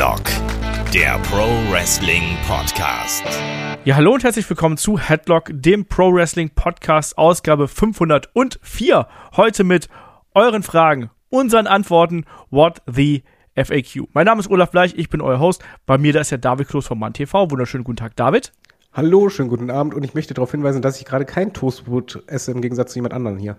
Headlock, der Pro Wrestling Podcast. Ja, hallo und herzlich willkommen zu Headlock, dem Pro Wrestling Podcast, Ausgabe 504. Heute mit euren Fragen, unseren Antworten, What the FAQ. Mein Name ist Olaf Bleich, ich bin euer Host. Bei mir da ist ja David Kloß vom Mann TV. Wunderschönen guten Tag, David. Hallo, schönen guten Abend und ich möchte darauf hinweisen, dass ich gerade kein Toastbrot esse im Gegensatz zu jemand anderem hier.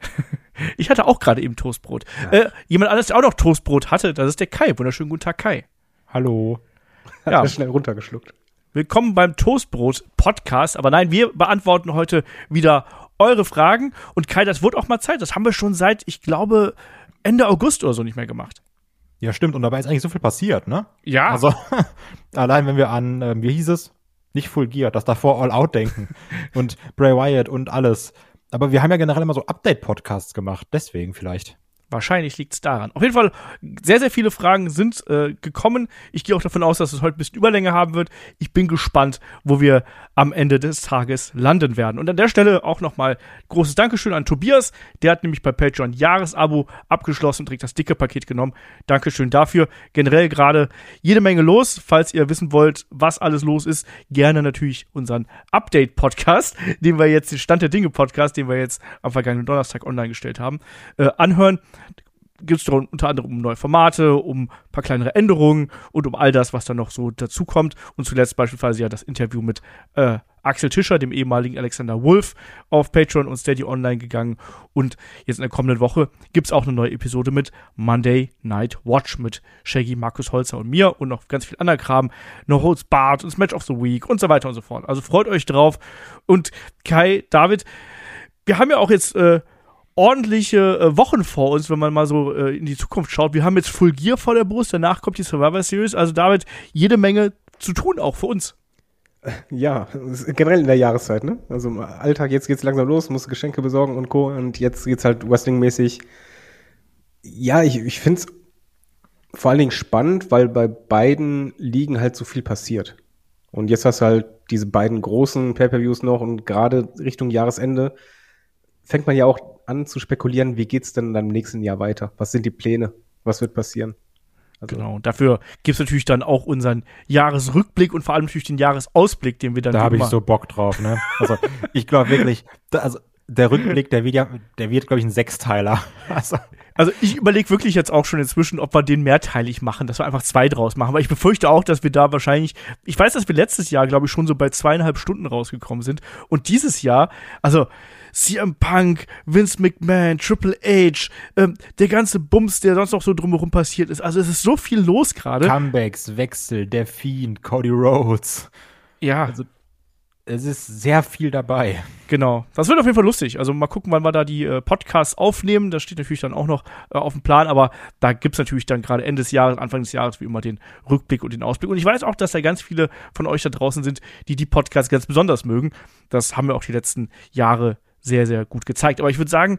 ich hatte auch gerade eben Toastbrot. Ja. Äh, jemand anderes, der auch noch Toastbrot hatte, das ist der Kai. Wunderschönen guten Tag, Kai. Hallo. Hat ja. schnell runtergeschluckt. Willkommen beim Toastbrot Podcast. Aber nein, wir beantworten heute wieder eure Fragen. Und Kai, das wird auch mal Zeit. Das haben wir schon seit, ich glaube, Ende August oder so nicht mehr gemacht. Ja, stimmt. Und dabei ist eigentlich so viel passiert, ne? Ja. Also, allein wenn wir an, äh, wie hieß es? Nicht Full Gear, das davor All Out denken. und Bray Wyatt und alles. Aber wir haben ja generell immer so Update-Podcasts gemacht, deswegen vielleicht. Wahrscheinlich liegt es daran. Auf jeden Fall, sehr, sehr viele Fragen sind äh, gekommen. Ich gehe auch davon aus, dass es heute ein bisschen Überlänge haben wird. Ich bin gespannt, wo wir am Ende des Tages landen werden. Und an der Stelle auch nochmal großes Dankeschön an Tobias. Der hat nämlich bei Patreon Jahresabo abgeschlossen und direkt das dicke Paket genommen. Dankeschön dafür. Generell gerade jede Menge los. Falls ihr wissen wollt, was alles los ist, gerne natürlich unseren Update-Podcast, den wir jetzt, den Stand der Dinge-Podcast, den wir jetzt am vergangenen Donnerstag online gestellt haben, äh, anhören gibt es unter anderem um neue Formate, um ein paar kleinere Änderungen und um all das, was dann noch so dazukommt. Und zuletzt beispielsweise ja das Interview mit äh, Axel Tischer, dem ehemaligen Alexander Wolf, auf Patreon und Steady Online gegangen. Und jetzt in der kommenden Woche gibt es auch eine neue Episode mit Monday Night Watch mit Shaggy, Markus Holzer und mir und noch ganz viel anderer Kram. No Holds Bart und das Match of the Week und so weiter und so fort. Also freut euch drauf. Und Kai, David, wir haben ja auch jetzt äh, ordentliche äh, Wochen vor uns, wenn man mal so äh, in die Zukunft schaut. Wir haben jetzt Full Gear vor der Brust, danach kommt die Survivor Series, also damit jede Menge zu tun, auch für uns. Ja, generell in der Jahreszeit, ne? Also im Alltag, jetzt geht's langsam los, muss Geschenke besorgen und Co. Und jetzt geht's halt Wrestling-mäßig. Ja, ich, ich find's vor allen Dingen spannend, weil bei beiden Ligen halt so viel passiert. Und jetzt hast du halt diese beiden großen Pay-Per-Views noch und gerade Richtung Jahresende fängt man ja auch an zu spekulieren, wie geht's denn dann im nächsten Jahr weiter? Was sind die Pläne? Was wird passieren? Also genau, dafür gibt's natürlich dann auch unseren Jahresrückblick und vor allem natürlich den Jahresausblick, den wir dann. Da habe ich so Bock drauf, ne? Also ich glaube wirklich, da, also der Rückblick, der wird ja, der wird, glaube ich, ein Sechsteiler. Also, also ich überlege wirklich jetzt auch schon inzwischen, ob wir den mehrteilig machen, dass wir einfach zwei draus machen. Aber ich befürchte auch, dass wir da wahrscheinlich, ich weiß, dass wir letztes Jahr, glaube ich, schon so bei zweieinhalb Stunden rausgekommen sind. Und dieses Jahr, also CM Punk, Vince McMahon, Triple H, ähm, der ganze Bums, der sonst noch so drumherum passiert ist. Also es ist so viel los gerade. Comebacks, Wechsel, der Fiend, Cody Rhodes. Ja. Also es ist sehr viel dabei. Genau. Das wird auf jeden Fall lustig. Also mal gucken, wann wir da die äh, Podcasts aufnehmen. Das steht natürlich dann auch noch äh, auf dem Plan, aber da gibt's natürlich dann gerade Ende des Jahres, Anfang des Jahres wie immer den Rückblick und den Ausblick. Und ich weiß auch, dass da ganz viele von euch da draußen sind, die die Podcasts ganz besonders mögen. Das haben wir auch die letzten Jahre sehr, sehr gut gezeigt. Aber ich würde sagen,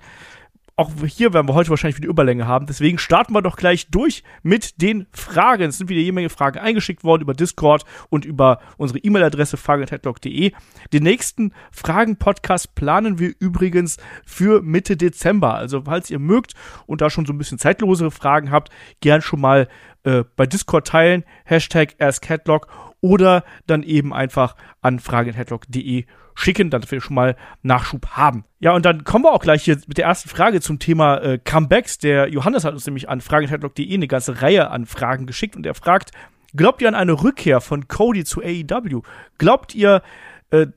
auch hier werden wir heute wahrscheinlich wieder Überlänge haben. Deswegen starten wir doch gleich durch mit den Fragen. Es sind wieder jede Menge Fragen eingeschickt worden über Discord und über unsere E-Mail-Adresse fragen.headlock.de. Den nächsten Fragen-Podcast planen wir übrigens für Mitte Dezember. Also falls ihr mögt und da schon so ein bisschen zeitlosere Fragen habt, gern schon mal äh, bei Discord teilen. Hashtag AskHeadlock oder dann eben einfach an fragen.headlock.de schicken, dass wir schon mal Nachschub haben. Ja, und dann kommen wir auch gleich hier mit der ersten Frage zum Thema äh, Comebacks. Der Johannes hat uns nämlich an fragen.headlock.de eine ganze Reihe an Fragen geschickt und er fragt, glaubt ihr an eine Rückkehr von Cody zu AEW? Glaubt ihr, äh,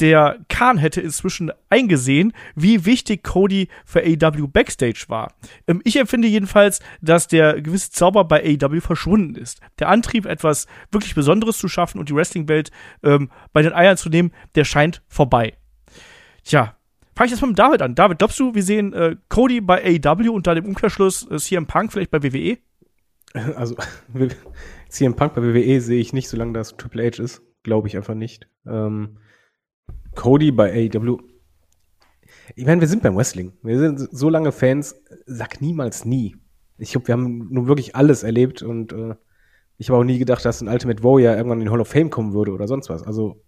der Khan hätte inzwischen eingesehen, wie wichtig Cody für AEW Backstage war. Ähm, ich empfinde jedenfalls, dass der gewisse Zauber bei AEW verschwunden ist. Der Antrieb, etwas wirklich Besonderes zu schaffen und die Wrestling-Welt ähm, bei den Eiern zu nehmen, der scheint vorbei. Tja, fange ich jetzt mal mit David an. David, glaubst du, wir sehen äh, Cody bei AEW und da dem Umkehrschluss äh, CM Punk vielleicht bei WWE? Also, CM Punk bei WWE sehe ich nicht, solange das Triple H ist. Glaube ich einfach nicht. Ähm, Cody bei AEW. Ich meine, wir sind beim Wrestling. Wir sind so lange Fans. Sag niemals nie. Ich glaube, wir haben nun wirklich alles erlebt und äh, ich habe auch nie gedacht, dass ein Ultimate Warrior irgendwann in den Hall of Fame kommen würde oder sonst was. Also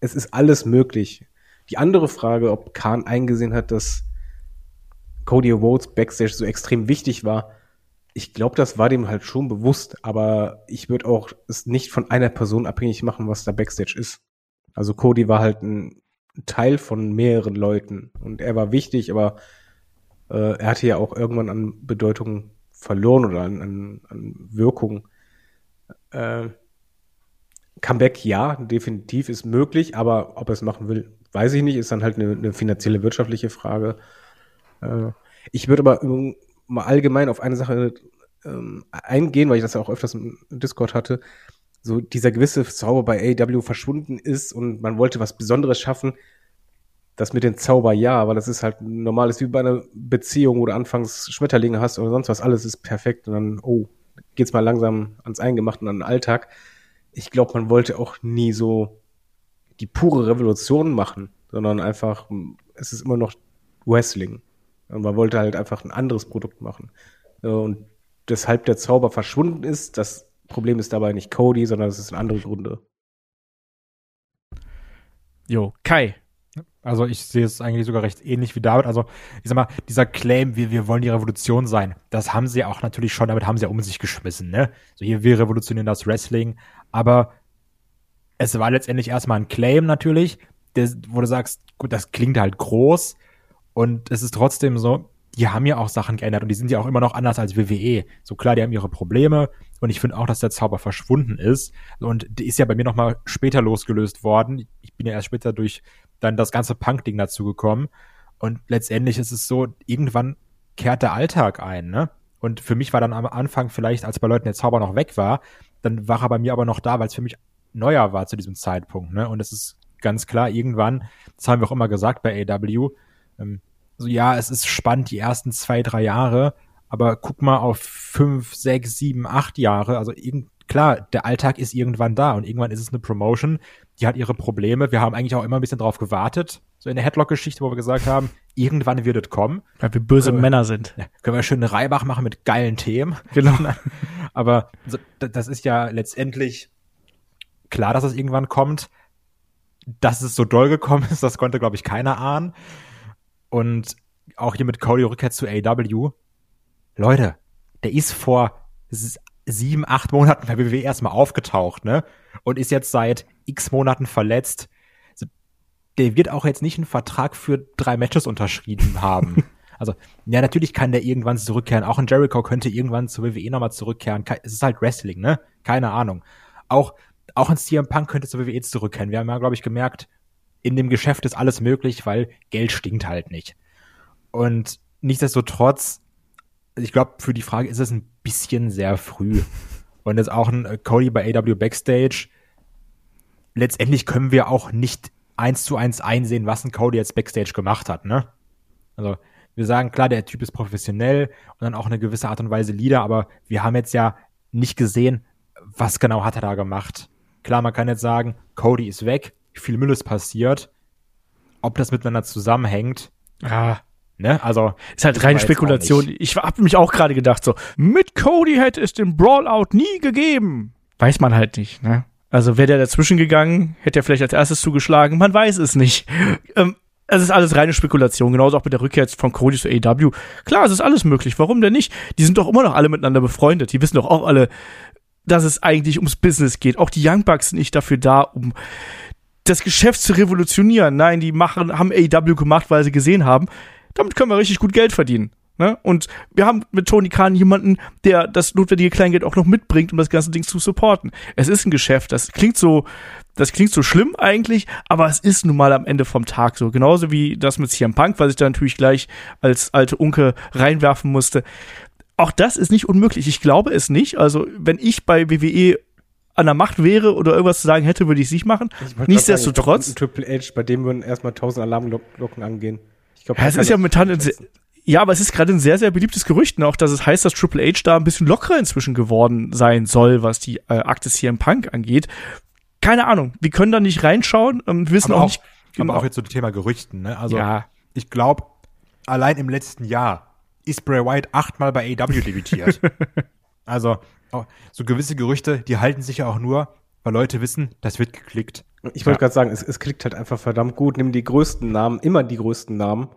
es ist alles möglich. Die andere Frage, ob Khan eingesehen hat, dass Cody Rhodes Backstage so extrem wichtig war, Ich glaube, das war dem halt schon bewusst, aber ich würde auch es nicht von einer Person abhängig machen, was da Backstage ist. Also Cody war halt ein Teil von mehreren Leuten und er war wichtig, aber äh, er hatte ja auch irgendwann an Bedeutung verloren oder an, an, an Wirkung. Äh, Comeback ja, definitiv ist möglich, aber ob er es machen will, weiß ich nicht, ist dann halt eine, eine finanzielle, wirtschaftliche Frage. Äh, ich würde aber mal allgemein auf eine Sache ähm, eingehen, weil ich das ja auch öfters im Discord hatte. So dieser gewisse Zauber bei AW verschwunden ist und man wollte was Besonderes schaffen. Das mit den Zauber ja, aber das ist halt normal, ist wie bei einer Beziehung, wo du anfangs Schmetterlinge hast oder sonst was, alles ist perfekt und dann, oh, geht's mal langsam ans Eingemachte und an den Alltag. Ich glaube, man wollte auch nie so die pure Revolution machen, sondern einfach, es ist immer noch Wrestling. Und man wollte halt einfach ein anderes Produkt machen. Und deshalb der Zauber verschwunden ist, das Problem ist dabei nicht Cody, sondern es ist eine andere Gründe. Jo, Kai. Also ich sehe es eigentlich sogar recht ähnlich wie David. Also ich sag mal, dieser Claim, wir, wir wollen die Revolution sein, das haben sie auch natürlich schon, damit haben sie ja um sich geschmissen, ne? So hier, wir revolutionieren das Wrestling, aber es war letztendlich erstmal ein Claim natürlich, der, wo du sagst, gut, das klingt halt groß und es ist trotzdem so, die haben ja auch Sachen geändert und die sind ja auch immer noch anders als WWE. So klar, die haben ihre Probleme und ich finde auch, dass der Zauber verschwunden ist und die ist ja bei mir nochmal später losgelöst worden. Ich bin ja erst später durch dann das ganze Punk-Ding dazu gekommen und letztendlich ist es so, irgendwann kehrt der Alltag ein, ne? Und für mich war dann am Anfang vielleicht, als bei Leuten der Zauber noch weg war, dann war er bei mir aber noch da, weil es für mich neuer war zu diesem Zeitpunkt, ne? Und es ist ganz klar, irgendwann, das haben wir auch immer gesagt bei AW, ähm, so ja, es ist spannend die ersten zwei, drei Jahre, aber guck mal auf fünf, sechs, sieben, acht Jahre. Also klar, der Alltag ist irgendwann da und irgendwann ist es eine Promotion, die hat ihre Probleme. Wir haben eigentlich auch immer ein bisschen drauf gewartet, so in der Headlock-Geschichte, wo wir gesagt haben, irgendwann wird es kommen. Weil wir böse Können wir- Männer sind. Ja, können wir schön eine Reibach machen mit geilen Themen. Genau. Aber so, das ist ja letztendlich klar, dass es irgendwann kommt. Dass es so doll gekommen ist, das konnte, glaube ich, keiner ahnen. Und auch hier mit Cody Rückkehr zu AW. Leute, der ist vor sieben, acht Monaten bei WWE erstmal aufgetaucht, ne? Und ist jetzt seit x Monaten verletzt. Der wird auch jetzt nicht einen Vertrag für drei Matches unterschrieben haben. Also, ja, natürlich kann der irgendwann zurückkehren. Auch ein Jericho könnte irgendwann zur WWE nochmal zurückkehren. Ke- Es ist halt Wrestling, ne? Keine Ahnung. Auch, auch ein CM Punk könnte zur WWE zurückkehren. Wir haben ja, glaube ich, gemerkt, in dem Geschäft ist alles möglich, weil Geld stinkt halt nicht. Und nichtsdestotrotz, ich glaube, für die Frage ist es ein bisschen sehr früh. Und jetzt auch ein äh, Cody bei AW Backstage. Letztendlich können wir auch nicht eins zu eins einsehen, was ein Cody jetzt Backstage gemacht hat, ne? Also, wir sagen, klar, der Typ ist professionell und dann auch eine gewisse Art und Weise Leader, aber wir haben jetzt ja nicht gesehen, was genau hat er da gemacht. Klar, man kann jetzt sagen, Cody ist weg, viel Müll ist passiert. Ob das miteinander zusammenhängt, Ah, ne? Also, ist halt reine Spekulation. Ich habe mich auch gerade gedacht, so, mit Cody hätte es den Brawlout nie gegeben. Weiß man halt nicht, ne? Also wäre der dazwischen gegangen, hätte er vielleicht als erstes zugeschlagen, man weiß es nicht. Ähm, es ist alles reine Spekulation, genauso auch mit der Rückkehr jetzt von Cody zu AW. Klar, es ist alles möglich, warum denn nicht? Die sind doch immer noch alle miteinander befreundet, die wissen doch auch alle, dass es eigentlich ums Business geht. Auch die Young Bucks sind nicht dafür da, um das Geschäft zu revolutionieren. Nein, die machen, haben AEW gemacht, weil sie gesehen haben, damit können wir richtig gut Geld verdienen. Ne? Und wir haben mit Tony Khan jemanden, der das notwendige Kleingeld auch noch mitbringt, um das ganze Ding zu supporten. Es ist ein Geschäft, das klingt so, das klingt so schlimm eigentlich, aber es ist nun mal am Ende vom Tag so. Genauso wie das mit CM Punk, was ich da natürlich gleich als alte Unke reinwerfen musste. Auch das ist nicht unmöglich. Ich glaube es nicht. Also, wenn ich bei WWE an der Macht wäre oder irgendwas zu sagen hätte, würde ich es nicht machen. Nichtsdestotrotz. sagen, ich glaub, ein Triple H, bei dem würden erstmal tausend Alarmglocken angehen. Ich glaub, Ja, es ist ja momentan ein sehr, ja, aber es ist gerade ein sehr, sehr beliebtes Gerücht, ne? auch dass es heißt, dass Triple H da ein bisschen lockerer inzwischen geworden sein soll, was die äh, Akte CM Punk angeht. Keine Ahnung, wir können da nicht reinschauen, ähm, wir wissen aber auch, auch, nicht aber auch jetzt zu dem Thema Gerüchten, ne? Also, ja, ich glaube, allein im letzten Jahr ist Bray Wyatt achtmal bei AW debütiert. also, so gewisse Gerüchte, die halten sich ja auch nur, weil Leute wissen, das wird geklickt. Ich wollte gerade sagen, es, es klickt halt einfach verdammt gut. Nimm die größten Namen, immer die größten Namen,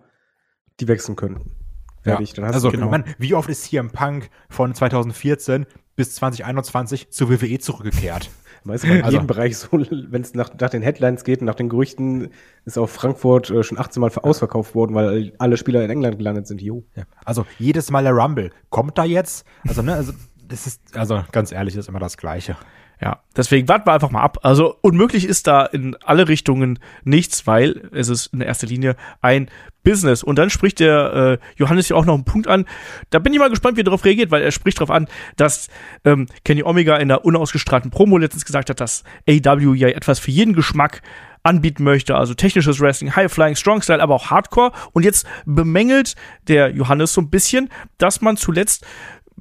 die wechseln könnten. Fertig. Hast also, genau. man, wie oft ist CM Punk von 2014 bis 2021 zur WWE zurückgekehrt? Weißt du, in Also- jedem Bereich so, wenn es nach, nach den Headlines geht und nach den Gerüchten, ist auch Frankfurt äh, schon 18 Mal ausverkauft worden, weil alle Spieler in England gelandet sind. Jo. Ja. Also jedes Mal der Rumble. Kommt da jetzt? Also, ne, also das ist, also ganz ehrlich, ist immer das Gleiche. Ja, deswegen warten wir einfach mal ab. Also unmöglich ist da in alle Richtungen nichts, weil es ist in erster Linie ein Business. Und dann spricht der äh, Johannes ja auch noch einen Punkt an. Da bin ich mal gespannt, wie er darauf reagiert, weil er spricht darauf an, dass ähm, Kenny Omega in der unausgestrahlten Promo letztens gesagt hat, dass AW ja etwas für jeden Geschmack anbieten möchte, also technisches Wrestling, High Flying, Strong Style, aber auch Hardcore. Und jetzt bemängelt der Johannes so ein bisschen, dass man zuletzt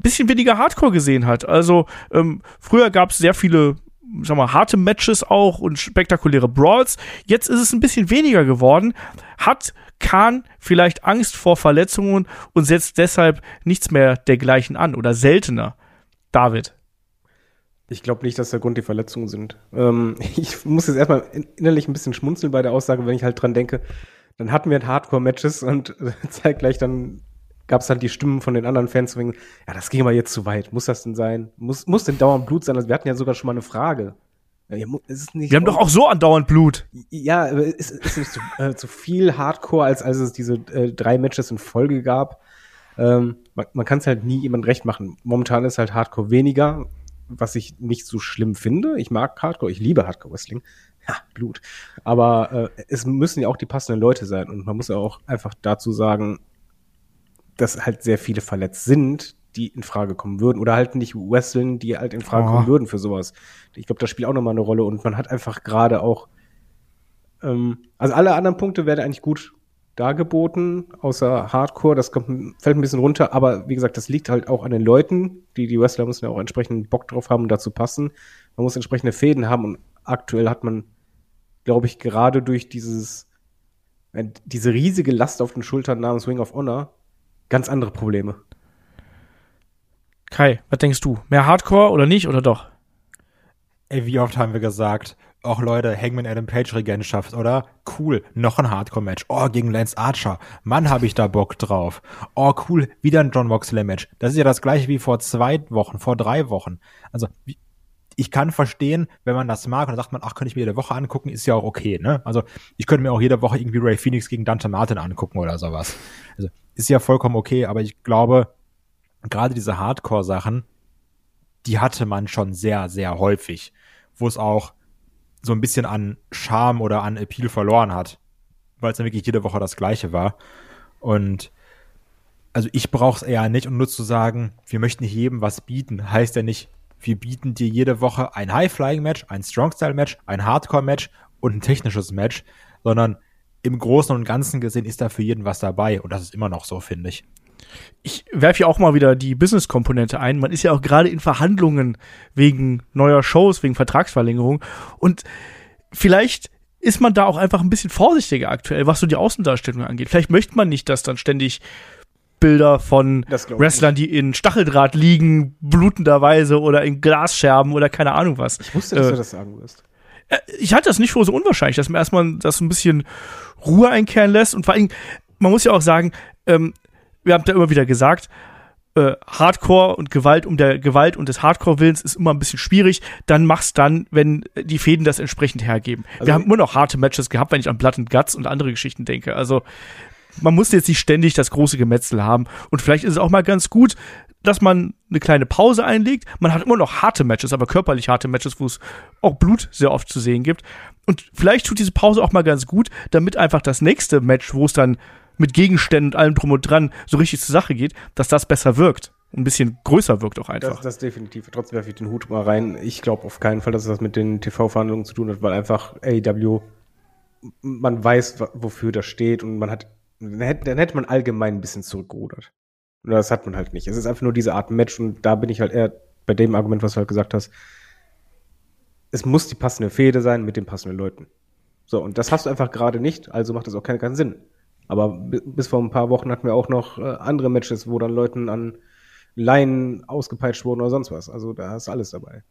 bisschen weniger Hardcore gesehen hat. Also ähm, früher gab es sehr viele, sag mal, harte Matches auch und spektakuläre Brawls. Jetzt ist es ein bisschen weniger geworden. Hat Khan vielleicht Angst vor Verletzungen und setzt deshalb nichts mehr dergleichen an oder seltener? David. Ich glaube nicht, dass der Grund die Verletzungen sind. Ähm, ich muss jetzt erstmal in- innerlich ein bisschen schmunzeln bei der Aussage, wenn ich halt dran denke, dann hatten wir Hardcore-Matches und äh, zeitgleich dann gab es halt die Stimmen von den anderen Fans, wegen, ja, das ging aber jetzt zu weit. Muss das denn sein? Muss, muss denn dauernd Blut sein? Also wir hatten ja sogar schon mal eine Frage. Ja, Wir haben doch auch so andauernd Blut. Ja, ist, ist nicht zu, äh, zu viel Hardcore, als, als es diese äh, drei Matches in Folge gab. Ähm, man man kann es halt nie jemand recht machen. Momentan ist halt Hardcore weniger, was ich nicht so schlimm finde. Ich mag Hardcore, ich liebe Hardcore Wrestling. Ja, Blut. Aber äh, es müssen ja auch die passenden Leute sein. Und man muss ja auch einfach dazu sagen, dass halt sehr viele verletzt sind, die in Frage kommen würden. Oder halt nicht wresteln, die halt in Frage Oh. kommen würden für sowas. Ich glaube, das spielt auch nochmal eine Rolle. Und man hat einfach gerade auch ähm, also alle anderen Punkte werden eigentlich gut dargeboten, außer Hardcore, das kommt, fällt ein bisschen runter, aber wie gesagt, das liegt halt auch an den Leuten, die, die Wrestler müssen ja auch entsprechend Bock drauf haben und dazu passen. Man muss entsprechende Fäden haben und aktuell hat man, glaube ich, gerade durch dieses, äh, diese riesige Last auf den Schultern namens Ring of Honor ganz andere Probleme. Kai, was denkst du? Mehr Hardcore oder nicht oder doch? Ey, wie oft haben wir gesagt, auch Leute, Hangman Adam Page Regentschaft, oder? Cool, noch ein Hardcore-Match. Oh, gegen Lance Archer. Mann, habe ich da Bock drauf. Oh, cool, wieder ein John Moxley-Match. Das ist ja das gleiche wie vor zwei Wochen, vor drei Wochen. Also, wie- ich kann verstehen, wenn man das mag und dann sagt man, ach, könnte ich mir jede Woche angucken, ist ja auch okay, ne? Also, ich könnte mir auch jede Woche irgendwie Ray Phoenix gegen Dante Martin angucken oder sowas. Also, ist ja vollkommen okay, aber ich glaube, gerade diese Hardcore-Sachen, die hatte man schon sehr, sehr häufig, wo es auch so ein bisschen an Charme oder an Appeal verloren hat, weil es dann wirklich jede Woche das gleiche war. Und also ich brauche es eher nicht, um nur zu sagen, wir möchten jedem was bieten, heißt ja nicht, wir bieten dir jede Woche ein High-Flying-Match, ein Strong-Style-Match, ein Hardcore-Match und ein technisches Match, sondern im Großen und Ganzen gesehen ist da für jeden was dabei und das ist immer noch so, finde ich. ich werfe ja auch mal wieder die Business-Komponente ein. Man ist ja auch gerade in Verhandlungen wegen neuer Shows, wegen Vertragsverlängerung. Und vielleicht ist man da auch einfach ein bisschen vorsichtiger aktuell, was so die Außendarstellung angeht. Vielleicht möchte man nicht, dass dann ständig Bilder von Wrestlern, die in Stacheldraht liegen, blutenderweise oder in Glasscherben oder keine Ahnung was. Ich wusste, dass Äh, du das sagen wirst. äh, ich halte das nicht für so unwahrscheinlich, dass man erstmal das ein bisschen Ruhe einkehren lässt und vor allem, man muss ja auch sagen, ähm, wir haben da immer wieder gesagt, äh, Hardcore und Gewalt um der Gewalt und des Hardcore-Willens ist immer ein bisschen schwierig. Dann mach's dann, wenn die Fäden das entsprechend hergeben. Also- wir haben immer noch harte Matches gehabt, wenn ich an Blood and Guts und andere Geschichten denke. Also man muss jetzt nicht ständig das große Gemetzel haben. Und vielleicht ist es auch mal ganz gut, dass man eine kleine Pause einlegt. Man hat immer noch harte Matches, aber körperlich harte Matches, wo es auch Blut sehr oft zu sehen gibt. Und vielleicht tut diese Pause auch mal ganz gut, damit einfach das nächste Match, wo es dann mit Gegenständen und allem drum und dran so richtig zur Sache geht, dass das besser wirkt. Ein bisschen größer wirkt auch einfach. Das, das definitiv. Trotzdem werfe ich den Hut mal rein. Ich glaube auf keinen Fall, dass das mit den TV-Verhandlungen zu tun hat, weil einfach AEW, man weiß, wofür das steht und man hat, dann hätte, dann hätte man allgemein ein bisschen zurückgerudert. Und das hat man halt nicht. Es ist einfach nur diese Art Match und da bin ich halt eher bei dem Argument, was du halt gesagt hast. Es muss die passende Fehde sein mit den passenden Leuten. So, und das hast du einfach gerade nicht, also macht das auch keinen, keinen Sinn. Aber bi- bis vor ein paar Wochen hatten wir auch noch äh, andere Matches, wo dann Leuten an Leinen ausgepeitscht wurden oder sonst was. Also da ist alles dabei.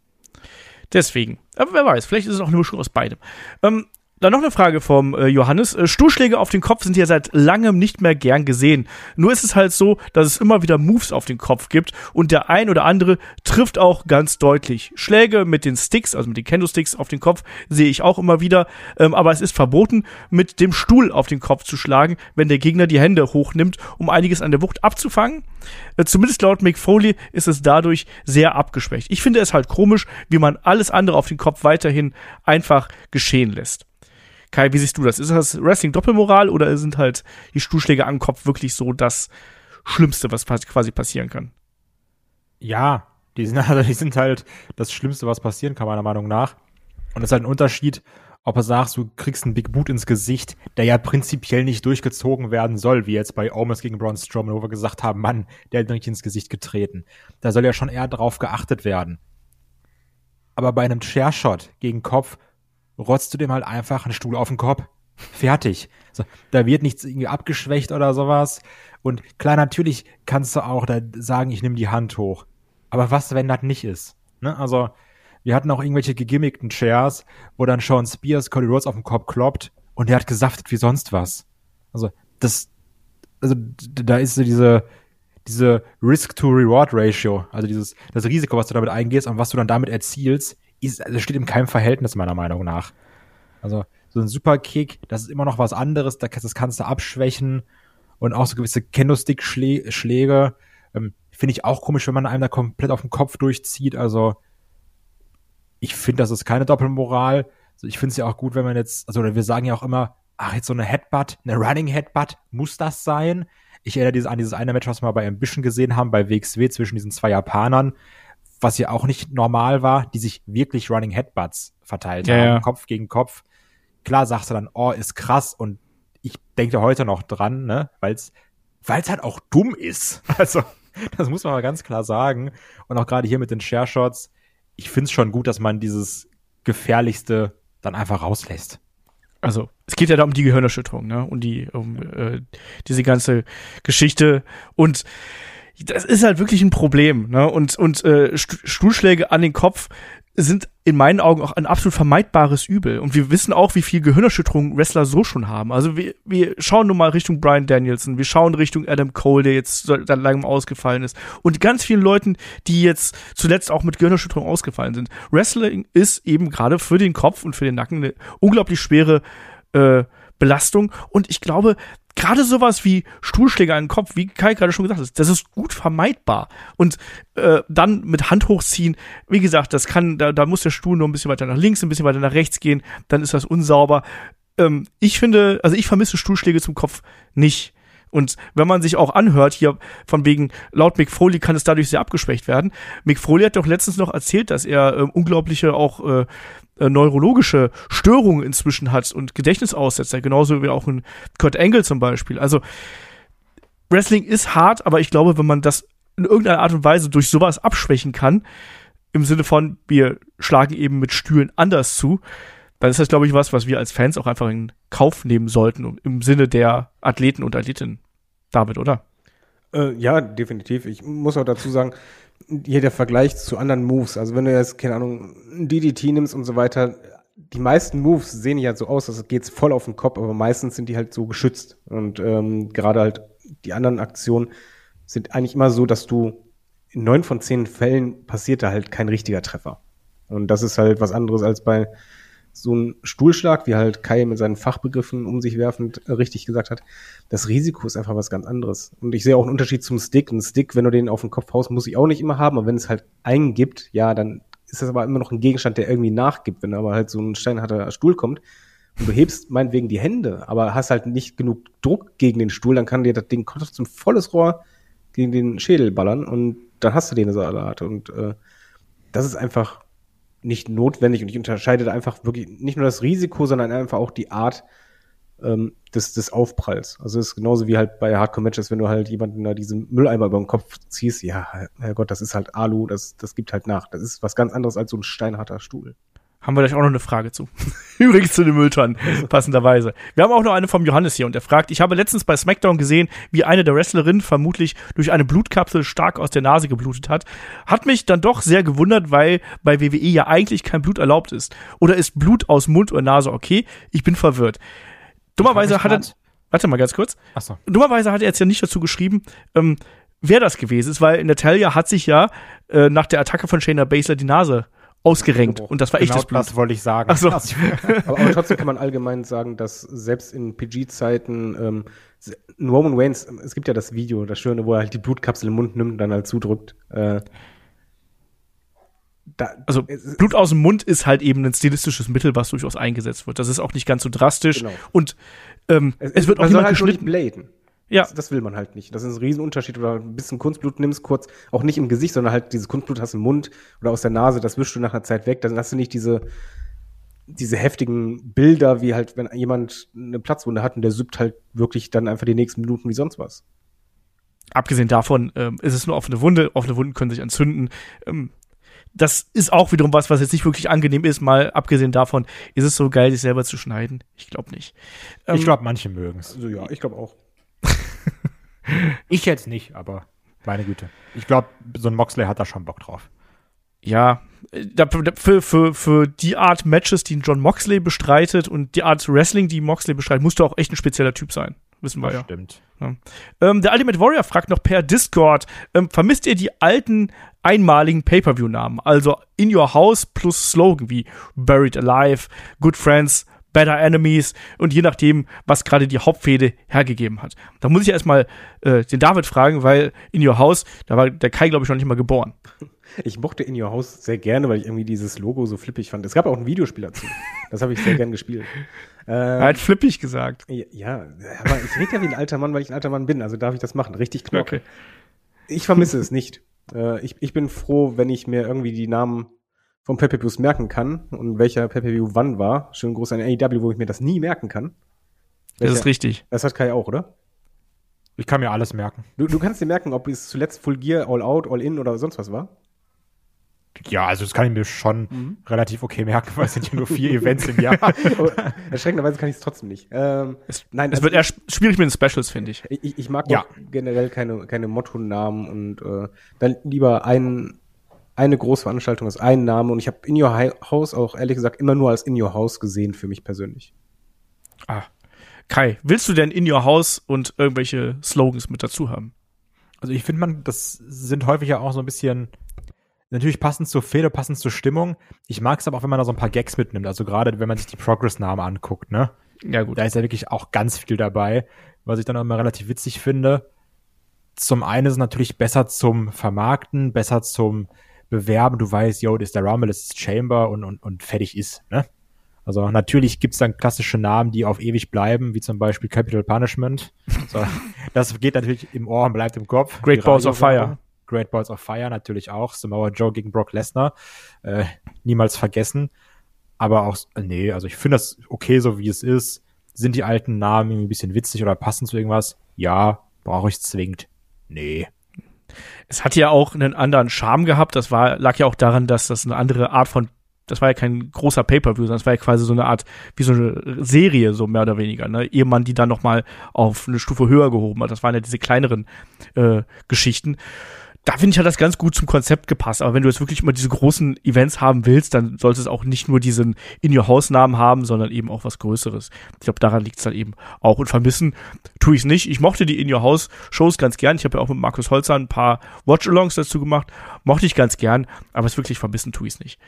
Deswegen. Aber wer weiß, vielleicht ist es auch eine Mischung aus beidem. Ähm, Dann noch eine Frage vom äh, Johannes. Äh, Stuhlschläge auf den Kopf sind ja seit langem nicht mehr gern gesehen. Nur ist es halt so, dass es immer wieder Moves auf den Kopf gibt und der ein oder andere trifft auch ganz deutlich. Schläge mit den Sticks, also mit den Kendo-Sticks auf den Kopf, sehe ich auch immer wieder. Ähm, aber es ist verboten, mit dem Stuhl auf den Kopf zu schlagen, wenn der Gegner die Hände hochnimmt, um einiges an der Wucht abzufangen. Äh, zumindest laut Mick Foley ist es dadurch sehr abgeschwächt. Ich finde es halt komisch, wie man alles andere auf den Kopf weiterhin einfach geschehen lässt. Kai, wie siehst du das? Ist das Wrestling-Doppelmoral oder sind halt die Stuhlschläge den Kopf wirklich so das Schlimmste, was quasi passieren kann? Ja, die sind, also die sind halt das Schlimmste, was passieren kann, meiner Meinung nach. Und es ist halt ein Unterschied, ob du sagst, du kriegst einen Big Boot ins Gesicht, der ja prinzipiell nicht durchgezogen werden soll, wie jetzt bei Omos gegen Braun Strowman, wo wir gesagt haben, Mann, der hat nicht ins Gesicht getreten. Da soll ja schon eher drauf geachtet werden. Aber bei einem Chairshot gegen Kopf rotzt du dem halt einfach einen Stuhl auf den Kopf. Fertig. So, da wird nichts irgendwie abgeschwächt oder sowas. Und klar, natürlich kannst du auch da sagen, ich nehme die Hand hoch. Aber was, wenn das nicht ist? Ne? Also, wir hatten auch irgendwelche gegimmickten Chairs, wo dann Sean Spears Cody Rhodes auf den Kopf kloppt und der hat gesaftet wie sonst was. Also, das, also, da ist so diese, diese Risk-to-Reward-Ratio, also dieses, das Risiko, was du damit eingehst und was du dann damit erzielst, ist, also steht in keinem Verhältnis meiner Meinung nach. Also so ein Superkick, das ist immer noch was anderes, das kannst du abschwächen und auch so gewisse Kendo-Stick-Schläge ähm, finde ich auch komisch, wenn man einem da komplett auf den Kopf durchzieht. Also ich finde, das ist keine Doppelmoral. Also ich finde es ja auch gut, wenn man jetzt, also wir sagen ja auch immer, ach, jetzt so eine Headbutt, eine Running Headbutt, muss das sein? Ich erinnere an dieses eine Match, was wir mal bei Ambition gesehen haben, bei WXW zwischen diesen zwei Japanern was ja auch nicht normal war, die sich wirklich Running Headbutts verteilt ja, haben, ja. Kopf gegen Kopf. Klar sagst du dann, oh, ist krass und ich denke heute noch dran, ne, weil es weil es halt auch dumm ist. Also, das muss man mal ganz klar sagen. Und auch gerade hier mit den Share Shots, ich finde es schon gut, dass man dieses Gefährlichste dann einfach rauslässt. Also, es geht ja da um die Gehirnerschütterung, ne? Und die, um äh, diese ganze Geschichte. Und das ist halt wirklich ein Problem. Ne? Und, und äh, Stuhlschläge an den Kopf sind in meinen Augen auch ein absolut vermeidbares Übel. Und wir wissen auch, wie viel Gehirnerschütterung Wrestler so schon haben. Also wir, wir schauen nun mal Richtung Brian Danielson, wir schauen Richtung Adam Cole, der jetzt seit langem ausgefallen ist. Und ganz vielen Leuten, die jetzt zuletzt auch mit Gehirnerschütterung ausgefallen sind. Wrestling ist eben gerade für den Kopf und für den Nacken eine unglaublich schwere äh, Belastung. Und ich glaube, gerade sowas wie Stuhlschläge an den Kopf, wie Kai gerade schon gesagt hat, das ist gut vermeidbar. Und äh, dann mit Hand hochziehen, wie gesagt, das kann, da, da muss der Stuhl nur ein bisschen weiter nach links, ein bisschen weiter nach rechts gehen, dann ist das unsauber. Ähm, ich finde, also ich vermisse Stuhlschläge zum Kopf nicht. Und wenn man sich auch anhört, hier von wegen, laut Mick Foley kann es dadurch sehr abgeschwächt werden. Mick Foley hat doch letztens noch erzählt, dass er äh, unglaubliche auch äh, äh, neurologische Störungen inzwischen hat und Gedächtnisaussetzer, genauso wie auch ein Kurt Angle zum Beispiel. Also Wrestling ist hart, aber ich glaube, wenn man das in irgendeiner Art und Weise durch sowas abschwächen kann, im Sinne von, wir schlagen eben mit Stühlen anders zu, dann ist das, glaube ich, was, was wir als Fans auch einfach in Kauf nehmen sollten, im Sinne der Athleten und Athletinnen. David, oder? Äh, ja, definitiv. Ich muss auch dazu sagen, hier der Vergleich zu anderen Moves. Also wenn du jetzt, keine Ahnung, DDT nimmst und so weiter, die meisten Moves sehen ja so aus, als geht's voll auf den Kopf, aber meistens sind die halt so geschützt. Und ähm, gerade halt die anderen Aktionen sind eigentlich immer so, dass du in neun von zehn Fällen passiert da halt kein richtiger Treffer. Und das ist halt was anderes als bei so ein Stuhlschlag, wie halt Kai mit seinen Fachbegriffen um sich werfend äh, richtig gesagt hat, das Risiko ist einfach was ganz anderes. Und ich sehe auch einen Unterschied zum Stick. Ein Stick, wenn du den auf den Kopf haust, muss ich auch nicht immer haben. Aber wenn es halt einen gibt, ja, dann ist das aber immer noch ein Gegenstand, der irgendwie nachgibt. Wenn aber halt so ein steinharter Stuhl kommt und du hebst meinetwegen die Hände, aber hast halt nicht genug Druck gegen den Stuhl, dann kann dir das Ding trotzdem volles Rohr gegen den Schädel ballern und dann hast du den Salat. Und äh, das ist einfach nicht notwendig und ich unterscheide da einfach wirklich nicht nur das Risiko, sondern einfach auch die Art ähm, des, des Aufpralls. Also es ist genauso wie halt bei Hardcore-Matches, wenn du halt jemanden da diesen Mülleimer über den Kopf ziehst, ja, Herrgott, das ist halt Alu, das, das gibt halt nach. Das ist was ganz anderes als so ein steinharter Stuhl. Haben wir gleich auch noch eine Frage zu. Übrigens zu den Mülltonnen, passenderweise. Wir haben auch noch eine vom Johannes hier und der fragt, ich habe letztens bei SmackDown gesehen, wie eine der Wrestlerinnen vermutlich durch eine Blutkapsel stark aus der Nase geblutet hat. Hat mich dann doch sehr gewundert, weil bei WWE ja eigentlich kein Blut erlaubt ist. Oder ist Blut aus Mund oder Nase okay? Ich bin verwirrt. Dummerweise hat er, warte mal ganz kurz. Achso. Dummerweise hat er jetzt ja nicht dazu geschrieben, ähm, wer das gewesen ist, weil Natalia hat sich ja äh, nach der Attacke von Shayna Baszler die Nase ausgerenkt. Und das war echtes Genau Blut. das wollte ich sagen. Ach so. Aber, aber trotzdem kann man allgemein sagen, dass selbst in PG-Zeiten ähm, Roman Reigns, es gibt ja das Video, das Schöne, wo er halt die Blutkapsel im Mund nimmt und dann halt zudrückt. Äh, da, Also es- Blut aus dem Mund ist halt eben ein stilistisches Mittel, was durchaus eingesetzt wird. Das ist auch nicht ganz so drastisch. Genau. Und ähm, es, wird auch niemand halt nur nicht geschnitten. bladen. Ja, Das, das will man halt nicht. Das ist ein Riesenunterschied, oder ein bisschen Kunstblut nimmst, kurz, auch nicht im Gesicht, sondern halt dieses Kunstblut hast du im Mund oder aus der Nase, das wischst du nach einer Zeit weg, dann hast du nicht diese, diese heftigen Bilder, wie halt, wenn jemand eine Platzwunde hat und der süppt halt wirklich dann einfach die nächsten Minuten wie sonst was. abgesehen davon ähm, ist es nur offene Wunde. Offene Wunden können sich entzünden. Ähm, das ist auch wiederum was, was jetzt nicht wirklich angenehm ist. Mal abgesehen davon, ist es so geil, sich selber zu schneiden? Ich glaube nicht. Ähm, ich glaube, manche mögen es. Also ja, ich glaube auch. Ich jetzt nicht, aber meine Güte. Ich glaube, so ein Moxley hat da schon Bock drauf. ja, äh, für, für, für die Art Matches, die John Moxley bestreitet und die Art Wrestling, die Moxley bestreitet, musst du auch echt ein spezieller Typ sein. Wissen wir ja. Stimmt. Ähm, der Ultimate Warrior fragt noch per Discord, ähm, vermisst ihr die alten einmaligen Pay-Per-View-Namen? Also In Your House plus Slogan wie Buried Alive, Good Friends, Better Enemies und je nachdem, was gerade die Hauptfehde hergegeben hat. Da muss ich erstmal äh, den David fragen, weil In Your House, da war der Kai, glaube ich, noch nicht mal geboren. Ich mochte In Your House sehr gerne, weil ich irgendwie dieses Logo so flippig fand. Es gab auch ein Videospiel dazu. Das habe ich sehr gern gespielt. Er Ähm, hat flippig gesagt. ja, aber ich rede ja wie ein alter Mann, weil ich ein alter Mann bin, also darf ich das machen. Richtig knorke. Okay. Ich vermisse es nicht. Äh, ich, ich bin froh, wenn ich mir irgendwie die Namen vom Pay-Per-Views merken kann und welcher Pay-Per-View wann war. Schönen Gruß an AEW, wo ich mir das nie merken kann. Das ist Welcher- richtig. Das hat Kai auch, oder? Ich kann mir alles merken. Du, du kannst dir merken, ob es zuletzt Full Gear, All Out, All In oder sonst was war? Ja, also das kann ich mir schon relativ okay merken, weil es sind ja nur vier Events im Jahr. Aber Erschreckenderweise kann ich es trotzdem nicht. Ähm, Es, nein, es also wird eher sch- schwierig mit den Specials, finde ich. Ich, ich mag Ja. auch generell keine, keine Motto-Namen und äh, dann lieber ein, eine Großveranstaltung als ein Name. Und ich habe In Your House auch ehrlich gesagt immer nur als In Your House gesehen für mich persönlich. Ah. Kai, willst du denn In Your House und irgendwelche Slogans mit dazu haben? Also ich finde man, das sind häufig ja auch so ein bisschen natürlich passend zur Fehde, passend zur Stimmung. Ich mag es aber auch, wenn man da so ein paar Gags mitnimmt. Also gerade wenn man sich die Progress-Namen anguckt, ne? Ja, gut. Da ist ja wirklich auch ganz viel dabei, was ich dann auch immer relativ witzig finde. Zum einen ist es natürlich besser zum Vermarkten, besser zum Bewerben. Du weißt, yo, das ist der Rumble, das ist Chamber und, und, und fertig ist, ne? Also natürlich gibt's dann klassische Namen, die auf ewig bleiben, wie zum Beispiel Capital Punishment. So, das geht natürlich im Ohr und bleibt im Kopf. Great Balls of. Fire. Great Balls of Fire natürlich auch. Samoa Joe gegen Brock Lesnar. Äh, niemals vergessen. Aber auch, nee, also ich finde das okay, so wie es ist. Sind die alten Namen irgendwie ein bisschen witzig oder passen zu irgendwas? Ja. Brauche ich zwingend? Nee. Es hat ja auch einen anderen Charme gehabt. Das war, lag ja auch daran, dass das eine andere Art von, das war ja kein großer Pay-Per-View, sondern es war ja quasi so eine Art, wie so eine Serie, so mehr oder weniger, ne? Ehe man die dann nochmal auf eine Stufe höher gehoben hat. Das waren ja diese kleineren äh, Geschichten. Da finde ich, hat das ganz gut zum Konzept gepasst. Aber wenn du jetzt wirklich immer diese großen Events haben willst, dann sollte es auch nicht nur diesen In-Your-House-Namen haben, sondern eben auch was Größeres. Ich glaube, daran liegt es dann eben auch. Und vermissen tue ich es nicht. Ich mochte die In-Your-House-Shows ganz gern. Ich habe ja auch mit Markus Holzer ein paar Watch-Alongs dazu gemacht. Mochte ich ganz gern, aber es wirklich vermissen tue ich es nicht.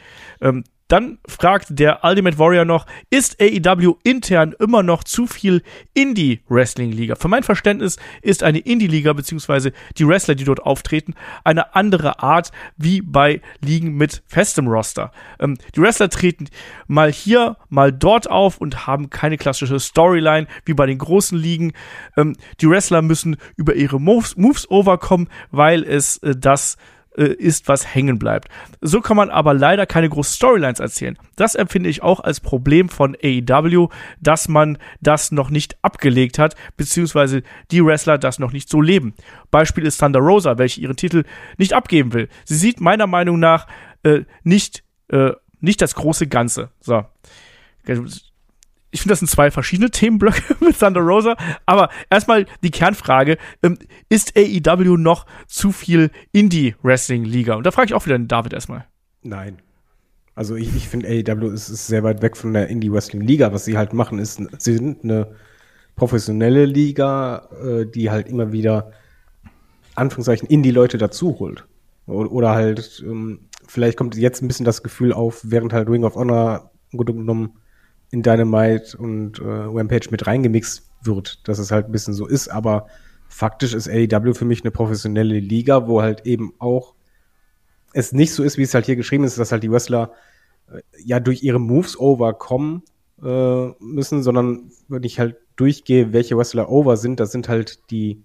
Ähm, dann fragt der Ultimate Warrior noch, ist AEW intern immer noch zu viel Indie-Wrestling-Liga? Für mein Verständnis ist eine Indie-Liga beziehungsweise die Wrestler, die dort auftreten, eine andere Art wie bei Ligen mit festem Roster. Ähm, die Wrestler treten mal hier, mal dort auf und haben keine klassische Storyline wie bei den großen Ligen. Ähm, die Wrestler müssen über ihre Moves, Moves overkommen, weil es äh, das äh, ist, was hängen bleibt. So kann man aber leider keine großen Storylines erzählen. Das empfinde ich auch als Problem von AEW, dass man das noch nicht abgelegt hat, beziehungsweise die Wrestler das noch nicht so leben. Beispiel ist Thunder Rosa, welche ihren Titel nicht abgeben will. Sie sieht meiner Meinung nach äh, nicht äh, nicht das große Ganze. So. Ich finde, das sind zwei verschiedene Themenblöcke mit Thunder Rosa. Aber erstmal die Kernfrage: ähm, Ist AEW noch zu viel Indie-Wrestling-Liga? Und da frage ich auch wieder den David erstmal. Nein. Also ich, ich finde AEW ist, ist sehr weit weg von der Indie-Wrestling-Liga. Was sie halt machen, ist, sie sind eine professionelle Liga, äh, die halt immer wieder Anführungszeichen Indie-Leute dazu holt. Oder, oder halt, ähm, vielleicht kommt jetzt ein bisschen das Gefühl auf, während halt Ring of Honor genommen in Dynamite und äh, Rampage mit reingemixt wird, dass es halt ein bisschen so ist, aber faktisch ist AEW für mich eine professionelle Liga, wo halt eben auch es nicht so ist, wie es halt hier geschrieben ist, dass halt die Wrestler äh, ja durch ihre Moves overkommen äh, müssen, sondern wenn ich halt durchgehe, welche Wrestler over sind, das sind halt die,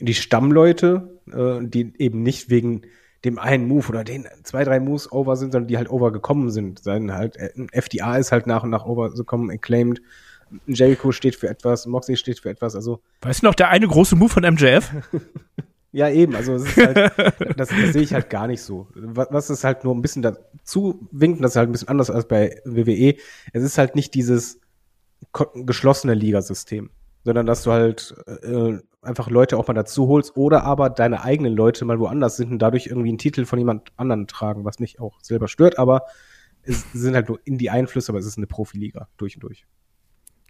die Stammleute, äh, die eben nicht wegen dem einen Move oder den zwei, drei Moves over sind, sondern die halt over gekommen sind. Sein halt, äh, FDA ist halt nach und nach over gekommen, acclaimed. Jericho steht für etwas, Moxley steht für etwas, also. Weißt du noch, der eine große Move von MJF? Ja, eben, also es ist halt, das, das sehe ich halt gar nicht so. Was, was ist halt nur ein bisschen dazu winkt, das ist halt ein bisschen anders als bei WWE. Es ist halt nicht dieses geschlossene Ligasystem, sondern dass du halt äh, einfach Leute auch mal dazu holst oder aber deine eigenen Leute mal woanders sind und dadurch irgendwie einen Titel von jemand anderen tragen, was mich auch selber stört, aber es sind halt nur in die Einflüsse, aber es ist eine Profiliga durch und durch.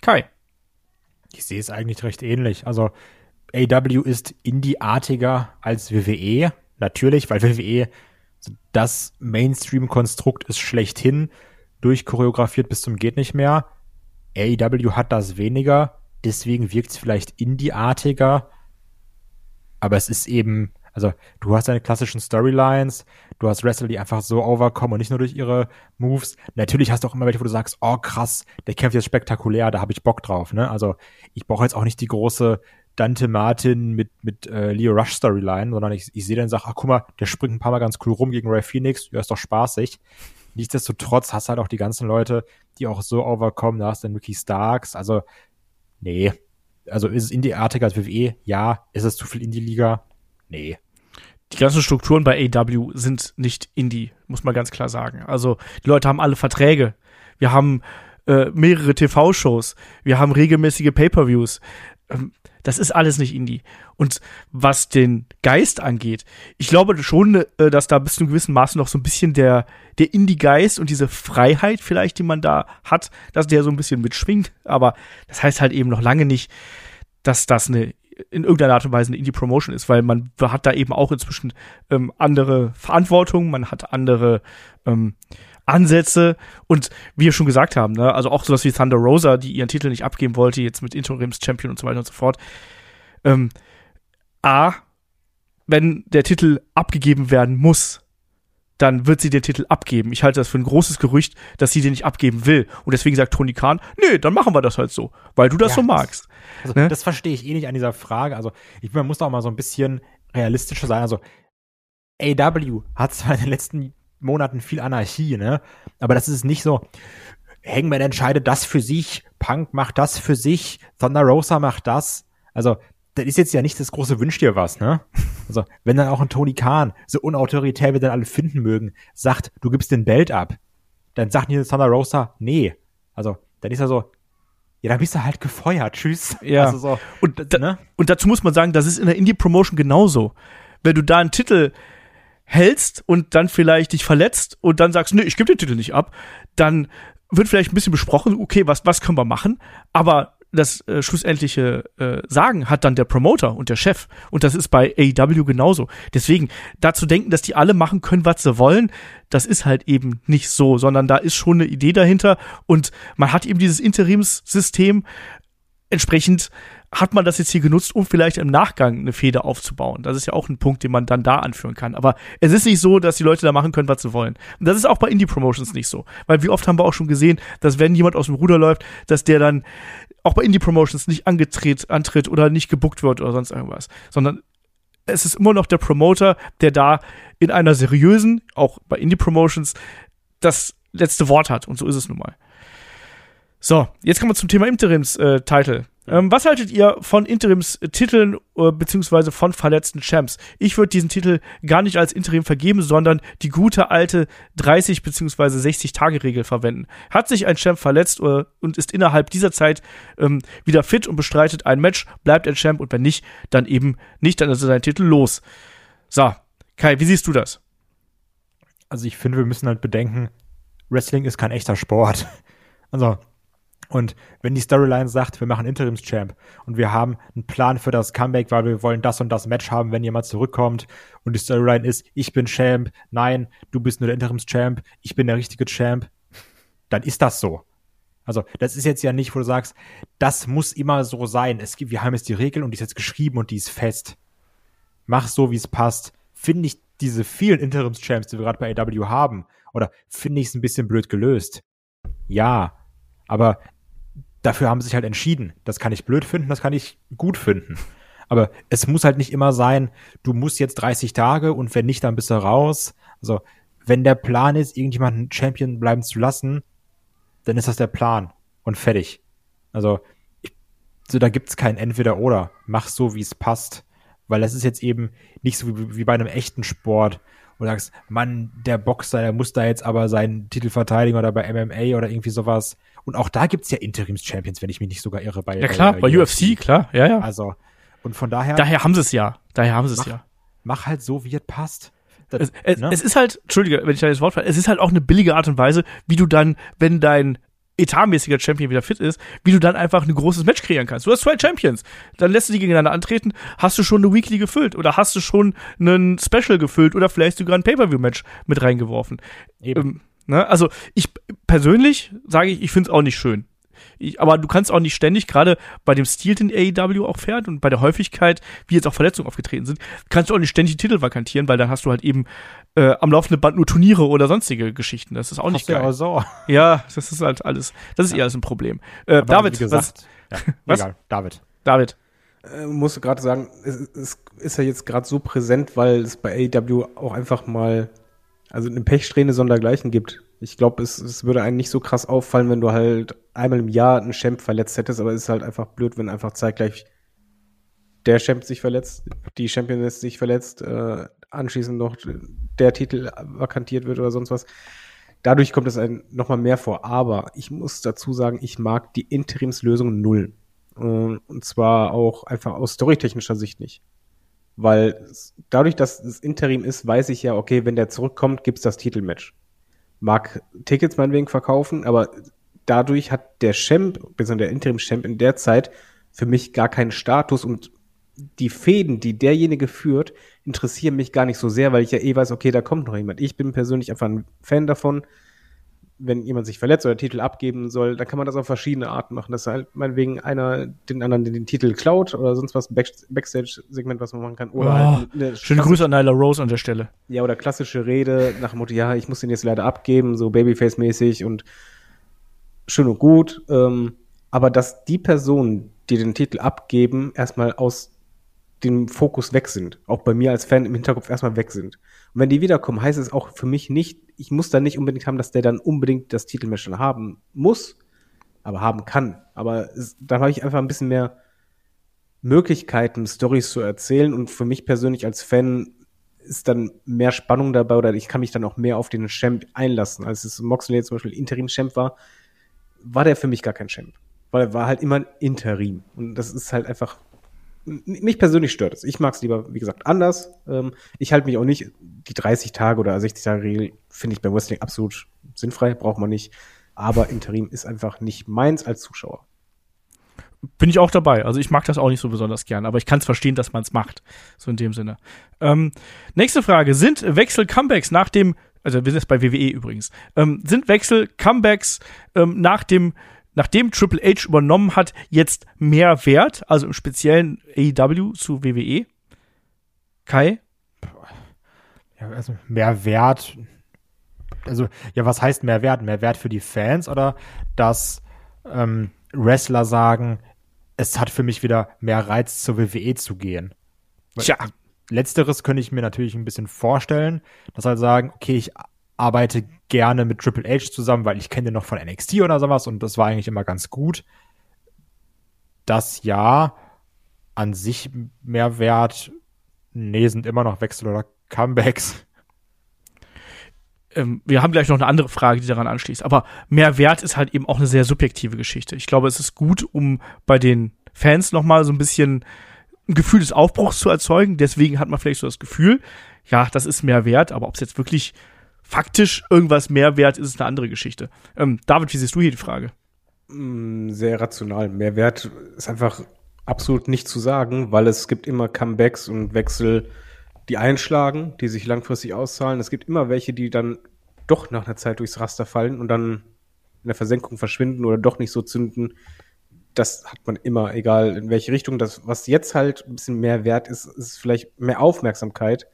Kai. Ich sehe es eigentlich recht ähnlich. Also AW ist Indie-artiger als WWE. Natürlich, weil WWE das Mainstream-Konstrukt ist schlechthin durchchoreografiert bis zum geht nicht mehr. AEW hat das weniger, deswegen wirkt es vielleicht Indie-artiger, aber es ist eben, also du hast deine klassischen Storylines, du hast Wrestler, die einfach so overkommen und nicht nur durch ihre Moves. Natürlich hast du auch immer welche, wo du sagst, oh krass, der kämpft jetzt spektakulär, da habe ich Bock drauf. Ne? Also ich brauche jetzt auch nicht die große Dante Martin mit, mit äh, Leo Rush Storyline, sondern ich, ich sehe dann und sage, ach guck mal, der springt ein paar Mal ganz cool rum gegen Ray Phoenix, ja, ist doch spaßig. Nichtsdestotrotz hast du halt auch die ganzen Leute, die auch so overkommen, da hast du den Ricky Starks, also nee. Also ist es Indie-artiger als WWE? Ja. Ist es zu viel Indie-Liga? Nee. Die ganzen Strukturen bei AW sind nicht Indie, muss man ganz klar sagen. Also die Leute haben alle Verträge. Wir haben äh, mehrere TV-Shows. Wir haben regelmäßige Pay-per-Views. Ähm, das ist alles nicht Indie. Und was den Geist angeht, ich glaube schon, äh, dass da bis zu einem gewissen Maße noch so ein bisschen der, der Indie-Geist und diese Freiheit vielleicht, die man da hat, dass der so ein bisschen mitschwingt. Aber das heißt halt eben noch lange nicht, dass das eine in irgendeiner Art und Weise eine Indie-Promotion ist, weil man hat da eben auch inzwischen ähm, andere Verantwortung, man hat andere ähm, Ansätze und wie wir schon gesagt haben, ne, also auch sowas wie Thunder Rosa, die ihren Titel nicht abgeben wollte, jetzt mit Interims-Champion und so weiter und so fort. Ähm, A, wenn der Titel abgegeben werden muss, dann wird sie den Titel abgeben. Ich halte das für ein großes Gerücht, dass sie den nicht abgeben will. Und deswegen sagt Tony Khan, nee, dann machen wir das halt so, weil du das ja, so magst. Also, ne? Das verstehe ich eh nicht an dieser Frage. Also, ich man muss da auch mal so ein bisschen realistischer sein. Also, AW hat zwar in den letzten Monaten viel Anarchie, ne? Aber das ist nicht so, Hangman entscheidet das für sich, Punk macht das für sich, Thunder Rosa macht das. Also, das ist jetzt ja nicht das große Wünsch dir was, ne? Also, wenn dann auch ein Tony Khan, so unautoritär wir dann alle finden mögen, sagt, du gibst den Belt ab, dann sagt nicht Thunder Rosa, nee. Also, dann ist er so, ja, dann bist du halt gefeuert, tschüss. Ja. Also so, und, da, ne? und dazu muss man sagen, das ist in der Indie-Promotion genauso. Wenn du da einen Titel hältst und dann vielleicht dich verletzt und dann sagst, nee, ich gebe den Titel nicht ab, dann wird vielleicht ein bisschen besprochen, okay, was, was können wir machen, aber das äh, schlussendliche äh, Sagen hat dann der Promoter und der Chef. Und das ist bei AEW genauso. Deswegen, dazu denken, dass die alle machen können, was sie wollen, das ist halt eben nicht so, sondern da ist schon eine Idee dahinter und man hat eben dieses Interimssystem entsprechend hat man das jetzt hier genutzt, um vielleicht im Nachgang eine Feder aufzubauen. Das ist ja auch ein Punkt, den man dann da anführen kann. Aber es ist nicht so, dass die Leute da machen können, was sie wollen. Und das ist auch bei Indie-Promotions nicht so. Weil wie oft haben wir auch schon gesehen, dass wenn jemand aus dem Ruder läuft, dass der dann auch bei Indie-Promotions nicht angetritt, antritt oder nicht gebuckt wird oder sonst irgendwas. Sondern es ist immer noch der Promoter, der da in einer seriösen, auch bei Indie-Promotions, das letzte Wort hat. Und so ist es nun mal. So, jetzt kommen wir zum Thema Interims-Title. Äh, Ähm, was haltet ihr von Interimstiteln äh, beziehungsweise von verletzten Champs? Ich würde diesen Titel gar nicht als Interim vergeben, sondern die gute alte 30 beziehungsweise 60 Tage Regel verwenden. Hat sich ein Champ verletzt äh, und ist innerhalb dieser Zeit ähm, wieder fit und bestreitet ein Match, bleibt ein Champ und wenn nicht, dann eben nicht, dann ist er sein Titel los. So, Kai, wie siehst du das? Also ich finde, wir müssen halt bedenken, Wrestling ist kein echter Sport. Also und wenn die Storyline sagt, wir machen Interims-Champ und wir haben einen Plan für das Comeback, weil wir wollen das und das Match haben, wenn jemand zurückkommt und die Storyline ist, ich bin Champ, nein, du bist nur der Interims-Champ, ich bin der richtige Champ, dann ist das so. Also, das ist jetzt ja nicht, wo du sagst, das muss immer so sein. Es gibt, wir haben jetzt die Regel und die ist jetzt geschrieben und die ist fest. Mach so, wie es passt. Finde ich diese vielen Interims-Champs, die wir gerade bei AW haben, oder finde ich es ein bisschen blöd gelöst? Ja, aber dafür haben sie sich halt entschieden. Das kann ich blöd finden, das kann ich gut finden. Aber es muss halt nicht immer sein, du musst jetzt 30 Tage und wenn nicht, dann bist du raus. Also, wenn der Plan ist, irgendjemanden Champion bleiben zu lassen, dann ist das der Plan und fertig. Also, ich, so, da gibt's kein Entweder-Oder. Mach so, wie es passt. Weil das ist jetzt eben nicht so wie, wie bei einem echten Sport, du sagst, Mann, der Boxer, der muss da jetzt aber seinen Titel verteidigen oder bei MMA oder irgendwie sowas. Und auch da gibt's ja Interims-Champions, wenn ich mich nicht sogar irre. Bei, Ja klar, bei, UFC, klar, ja, ja. Also, und von daher, Daher haben sie es ja. Daher haben sie es ja. mach halt so, wie es passt. Das, Es, es, ne? es ist halt, Entschuldige, wenn ich da das Wort falle, es ist halt auch eine billige Art und Weise, wie du dann, wenn dein etatmäßiger Champion wieder fit ist, wie du dann einfach ein großes Match kreieren kannst. Du hast zwei Champions, dann lässt du die gegeneinander antreten, hast du schon eine Weekly gefüllt oder hast du schon einen Special gefüllt oder vielleicht sogar ein Pay-Per-View-Match mit reingeworfen. Eben. Ähm, ne? Also ich persönlich sage ich, ich finde es auch nicht schön. Ich, aber du kannst auch nicht ständig, gerade bei dem Stil, den AEW auch fährt und bei der Häufigkeit, wie jetzt auch Verletzungen aufgetreten sind, kannst du auch nicht ständig die Titel vakantieren, weil dann hast du halt eben äh, am laufenden Band nur Turniere oder sonstige Geschichten. Das ist auch nicht Hast du ja geil. so. Ja, das ist halt alles, das ist eher alles ein Problem. Äh, Aber David, wie gesagt, ja, Was? egal, David. was, David, Äh, musste gerade sagen, es, es ist ja jetzt gerade so präsent, weil es bei AEW auch einfach mal, also eine Pechsträhne sondergleichen gibt. Ich glaube, es, es würde einen nicht so krass auffallen, wenn du halt einmal im Jahr einen Champ verletzt hättest, aber es ist halt einfach blöd, wenn einfach zeitgleich der Champ sich verletzt, die Championess sich verletzt, äh, anschließend noch der Titel vakantiert wird oder sonst was. Dadurch kommt es einem nochmal mehr vor. Aber ich muss dazu sagen, ich mag die Interimslösung null. Äh, Und zwar auch einfach aus storytechnischer Sicht nicht. Weil es- dadurch, dass es Interim ist, weiß ich ja, okay, wenn der zurückkommt, gibt's das Titelmatch. Mag Tickets meinetwegen verkaufen, aber dadurch hat der Champ, beziehungsweise der Interim-Champ in der Zeit für mich gar keinen Status und die Fäden, die derjenige führt, interessieren mich gar nicht so sehr, weil ich ja eh weiß, okay, da kommt noch jemand. Ich bin persönlich einfach ein Fan davon, wenn jemand sich verletzt oder Titel abgeben soll, dann kann man das auf verschiedene Arten machen. Dass halt meinetwegen einer den anderen den, den Titel klaut oder sonst was, Back Backstage-Segment, was man machen kann. Oder Oh, halt eine schöne Grüße an Nyla Rose an der Stelle. ja, oder klassische Rede nach dem Motto, ja, ich muss den jetzt leider abgeben, so Babyface-mäßig und schön und gut. Ähm, aber dass die Personen, die den Titel abgeben, erstmal aus dem Fokus weg sind, auch bei mir als Fan im Hinterkopf erstmal weg sind. Und wenn die wiederkommen, heißt es auch für mich nicht, ich muss dann nicht unbedingt haben, dass der dann unbedingt das Titelmatch schon haben muss, aber haben kann. Aber es, da habe ich einfach ein bisschen mehr Möglichkeiten, Stories zu erzählen und für mich persönlich als Fan ist dann mehr Spannung dabei oder ich kann mich dann auch mehr auf den Champ einlassen. Als es Moxley zum Beispiel Interim-Champ war, war der für mich gar kein Champ. Weil er war halt immer ein Interim. Und das ist halt einfach, mich persönlich stört es. Ich mag es lieber, wie gesagt, anders. Ähm, ich halte mich auch nicht, die 30 Tage oder 60 Tage Regel finde ich bei Wrestling absolut sinnfrei, braucht man nicht. Aber Interim ist einfach nicht meins als Zuschauer. Bin ich auch dabei. Also ich mag das auch nicht so besonders gern, aber ich kann es verstehen, dass man es macht. So in dem Sinne. Ähm, nächste Frage. Sind Wechsel-Comebacks nach dem, also wir sind jetzt bei WWE übrigens, ähm, sind Wechsel-Comebacks ähm, nach dem, nachdem Triple H übernommen hat, jetzt mehr wert? Also im speziellen AEW zu WWE? Kai? Ja, also mehr Wert. Also, ja, was heißt mehr Wert? Mehr Wert für die Fans oder dass ähm, Wrestler sagen, es hat für mich wieder mehr Reiz zur WWE zu gehen? Tja. Letzteres könnte ich mir natürlich ein bisschen vorstellen, dass halt sagen, okay, ich arbeite gerne mit Triple H zusammen, weil ich kenne den noch von NXT oder sowas und das war eigentlich immer ganz gut. das ja an sich Mehrwert, nee, sind immer noch Wechsel oder Comebacks. ähm, wir haben gleich noch eine andere Frage, die daran anschließt. Aber Mehrwert ist halt eben auch eine sehr subjektive Geschichte. Ich glaube, es ist gut, um bei den Fans nochmal so ein bisschen ein Gefühl des Aufbruchs zu erzeugen. Deswegen hat man vielleicht so das Gefühl, ja, das ist mehr wert, aber ob es jetzt wirklich faktisch irgendwas mehr wert ist, ist eine andere Geschichte. Ähm, David, wie siehst du hier die Frage? Mm, Sehr rational. Mehrwert ist einfach absolut nicht zu sagen, weil es gibt immer Comebacks und Wechsel, die einschlagen, die sich langfristig auszahlen. Es gibt immer welche, die dann doch nach einer Zeit durchs Raster fallen und dann in der Versenkung verschwinden oder doch nicht so zünden. Das hat man immer, egal in welche Richtung. Das, was jetzt halt ein bisschen mehr wert ist, ist vielleicht mehr Aufmerksamkeit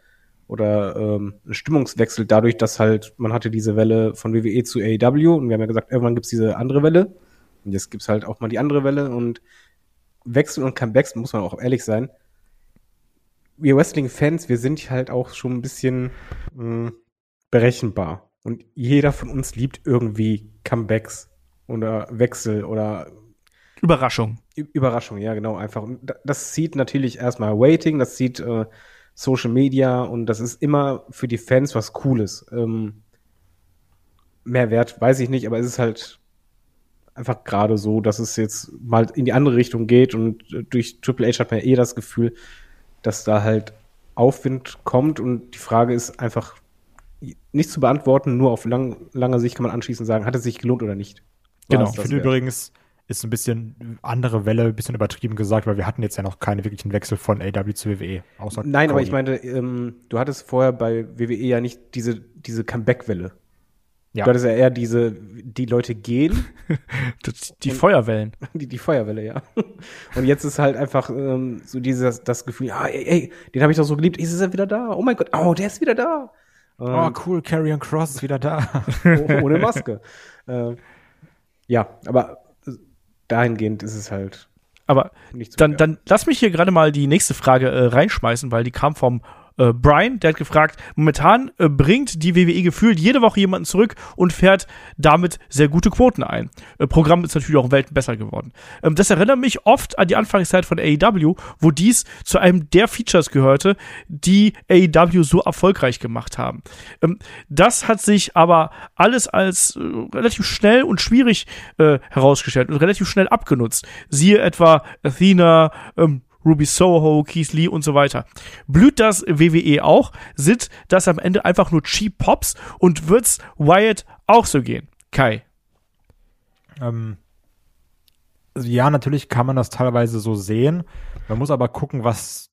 oder ähm, ein Stimmungswechsel dadurch, dass halt man hatte diese Welle von WWE zu AEW und wir haben ja gesagt, irgendwann gibt's diese andere Welle und jetzt gibt's halt auch mal die andere Welle und Wechsel und Comebacks, muss man auch ehrlich sein. Wir Wrestling-Fans, wir sind halt auch schon ein bisschen mh, berechenbar. Und jeder von uns liebt irgendwie Comebacks oder Wechsel oder Überraschung. Überraschung, ja, genau, einfach. Und da- das zieht natürlich erstmal Waiting, das zieht äh, Social Media und das ist immer für die Fans was Cooles. Ähm, mehr Wert weiß ich nicht, aber es ist halt einfach gerade so, dass es jetzt mal in die andere Richtung geht und äh, durch Triple H hat man ja eh das Gefühl, dass da halt Aufwind kommt und die Frage ist einfach nicht zu beantworten, nur auf lang, langer Sicht kann man anschließend sagen, hat es sich gelohnt oder nicht. Genau, War's Ich finde übrigens, ist ein bisschen andere Welle, ein bisschen übertrieben gesagt, weil wir hatten jetzt ja noch keine wirklichen Wechsel von AW zu WWE. Außer Nein, aber Cody. ich meine, ähm, du hattest vorher bei WWE ja nicht diese, diese Comeback-Welle. ja. Du hattest ja eher diese, die Leute gehen, die Feuerwellen. die, die Feuerwelle, ja. Und jetzt ist halt einfach ähm, so dieses, das Gefühl, ah, ey, ey, den habe ich doch so geliebt, ist er wieder da? Oh mein Gott, oh, der ist wieder da. Oh, Ähm, cool, Carrion Cross ist wieder da. oh, ohne Maske. ähm, ja, aber dahingehend ist es halt Aber dann, dann lass mich hier gerade mal die nächste Frage äh, reinschmeißen, weil die kam vom äh, Brian, der hat gefragt, momentan äh, bringt die WWE gefühlt jede Woche jemanden zurück und fährt damit sehr gute Quoten ein. Äh, Programm ist natürlich auch Welten besser geworden. Ähm, das erinnert mich oft an die Anfangszeit von AEW, wo dies zu einem der Features gehörte, die AEW so erfolgreich gemacht haben. Ähm, das hat sich aber alles als äh, relativ schnell und schwierig äh, herausgestellt und relativ schnell abgenutzt. Siehe etwa Athena, ähm, Ruby Soho, Keith Lee und so weiter. Blüht das WWE auch? Sind das am Ende einfach nur Cheap Pops und wird's Wyatt auch so gehen? Kai. ähm, also ja, natürlich kann man das teilweise so sehen. Man muss aber gucken, was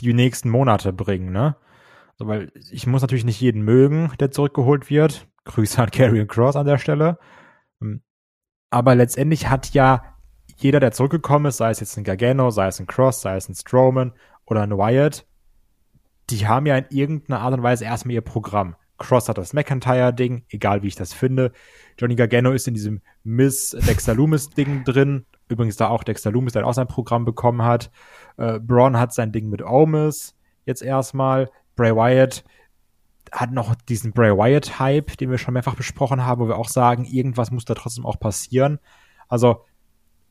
die nächsten Monate bringen, ne? Also, weil ich muss natürlich nicht jeden mögen, der zurückgeholt wird. Grüße an Karrion Cross an der Stelle. Ähm, Aber letztendlich hat ja jeder, der zurückgekommen ist, sei es jetzt ein Gargano, sei es ein Cross, sei es ein Strowman oder ein Wyatt, die haben ja in irgendeiner Art und Weise erstmal ihr Programm. Cross hat das McIntyre-Ding, egal wie ich das finde. Johnny Gargano ist in diesem Miss Dexter Loomis-Ding drin. Übrigens da auch Dexter Loomis, der auch sein Programm bekommen hat. Äh, Braun hat sein Ding mit Omis jetzt erstmal. Bray Wyatt hat noch diesen Bray Wyatt-Hype, den wir schon mehrfach besprochen haben, wo wir auch sagen, irgendwas muss da trotzdem auch passieren. Also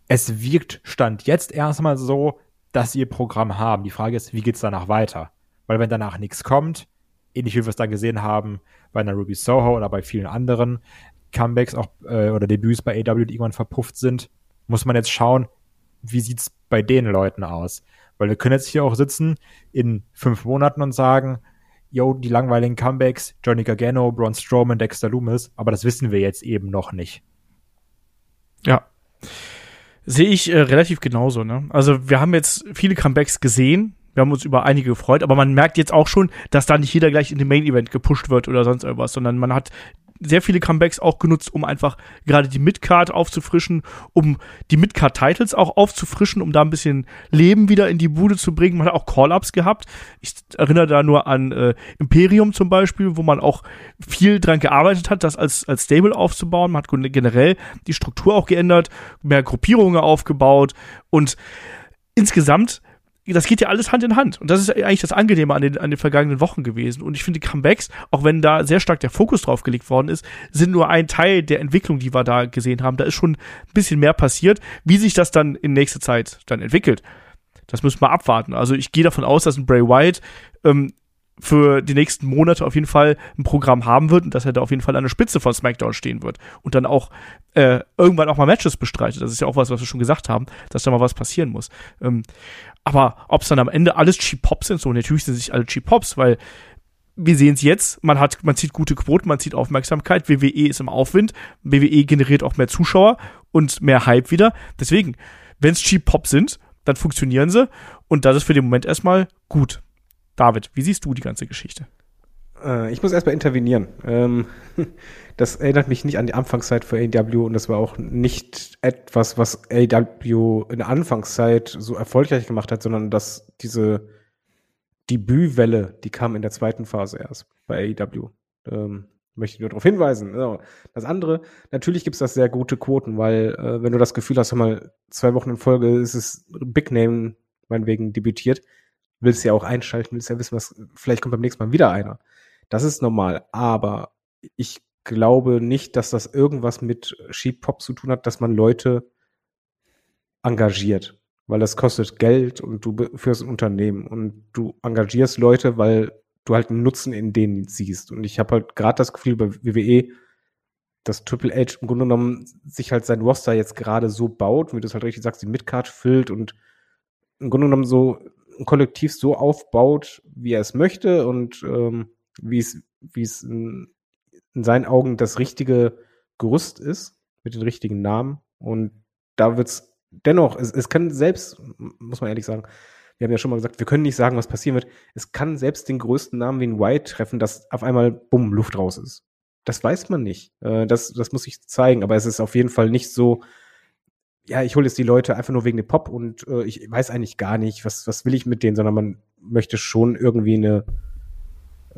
es wirkt Stand jetzt erstmal so, dass sie ihr Programm haben. Die Frage ist, wie geht's danach weiter? Weil wenn danach nichts kommt, ähnlich wie wir es da gesehen haben bei einer Ruby Soho oder bei vielen anderen Comebacks auch äh, oder Debüts bei AW, die irgendwann verpufft sind, muss man jetzt schauen, wie sieht's bei den Leuten aus? Weil wir können jetzt hier auch sitzen in fünf Monaten und sagen, yo, die langweiligen Comebacks, Johnny Gargano, Braun Strowman, Dexter Loomis, aber das wissen wir jetzt eben noch nicht. Ja. Sehe ich äh, relativ genauso, ne? Also wir haben jetzt viele Comebacks gesehen. Wir haben uns über einige gefreut, aber man merkt jetzt auch schon, dass da nicht jeder gleich in den Main Event gepusht wird oder sonst irgendwas, sondern man hat sehr viele Comebacks auch genutzt, um einfach gerade die Midcard aufzufrischen, um die Midcard-Titles auch aufzufrischen, um da ein bisschen Leben wieder in die Bude zu bringen. Man hat auch Call-Ups gehabt. Ich erinnere da nur an äh, Imperium zum Beispiel, wo man auch viel dran gearbeitet hat, das als, als Stable aufzubauen. Man hat generell die Struktur auch geändert, mehr Gruppierungen aufgebaut und insgesamt das geht ja alles Hand in Hand. Und das ist eigentlich das Angenehme an den, an den vergangenen Wochen gewesen. Und ich finde, Comebacks, auch wenn da sehr stark der Fokus drauf gelegt worden ist, sind nur ein Teil der Entwicklung, die wir da gesehen haben. Da ist schon ein bisschen mehr passiert. Wie sich das dann in nächster Zeit dann entwickelt, das müssen wir abwarten. Also ich gehe davon aus, dass ein Bray Wyatt ähm, für die nächsten Monate auf jeden Fall ein Programm haben wird und dass er da auf jeden Fall an der Spitze von SmackDown stehen wird und dann auch äh, irgendwann auch mal Matches bestreitet. Das ist ja auch was, was wir schon gesagt haben, dass da mal was passieren muss. Ähm, aber ob es dann am Ende alles Cheap Pops sind, so natürlich sind sich alle Cheap Pops, weil wir sehen es jetzt, man hat, man zieht gute Quoten, man zieht Aufmerksamkeit, WWE ist im Aufwind, WWE generiert auch mehr Zuschauer und mehr Hype wieder. Deswegen, wenn es Cheap Pops sind, dann funktionieren sie und das ist für den Moment erstmal gut. David, wie siehst du die ganze Geschichte? Äh, ich muss erstmal intervenieren. Ähm, das erinnert mich nicht an die Anfangszeit für AW und das war auch nicht etwas, was AW in der Anfangszeit so erfolgreich gemacht hat, sondern dass diese Debütwelle, die kam in der zweiten Phase erst bei AEW. Ähm, möchte ich nur darauf hinweisen. Das andere, natürlich gibt es das sehr gute Quoten, weil äh, wenn du das Gefühl hast, mal zwei Wochen in Folge ist es Big Name meinetwegen debütiert, willst ja auch einschalten, willst ja wissen, was, vielleicht kommt beim nächsten Mal wieder einer. Das ist normal, aber ich glaube nicht, dass das irgendwas mit Sheep Pop zu tun hat, dass man Leute engagiert weil das kostet Geld und du führst ein Unternehmen und du engagierst Leute, weil du halt einen Nutzen in denen siehst. Und ich habe halt gerade das Gefühl bei WWE, dass Triple H im Grunde genommen sich halt sein Roster jetzt gerade so baut, wie du es halt richtig sagst, die Midcard füllt und im Grunde genommen so ein Kollektiv so aufbaut, wie er es möchte und ähm, wie es, wie es in, in seinen Augen das richtige Gerüst ist, mit den richtigen Namen. Und da dennoch, es, es kann selbst, muss man ehrlich sagen, wir haben ja schon mal gesagt, wir können nicht sagen, was passieren wird. Es kann selbst den größten Namen wie ein White treffen, dass auf einmal, bumm, Luft raus ist. Das weiß man nicht. Äh, das, das muss ich zeigen, aber es ist auf jeden Fall nicht so, ja, ich hole jetzt die Leute einfach nur wegen dem Pop und äh, ich weiß eigentlich gar nicht, was, was will ich mit denen, sondern man möchte schon irgendwie eine,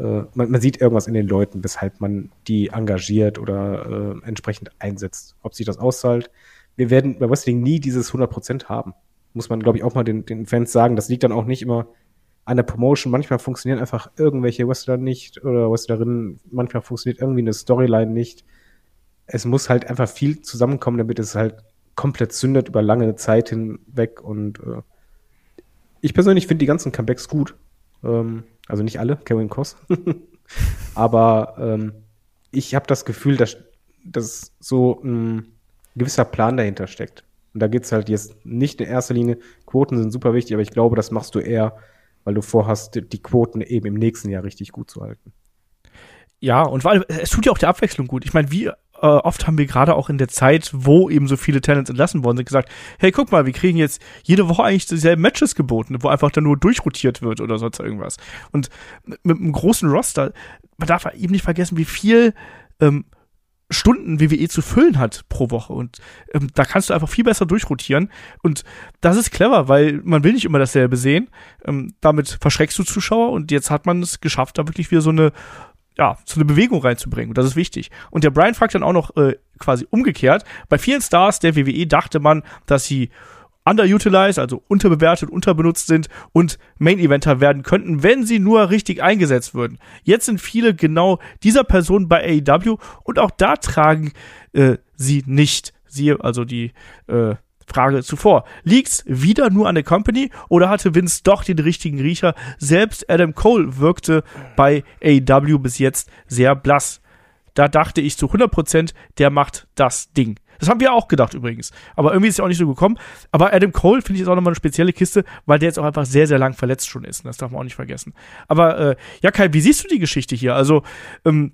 äh, man, man sieht irgendwas in den Leuten, weshalb man die engagiert oder äh, entsprechend einsetzt. Ob sich das auszahlt, wir werden bei Wrestling nie dieses 100% haben. Muss man, glaube ich, auch mal den, den Fans sagen. Das liegt dann auch nicht immer an der Promotion. Manchmal funktionieren einfach irgendwelche Wrestler nicht oder Wrestlerinnen. Manchmal funktioniert irgendwie eine Storyline nicht. Es muss halt einfach viel zusammenkommen, damit es halt komplett zündet über lange Zeit hinweg. Und äh, ich persönlich finde die ganzen Comebacks gut. Ähm, also nicht alle, Kevin Cross. Aber ähm, ich habe das Gefühl, dass, dass so ein gewisser Plan dahinter steckt. Und da geht's halt jetzt nicht in erster Linie, Quoten sind super wichtig, aber ich glaube, das machst du eher, weil du vorhast, die Quoten eben im nächsten Jahr richtig gut zu halten. Ja, und weil es tut ja auch der Abwechslung gut. Ich meine, wie äh, oft haben wir gerade auch in der Zeit, wo eben so viele Talents entlassen worden sind, gesagt, hey, guck mal, wir kriegen jetzt jede Woche eigentlich dieselben Matches geboten, wo einfach dann nur durchrotiert wird oder sonst irgendwas. Und mit einem großen Roster, man darf eben nicht vergessen, wie viel ähm, Stunden WWE zu füllen hat pro Woche. Und ähm, da kannst du einfach viel besser durchrotieren. Und das ist clever, weil man will nicht immer dasselbe sehen. Ähm, damit verschreckst du Zuschauer und jetzt hat man es geschafft, da wirklich wieder so eine, ja, so eine Bewegung reinzubringen. Und das ist wichtig. Und der Brian fragt dann auch noch äh, quasi umgekehrt. Bei vielen Stars der WWE dachte man, dass sie underutilized, also unterbewertet, unterbenutzt sind und Main Eventer werden könnten, wenn sie nur richtig eingesetzt würden. Jetzt sind viele genau dieser Person bei AEW und auch da tragen äh, sie nicht. Siehe also die äh, Frage zuvor. Liegt's wieder nur an der Company oder hatte Vince doch den richtigen Riecher? Selbst Adam Cole wirkte bei AEW bis jetzt sehr blass. Da dachte ich zu 100%, der macht das Ding. Das haben wir auch gedacht übrigens. Aber irgendwie ist es auch nicht so gekommen. Aber Adam Cole finde ich jetzt auch nochmal eine spezielle Kiste, weil der jetzt auch einfach sehr, sehr lang verletzt schon ist. Das darf man auch nicht vergessen. Aber äh, ja, Kai, wie siehst du die Geschichte hier? Also, ähm,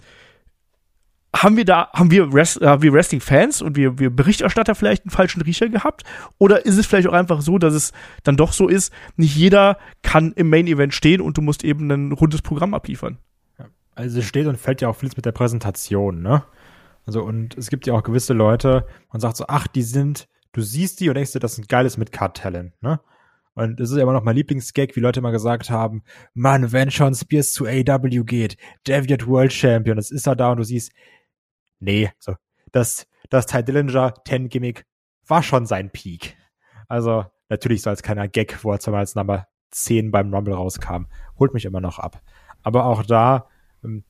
haben wir da, haben wir, Rest, äh, wir Wrestling-Fans und wir, wir Berichterstatter vielleicht einen falschen Riecher gehabt? Oder ist es vielleicht auch einfach so, dass es dann doch so ist, nicht jeder kann im Main-Event stehen und du musst eben ein rundes Programm abliefern? Also es steht und fällt ja auch vieles mit der Präsentation, ne? Also, und es gibt ja auch gewisse Leute, man sagt so, ach, die sind, du siehst die und denkst dir, das ist ein geiles Mid-Card-Talent, ne? Und das ist ja immer noch mein Lieblingsgag, wie Leute mal gesagt haben, Mann, wenn Sean Spears zu AW geht, der wird World Champion, das ist er da und du siehst, nee, so, das, das Ty Dillinger 10 Gimmick war schon sein Peak. Also, natürlich soll es keiner Gag, wo er zweimal als Number 10 beim Rumble rauskam. Holt mich immer noch ab. Aber auch da, ähm,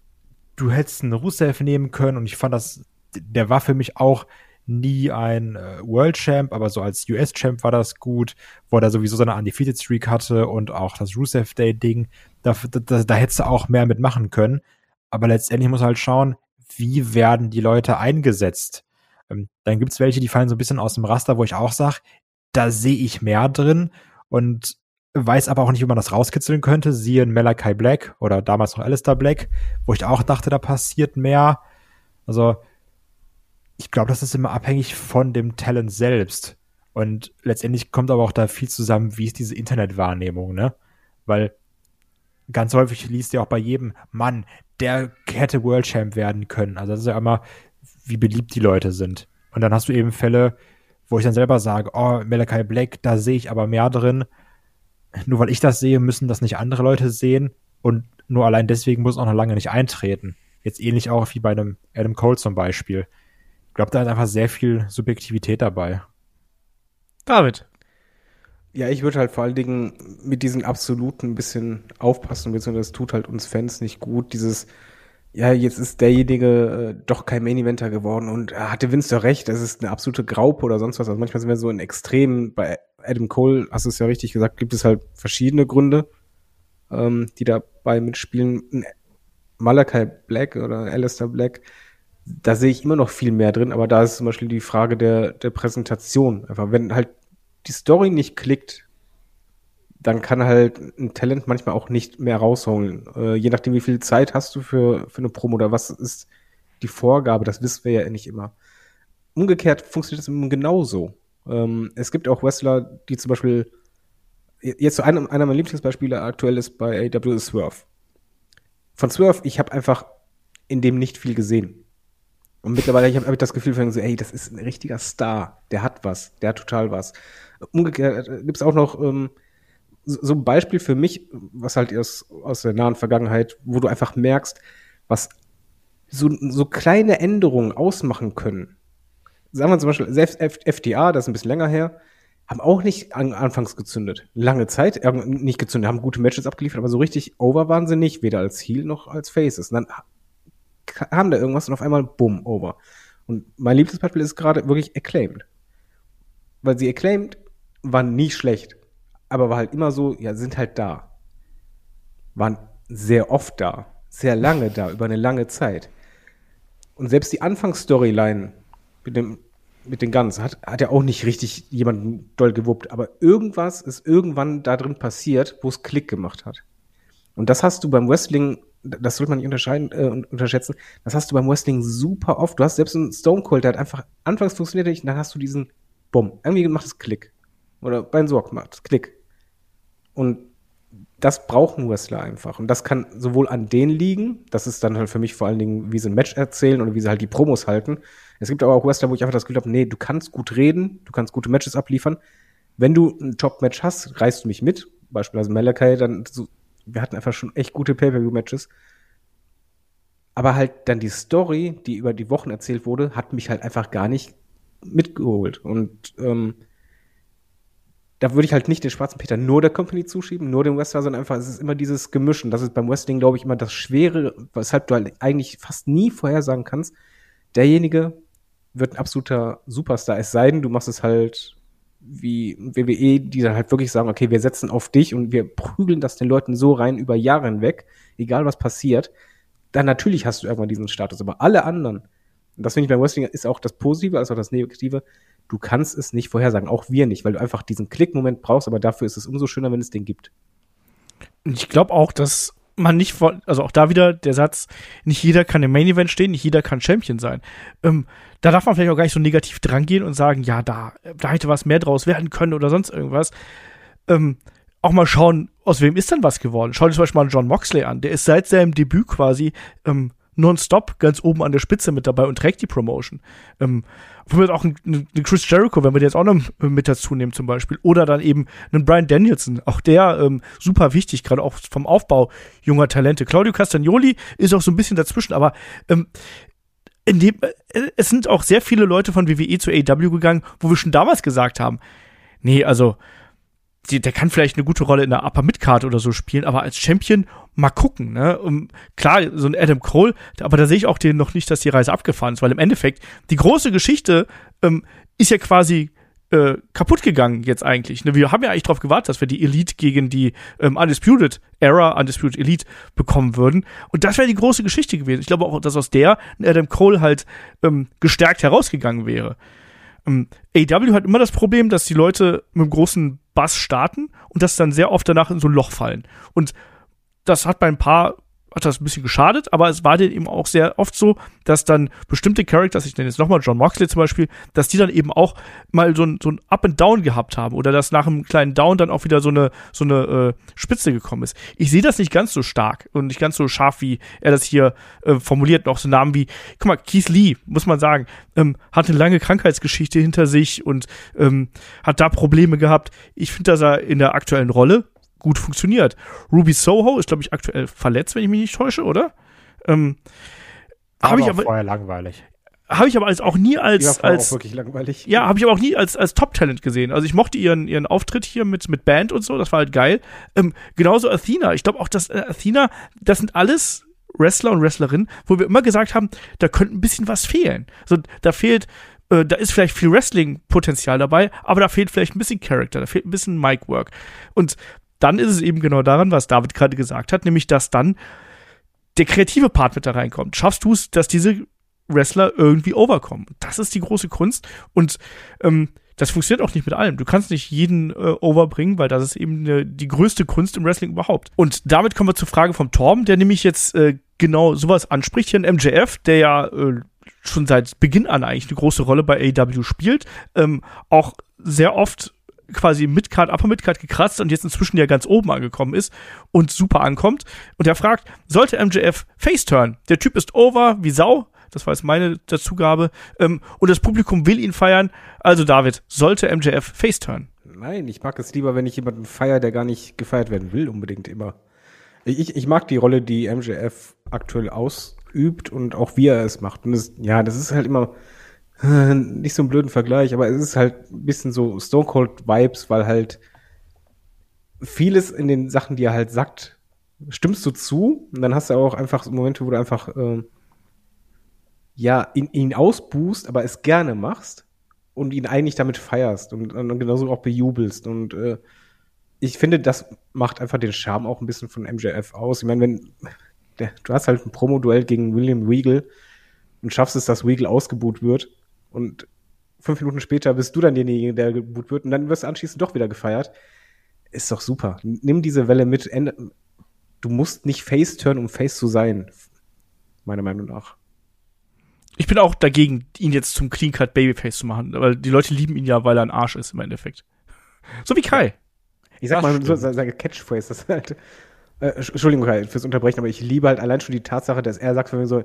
du hättest einen Rusev nehmen können und ich fand das, der war für mich auch nie ein äh, World Champ, aber so als US Champ war das gut, wo er sowieso seine Undefeated Streak hatte und auch das Rusev Day Ding, da, da, da hättest du auch mehr mitmachen können. Aber letztendlich muss halt schauen, wie werden die Leute eingesetzt. Ähm, dann gibt's welche, die fallen so ein bisschen aus dem Raster, wo ich auch sag, da sehe ich mehr drin und weiß aber auch nicht, wie man das rauskitzeln könnte. Siehe Malachi Black oder damals noch Alistair Black, wo ich auch dachte, da passiert mehr. Also ich glaube, das ist immer abhängig von dem Talent selbst. Und letztendlich kommt aber auch da viel zusammen, wie ist diese Internetwahrnehmung, ne? Weil ganz häufig liest ja auch bei jedem, Mann, der hätte World Champ werden können. Also das ist ja immer, wie beliebt die Leute sind. Und dann hast du eben Fälle, wo ich dann selber sage, oh, Malachi Black, da sehe ich aber mehr drin. Nur weil ich das sehe, müssen das nicht andere Leute sehen. Und nur allein deswegen muss auch noch lange nicht eintreten. Jetzt ähnlich auch wie bei einem Adam Cole zum Beispiel glaube, da ist einfach sehr viel Subjektivität dabei. David. Ja, ich würde halt vor allen Dingen mit diesen Absoluten ein bisschen aufpassen, beziehungsweise das tut halt uns Fans nicht gut. Dieses, ja, jetzt ist derjenige äh, doch kein Main Eventer geworden und äh, hatte Vince doch recht, das ist eine absolute Graupe oder sonst was. Also manchmal sind wir so in Extremen. Bei Adam Cole, hast du es ja richtig gesagt, gibt es halt verschiedene Gründe, ähm, die dabei mitspielen. Malachi Black oder Alistair Black da sehe ich immer noch viel mehr drin, aber da ist zum Beispiel die Frage der, der Präsentation. Einfach, wenn halt die Story nicht klickt, dann kann halt ein Talent manchmal auch nicht mehr rausholen. Äh, je nachdem, wie viel Zeit hast du für, für eine Promo oder was ist die Vorgabe, das wissen wir ja nicht immer. Umgekehrt funktioniert immer genauso. Ähm, es gibt auch Wrestler, die zum Beispiel, jetzt so einer, einer meiner Lieblingsbeispiele aktuell ist bei AW Swerve. Von Swerve, ich habe einfach in dem nicht viel gesehen. Und mittlerweile habe hab ich das Gefühl, so, ey, das ist ein richtiger Star. Der hat was. Der hat total was. Umgekehrt äh, gibt es auch noch ähm, so ein Beispiel für mich, was halt aus, aus der nahen Vergangenheit, wo du einfach merkst, was so, so kleine Änderungen ausmachen können. Sagen wir zum Beispiel, selbst FDA, das ist ein bisschen länger her, haben auch nicht an, anfangs gezündet. Lange Zeit, äh, nicht gezündet, haben gute Matches abgeliefert, aber so richtig over waren sie nicht, weder als Heel noch als Faces. Und dann kam da irgendwas und auf einmal bumm, over. Und mein Lieblingsbeispiel ist gerade wirklich Acclaimed. Weil sie Acclaimed waren nie schlecht, aber war halt immer so, ja, sind halt da. Waren sehr oft da, sehr lange da, über eine lange Zeit. Und selbst die Anfangsstoryline mit dem mit den Guns hat, hat ja auch nicht richtig jemanden doll gewuppt, aber irgendwas ist irgendwann da drin passiert, wo es Klick gemacht hat. Und das hast du beim Wrestling das sollte man nicht unterscheiden, äh, unterschätzen. Das hast du beim Wrestling super oft. Du hast selbst einen Stone Cold, der hat einfach anfangs funktioniert nicht, und dann hast du diesen Bumm. Irgendwie macht es Klick. Oder beim Sorg macht es Klick. Und das brauchen Wrestler einfach. Und das kann sowohl an denen liegen, das ist dann halt für mich vor allen Dingen, wie sie ein Match erzählen oder wie sie halt die Promos halten. Es gibt aber auch Wrestler, wo ich einfach das Gefühl habe, nee, du kannst gut reden, du kannst gute Matches abliefern. Wenn du ein Top-Match hast, reißt du mich mit, beispielsweise Malachi, dann wir hatten einfach schon echt gute Pay-Per-View-Matches. Aber halt dann die Story, die über die Wochen erzählt wurde, hat mich halt einfach gar nicht mitgeholt. Und ähm, da würde ich halt nicht den schwarzen Peter nur der Company zuschieben, nur dem Wrestler, sondern einfach, es ist immer dieses Gemisch. Und das ist beim Wrestling, glaube ich, immer das Schwere, weshalb du halt eigentlich fast nie vorhersagen kannst. Derjenige wird ein absoluter Superstar, es sei denn, du machst es halt wie WWE, die dann halt wirklich sagen, okay, wir setzen auf dich und wir prügeln das den Leuten so rein über Jahre hinweg, egal was passiert, dann natürlich hast du irgendwann diesen Status. Aber alle anderen, das finde ich beim Wrestling ist auch das Positive als auch das Negative, du kannst es nicht vorhersagen, auch wir nicht, weil du einfach diesen Klickmoment brauchst, aber dafür ist es umso schöner, wenn es den gibt. Ich glaube auch, dass man nicht von, also auch da wieder der Satz, nicht jeder kann im Main Event stehen, nicht jeder kann Champion sein. Ähm, da darf man vielleicht auch gar nicht so negativ drangehen und sagen, ja, da, da hätte was mehr draus werden können oder sonst irgendwas. Ähm, auch mal schauen, aus wem ist denn was geworden. Schau dir zum Beispiel mal John Moxley an. Der ist seit seinem Debüt quasi ähm, nonstop ganz oben an der Spitze mit dabei und trägt die Promotion. Ähm, auch ein, ein Chris Jericho, wenn wir den jetzt auch noch mit dazu nehmen zum Beispiel. Oder dann eben einen Brian Danielson. Auch der ähm, super wichtig, gerade auch vom Aufbau junger Talente. Claudio Castagnoli ist auch so ein bisschen dazwischen, aber ähm, in dem, äh, es sind auch sehr viele Leute von WWE zu AW gegangen, wo wir schon damals gesagt haben, nee, also die, der kann vielleicht eine gute Rolle in der Upper Midcard oder so spielen, aber als Champion mal gucken, ne? Um, klar, so ein Adam Cole, aber da sehe ich auch den noch nicht, dass die Reise abgefahren ist, weil im Endeffekt die große Geschichte ähm, ist ja quasi äh, kaputt gegangen jetzt eigentlich. Ne? Wir haben ja eigentlich darauf gewartet, dass wir die Elite gegen die ähm, Undisputed Era, Undisputed Elite bekommen würden. Und das wäre die große Geschichte gewesen. Ich glaube auch, dass aus der Adam Cole halt ähm, gestärkt herausgegangen wäre. Ähm, AW hat immer das Problem, dass die Leute mit einem großen Bass starten und das dann sehr oft danach in so ein Loch fallen. Und das hat bei ein paar hat das ein bisschen geschadet, aber es war denen eben auch sehr oft so, dass dann bestimmte Characters, ich nenne jetzt nochmal John Moxley zum Beispiel, dass die dann eben auch mal so ein, so ein Up and Down gehabt haben oder dass nach einem kleinen Down dann auch wieder so eine, so eine äh, Spitze gekommen ist. Ich sehe das nicht ganz so stark und nicht ganz so scharf, wie er das hier äh, formuliert. Noch so Namen wie, guck mal, Keith Lee, muss man sagen, ähm, hat eine lange Krankheitsgeschichte hinter sich und ähm, hat da Probleme gehabt. Ich finde, dass er in der aktuellen Rolle gut funktioniert. Ruby Soho ist, glaube ich, aktuell verletzt, wenn ich mich nicht täusche, oder? Ähm, habe ich aber vorher langweilig. Habe ich aber als auch nie als als auch wirklich langweilig. Ja, habe ich aber auch nie als als Top Talent gesehen. Also ich mochte ihren ihren Auftritt hier mit mit Band und so, das war halt geil. Ähm, genauso Athena. Ich glaube auch, dass äh, Athena, das sind alles Wrestler und Wrestlerinnen, wo wir immer gesagt haben, da könnte ein bisschen was fehlen. So, da fehlt äh, da ist vielleicht viel Wrestling-Potenzial dabei, aber da fehlt vielleicht ein bisschen Character, da fehlt ein bisschen Mic-Work. Und dann ist es eben genau daran, was David gerade gesagt hat, nämlich dass dann der kreative Part mit da reinkommt. Schaffst du es, dass diese Wrestler irgendwie overkommen? Das ist die große Kunst und ähm, das funktioniert auch nicht mit allem. Du kannst nicht jeden äh, overbringen, weil das ist eben ne, die größte Kunst im Wrestling überhaupt. Und damit kommen wir zur Frage vom Torben, der nämlich jetzt äh, genau sowas anspricht. Hier ein MJF, der ja äh, schon seit Beginn an eigentlich eine große Rolle bei AEW spielt, ähm, auch sehr oft quasi Midcard, Upper Midcard gekratzt und jetzt inzwischen ja ganz oben angekommen ist und super ankommt. Und er fragt, sollte MJF face turn? Der Typ ist over wie Sau. Das war jetzt meine Dazugabe. Ähm, und das Publikum will ihn feiern. Also David, sollte MJF face turn? Nein, ich mag es lieber, wenn ich jemanden feiere, der gar nicht gefeiert werden will, unbedingt immer. Ich, ich mag die Rolle, die MJF aktuell ausübt und auch wie er es macht. Und das, ja, das ist halt immer, nicht so einen blöden Vergleich, aber es ist halt ein bisschen so Stone Cold Vibes, weil halt vieles in den Sachen, die er halt sagt, stimmst du zu und dann hast du auch einfach Momente, wo du einfach äh, ja ihn, ihn ausbußt, aber es gerne machst und ihn eigentlich damit feierst und, und genauso auch bejubelst und äh, ich finde, das macht einfach den Charme auch ein bisschen von MJF aus. Ich meine, wenn der, du hast halt ein Promo-Duell gegen William Weagle und schaffst es, dass Weagle ausgebuht wird und fünf Minuten später bist du dann derjenige, der geboot wird und dann wirst du anschließend doch wieder gefeiert. Ist doch super. Nimm diese Welle mit. Du musst nicht Face turn, um Face zu sein. Meiner Meinung nach. Ich bin auch dagegen, ihn jetzt zum Clean Cut Babyface zu machen, weil die Leute lieben ihn ja, weil er ein Arsch ist im Endeffekt. So wie Kai. Ich sag das mal, so, sage Catchphrase, das halt. Äh, Entschuldigung, Kai, fürs Unterbrechen, aber ich liebe halt allein schon die Tatsache, dass er sagt, wenn wir so,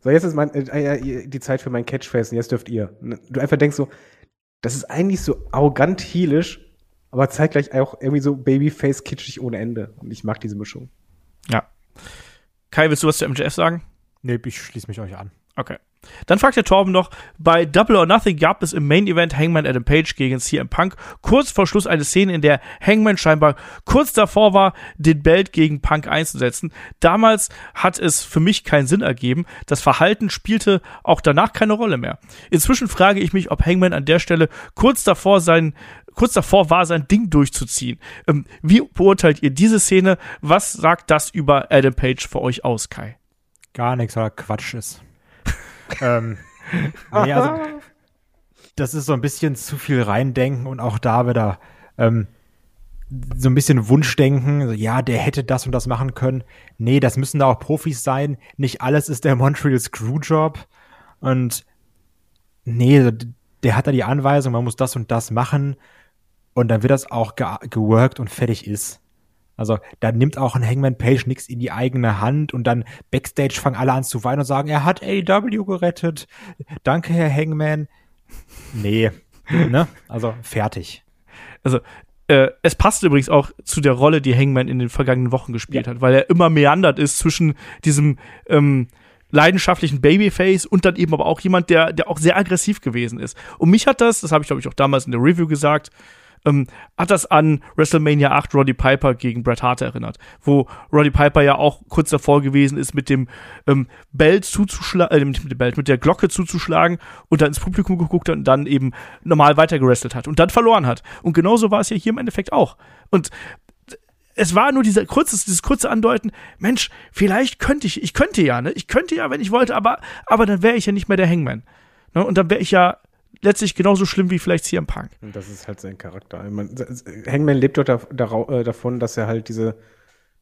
so, jetzt ist mein, äh, äh, die Zeit für mein Catchphrase und jetzt dürft ihr. Ne, du einfach denkst so, das ist eigentlich so arrogant heelisch, aber zeitgleich auch irgendwie so Babyface kitschig ohne Ende. Und ich mag diese Mischung. Ja. Kai, willst du was zu MJF sagen? Nee, ich schließe mich euch an. Okay. Dann fragt der Torben noch, bei Double or Nothing gab es im Main Event Hangman Adam Page gegen CM Punk kurz vor Schluss eine Szene, in der Hangman scheinbar kurz davor war, den Belt gegen Punk einzusetzen. Damals hat es für mich keinen Sinn ergeben. Das Verhalten spielte auch danach keine Rolle mehr. Inzwischen frage ich mich, ob Hangman an der Stelle kurz davor sein kurz davor war, sein Ding durchzuziehen. Ähm, wie beurteilt ihr diese Szene? Was sagt das über Adam Page für euch aus, Kai? Gar nichts, weil Quatsch ist ähm, nee, also, das ist so ein bisschen zu viel reindenken und auch da wieder ähm, so ein bisschen Wunschdenken. So, ja, der hätte das und das machen können. Nee, das müssen da auch Profis sein. Nicht alles ist der Montreal Screwjob. Und nee, der hat da die Anweisung, man muss das und das machen. Und dann wird das auch ge geworkt und fertig ist. Also da nimmt auch ein Hangman Page nichts in die eigene Hand und dann Backstage fangen alle an zu weinen und sagen, er hat AEW gerettet. Danke, Herr Hangman. Nee, ne? Also fertig. Also äh, es passt übrigens auch zu der Rolle, die Hangman in den vergangenen Wochen gespielt ja. hat, weil er immer meandert ist zwischen diesem ähm, leidenschaftlichen Babyface und dann eben aber auch jemand, der, der auch sehr aggressiv gewesen ist. Und mich hat das, das habe ich glaube ich auch damals in der Review gesagt, ähm, hat das an WrestleMania 8 Roddy Piper gegen Bret Hart erinnert, wo Roddy Piper ja auch kurz davor gewesen ist, mit dem ähm, Bell zuzuschlagen, äh, mit dem Bell, mit der Glocke zuzuschlagen und dann ins Publikum geguckt hat und dann eben normal weitergerestelt hat und dann verloren hat. Und genauso war es ja hier im Endeffekt auch. Und es war nur dieser kurze, dieses kurze Andeuten, Mensch, vielleicht könnte ich, ich könnte ja, ne? Ich könnte ja, wenn ich wollte, aber, aber dann wäre ich ja nicht mehr der Hangman. Ne? Und dann wäre ich ja letztlich genauso schlimm wie vielleicht CM Punk. Und das ist halt sein Charakter. Hangman lebt doch da, da, äh, davon, dass er halt diese,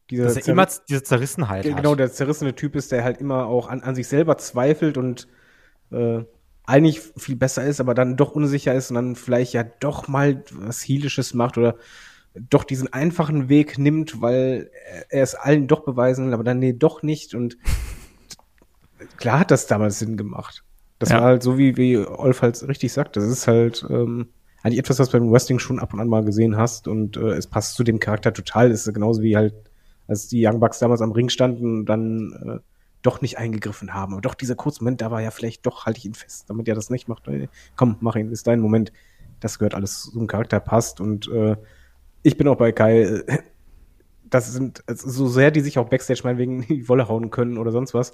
diese, Dass er immer diese Zerrissenheit hat. genau, der zerrissene Typ ist, der halt immer auch an, an sich selber zweifelt und äh, eigentlich viel besser ist, aber dann doch unsicher ist und dann vielleicht ja doch mal was Heelisches macht oder doch diesen einfachen Weg nimmt, weil er es allen doch beweisen will, aber dann nee, doch nicht. Und klar hat das damals Sinn gemacht. Das Ja. war halt so, wie, wie Olf halt richtig sagt. Das ist halt ähm, eigentlich etwas, was du beim Wrestling schon ab und an mal gesehen hast und äh, es passt zu dem Charakter total. Das ist genauso wie halt, als die Young Bucks damals am Ring standen und dann äh, doch nicht eingegriffen haben. Aber doch dieser kurze Moment, da war ja vielleicht doch, halte ich ihn fest, damit er das nicht macht. Ey, komm, mach ihn, ist dein Moment. Das gehört alles zum Charakter, passt. Und äh, ich bin auch bei Kai. äh, Das sind, also so sehr die sich auch Backstage meinetwegen in die Wolle hauen können oder sonst was.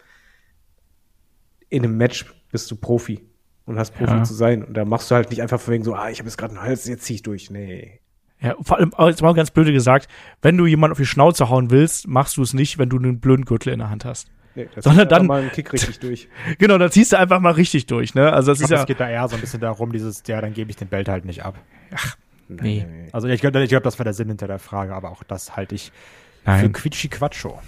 In einem Match bist du Profi und hast Profi Ja. zu sein. Und da machst du halt nicht einfach von wegen so, ah, ich habe jetzt gerade einen Hals, jetzt zieh ich durch. Nee. Ja, vor allem, aber jetzt mal ganz blöde gesagt, wenn du jemanden auf die Schnauze hauen willst, machst du es nicht, wenn du einen blöden Gürtel in der Hand hast. nee das Sondern dann- mal einen Kick richtig durch. Genau, dann ziehst du einfach mal richtig durch, ne? Also das Ich ist glaub, ja. es geht da eher so ein bisschen darum, dieses, ja, dann gebe ich den Belt halt nicht ab. Nee. Also ich glaube, ich glaub, das war der Sinn hinter der Frage, aber auch das halte ich für Nein. Quitschi Quatscho.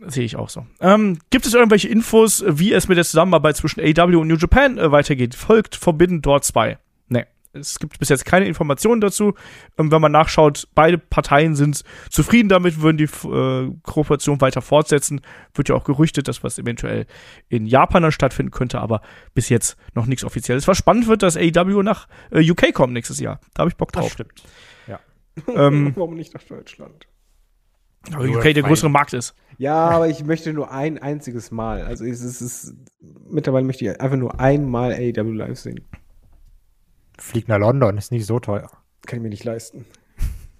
Ja, sehe ich auch so. Ähm, gibt es irgendwelche Infos, wie es mit der Zusammenarbeit zwischen AW und New Japan äh, weitergeht? Folgt Forbidden Door 2. Nee. Es gibt bis jetzt keine Informationen dazu. Ähm, wenn man nachschaut, beide Parteien sind zufrieden damit, würden die äh, Kooperation weiter fortsetzen. Wird ja auch gerüchtet, dass was eventuell in Japan dann stattfinden könnte, aber bis jetzt noch nichts Offizielles. Was spannend wird, dass AW nach äh, UK kommt nächstes Jahr. Da habe ich Bock drauf. stimmt. Ähm, Warum nicht nach Deutschland? Aber UK der größere Markt ist. Ja, aber ich möchte nur ein einziges Mal. Also es ist, es ist mittlerweile möchte ich einfach nur einmal AEW live sehen. Flieg nach London, ist nicht so teuer. Kann ich mir nicht leisten.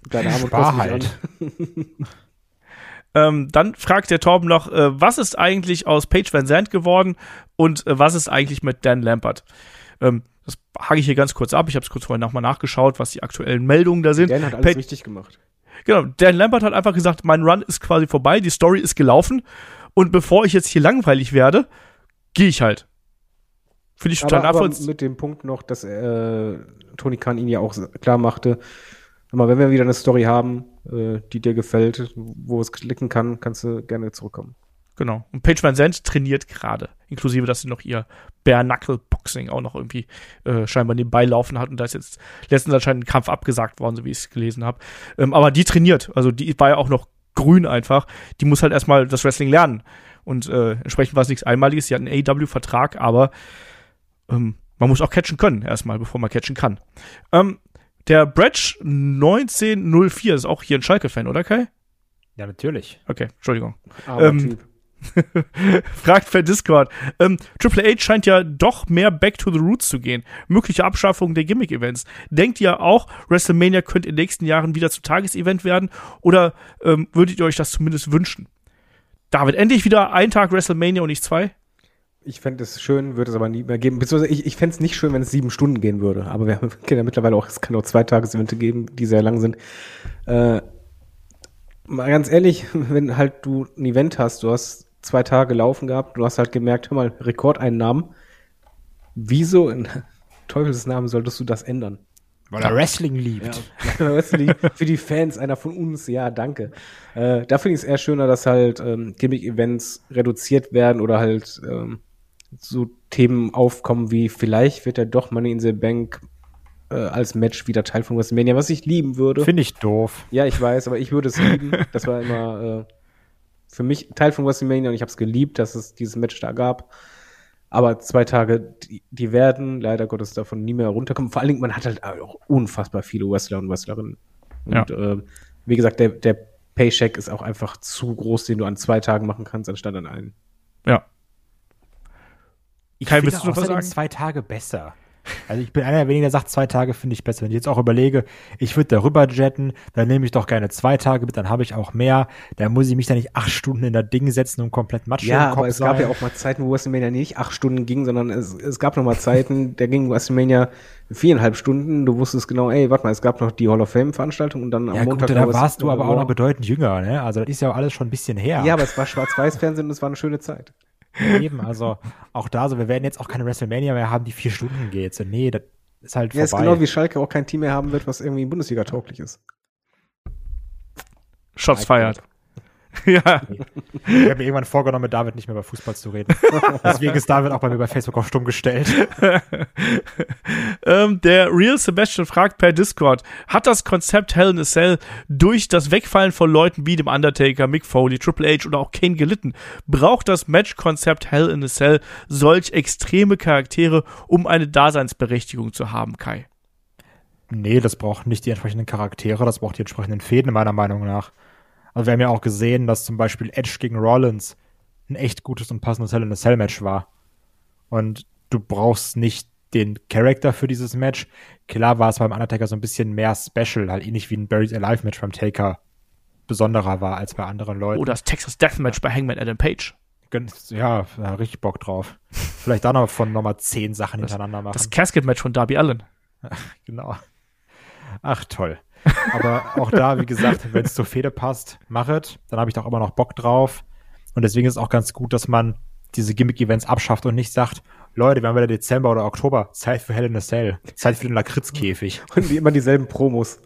Deine Arme Spar halt. Ähm, dann fragt der Torben noch, äh, was ist eigentlich aus Paige Van Zandt geworden und äh, was ist eigentlich mit Dan Lampert? Ähm, das hake ich hier ganz kurz ab. Ich habe es kurz vorher nochmal nachgeschaut, was die aktuellen Meldungen da sind. Dan hat alles Paige- richtig gemacht. Genau, Dan Lampert hat einfach gesagt, mein Run ist quasi vorbei, die Story ist gelaufen und bevor ich jetzt hier langweilig werde, gehe ich halt. Finde ich total Aber, aber nachvollziehbar. mit dem Punkt noch, dass äh, Tony Khan ihn ja auch klar machte, mal, wenn wir wieder eine Story haben, äh, die dir gefällt, wo es klicken kann, kannst du gerne zurückkommen. Genau. Und Paige Van Zandt trainiert gerade. Inklusive, dass sie noch ihr Bare Knuckle Boxing auch noch irgendwie äh, scheinbar nebenbei laufen hat. Und da ist jetzt letztens anscheinend ein Kampf abgesagt worden, so wie ich es gelesen habe. Ähm, aber die trainiert. Also die war ja auch noch grün einfach. Die muss halt erstmal das Wrestling lernen. Und äh, entsprechend war es nichts Einmaliges. Sie hat einen AEW-Vertrag, aber ähm, man muss auch catchen können erstmal, bevor man catchen kann. Ähm, der Bretsch 1904 ist auch hier ein Schalke-Fan, oder Kai? Ja, natürlich. Okay, Entschuldigung. Aber Ähm, Typ. Fragt per Discord. Ähm, Triple H scheint ja doch mehr back to the roots zu gehen. Mögliche Abschaffung der Gimmick-Events. Denkt ihr auch, WrestleMania könnte in den nächsten Jahren wieder zu Tagesevent werden? Oder ähm, würdet ihr euch das zumindest wünschen? David, endlich wieder ein Tag WrestleMania und nicht zwei? Ich fände es schön, würde es aber nie mehr geben. Beziehungsweise ich, ich fände es nicht schön, wenn es sieben Stunden gehen würde. Aber wir haben- ja mittlerweile auch, es kann auch zwei Tagesevente geben, die sehr lang sind. Äh, mal ganz ehrlich, wenn halt du ein Event hast, du hast zwei Tage laufen gehabt, du hast halt gemerkt, hör mal, Rekordeinnahmen. Wieso in Teufels Namen solltest du das ändern? Weil er Wrestling liebt. Ja. Die, für die Fans, einer von uns, ja, danke. Äh, da finde ich es eher schöner, dass halt ähm, Gimmick-Events reduziert werden oder halt ähm, so Themen aufkommen wie vielleicht wird er doch Money in the Bank äh, als Match wieder Teil von WrestleMania, was ich lieben würde. Finde ich doof. ja, ich weiß, aber ich würde es lieben. Das war immer äh, für mich Teil von WrestleMania und ich habe es geliebt, dass es dieses Match da gab. Aber zwei Tage, die, die werden leider Gottes davon nie mehr runterkommen. Vor allen Dingen, man hat halt auch unfassbar viele Wrestler und Wrestlerinnen. Und äh, wie gesagt, der, der Paycheck ist auch einfach zu groß, den du an zwei Tagen machen kannst, anstatt an einen. Ja. Ich Kai, finde willst du noch was sagen? zwei Tage besser. Also ich bin einer der wenigen, der sagt, zwei Tage finde ich besser. Wenn ich jetzt auch überlege, ich würde darüber jetten, dann nehme ich doch gerne zwei Tage mit, dann habe ich auch mehr. Da muss ich mich da nicht acht Stunden in das Ding setzen und komplett Matsch Ja, aber es sein. gab ja auch mal Zeiten, wo WrestleMania nicht acht Stunden ging, sondern es, es gab noch mal Zeiten, da ging WrestleMania viereinhalb Stunden. Du wusstest genau, ey, warte mal, es gab noch die Hall of Fame Veranstaltung und dann am ja, Montag gut, da warst du aber auch noch bedeutend jünger, ne? Also das ist ja auch alles schon ein bisschen her. Ja, aber es war Schwarz-Weiß-Fernsehen und es war eine schöne Zeit. Eben, also auch da so, wir werden jetzt auch keine WrestleMania mehr haben, die vier Stunden geht. So, nee, das ist halt Ja, ist vorbei. genau wie Schalke auch kein Team mehr haben wird, was irgendwie Bundesliga tauglich ist. Shots fired. ja. Ich habe mir irgendwann vorgenommen, mit David nicht mehr über Fußball zu reden. Deswegen ist David auch bei mir bei Facebook auf stumm gestellt. ähm, der Real Sebastian fragt per Discord, hat das Konzept Hell in a Cell durch das Wegfallen von Leuten wie dem Undertaker, Mick Foley, Triple H oder auch Kane gelitten? Braucht das Match-Konzept Hell in a Cell solch extreme Charaktere, um eine Daseinsberechtigung zu haben, Kai? Nee, das braucht nicht die entsprechenden Charaktere, das braucht die entsprechenden Fäden, meiner Meinung nach. Also wir haben ja auch gesehen, dass zum Beispiel Edge gegen Rollins ein echt gutes und passendes Hell in a Cell Match war. Und du brauchst nicht den Charakter für dieses Match. Klar war es beim Undertaker so ein bisschen mehr Special, halt ähnlich wie ein Buried Alive Match beim Taker besonderer war als bei anderen Leuten. Oder das Texas Deathmatch bei Hangman Adam Page? Ja, da richtig Bock drauf. Vielleicht da noch von nochmal zehn Sachen hintereinander machen. Das Casket-Match von Darby Allen. Genau. Ach, toll. Aber auch da, wie gesagt, wenn es zur Fehde passt, mach es. Dann habe ich doch immer noch Bock drauf. Und deswegen ist es auch ganz gut, dass man diese Gimmick-Events abschafft und nicht sagt, Leute, wir haben wieder Dezember oder Oktober, Zeit für Hell in a Cell, Zeit für den Lakritzkäfig. Und die immer dieselben Promos.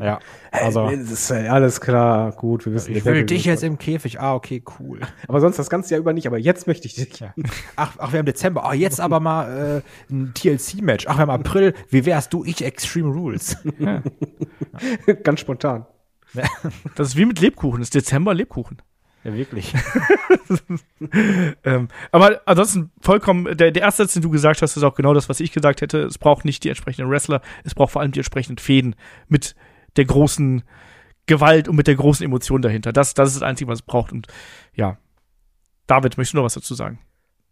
Ja, also, ja alles klar, gut, wir wissen ich will dich jetzt im Käfig. Ah, okay, cool. Aber sonst das ganze Jahr über nicht, aber jetzt möchte ich dich. Ja. Ach, ach, wir haben Dezember. Oh, jetzt aber mal äh, ein TLC-Match. Ach, wir haben April. Wie wärst du? Ich Extreme Rules. Ganz spontan. Das ist wie mit Lebkuchen. Das ist Dezember Lebkuchen. Ja, wirklich. Ähm, aber ansonsten vollkommen, der, der erste Satz, den du gesagt hast, ist auch genau das, was ich gesagt hätte. Es braucht nicht die entsprechenden Wrestler, es braucht vor allem die entsprechenden Fäden mit der großen Gewalt und mit der großen Emotion dahinter. Das, das ist das Einzige, was es braucht. Und ja, David, möchtest du noch was dazu sagen?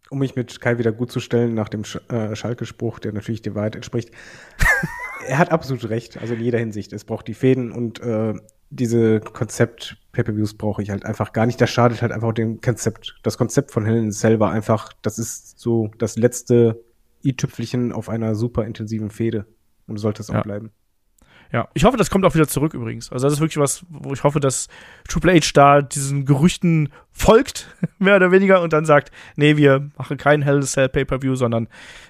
Um mich mit Kai wieder gut zu stellen nach dem Sch äh, Schalke-Spruch, der natürlich der Wahrheit entspricht. er hat absolut recht, also in jeder Hinsicht. Es braucht die Fäden und äh, diese Konzept Pay-per-Views brauche ich halt einfach gar nicht. Das schadet halt einfach dem Konzept. Das Konzept von Cell war einfach, das ist so das letzte i-Tüpfelchen auf einer super intensiven Fehde. Und sollte es auch Ja. bleiben. Ja, ich hoffe, das kommt auch wieder zurück übrigens. Also das ist wirklich was, wo ich hoffe, dass Triple H da diesen Gerüchten folgt, mehr oder weniger, und dann sagt, nee, wir machen kein Hell in a Cell Pay-Per-View, sondern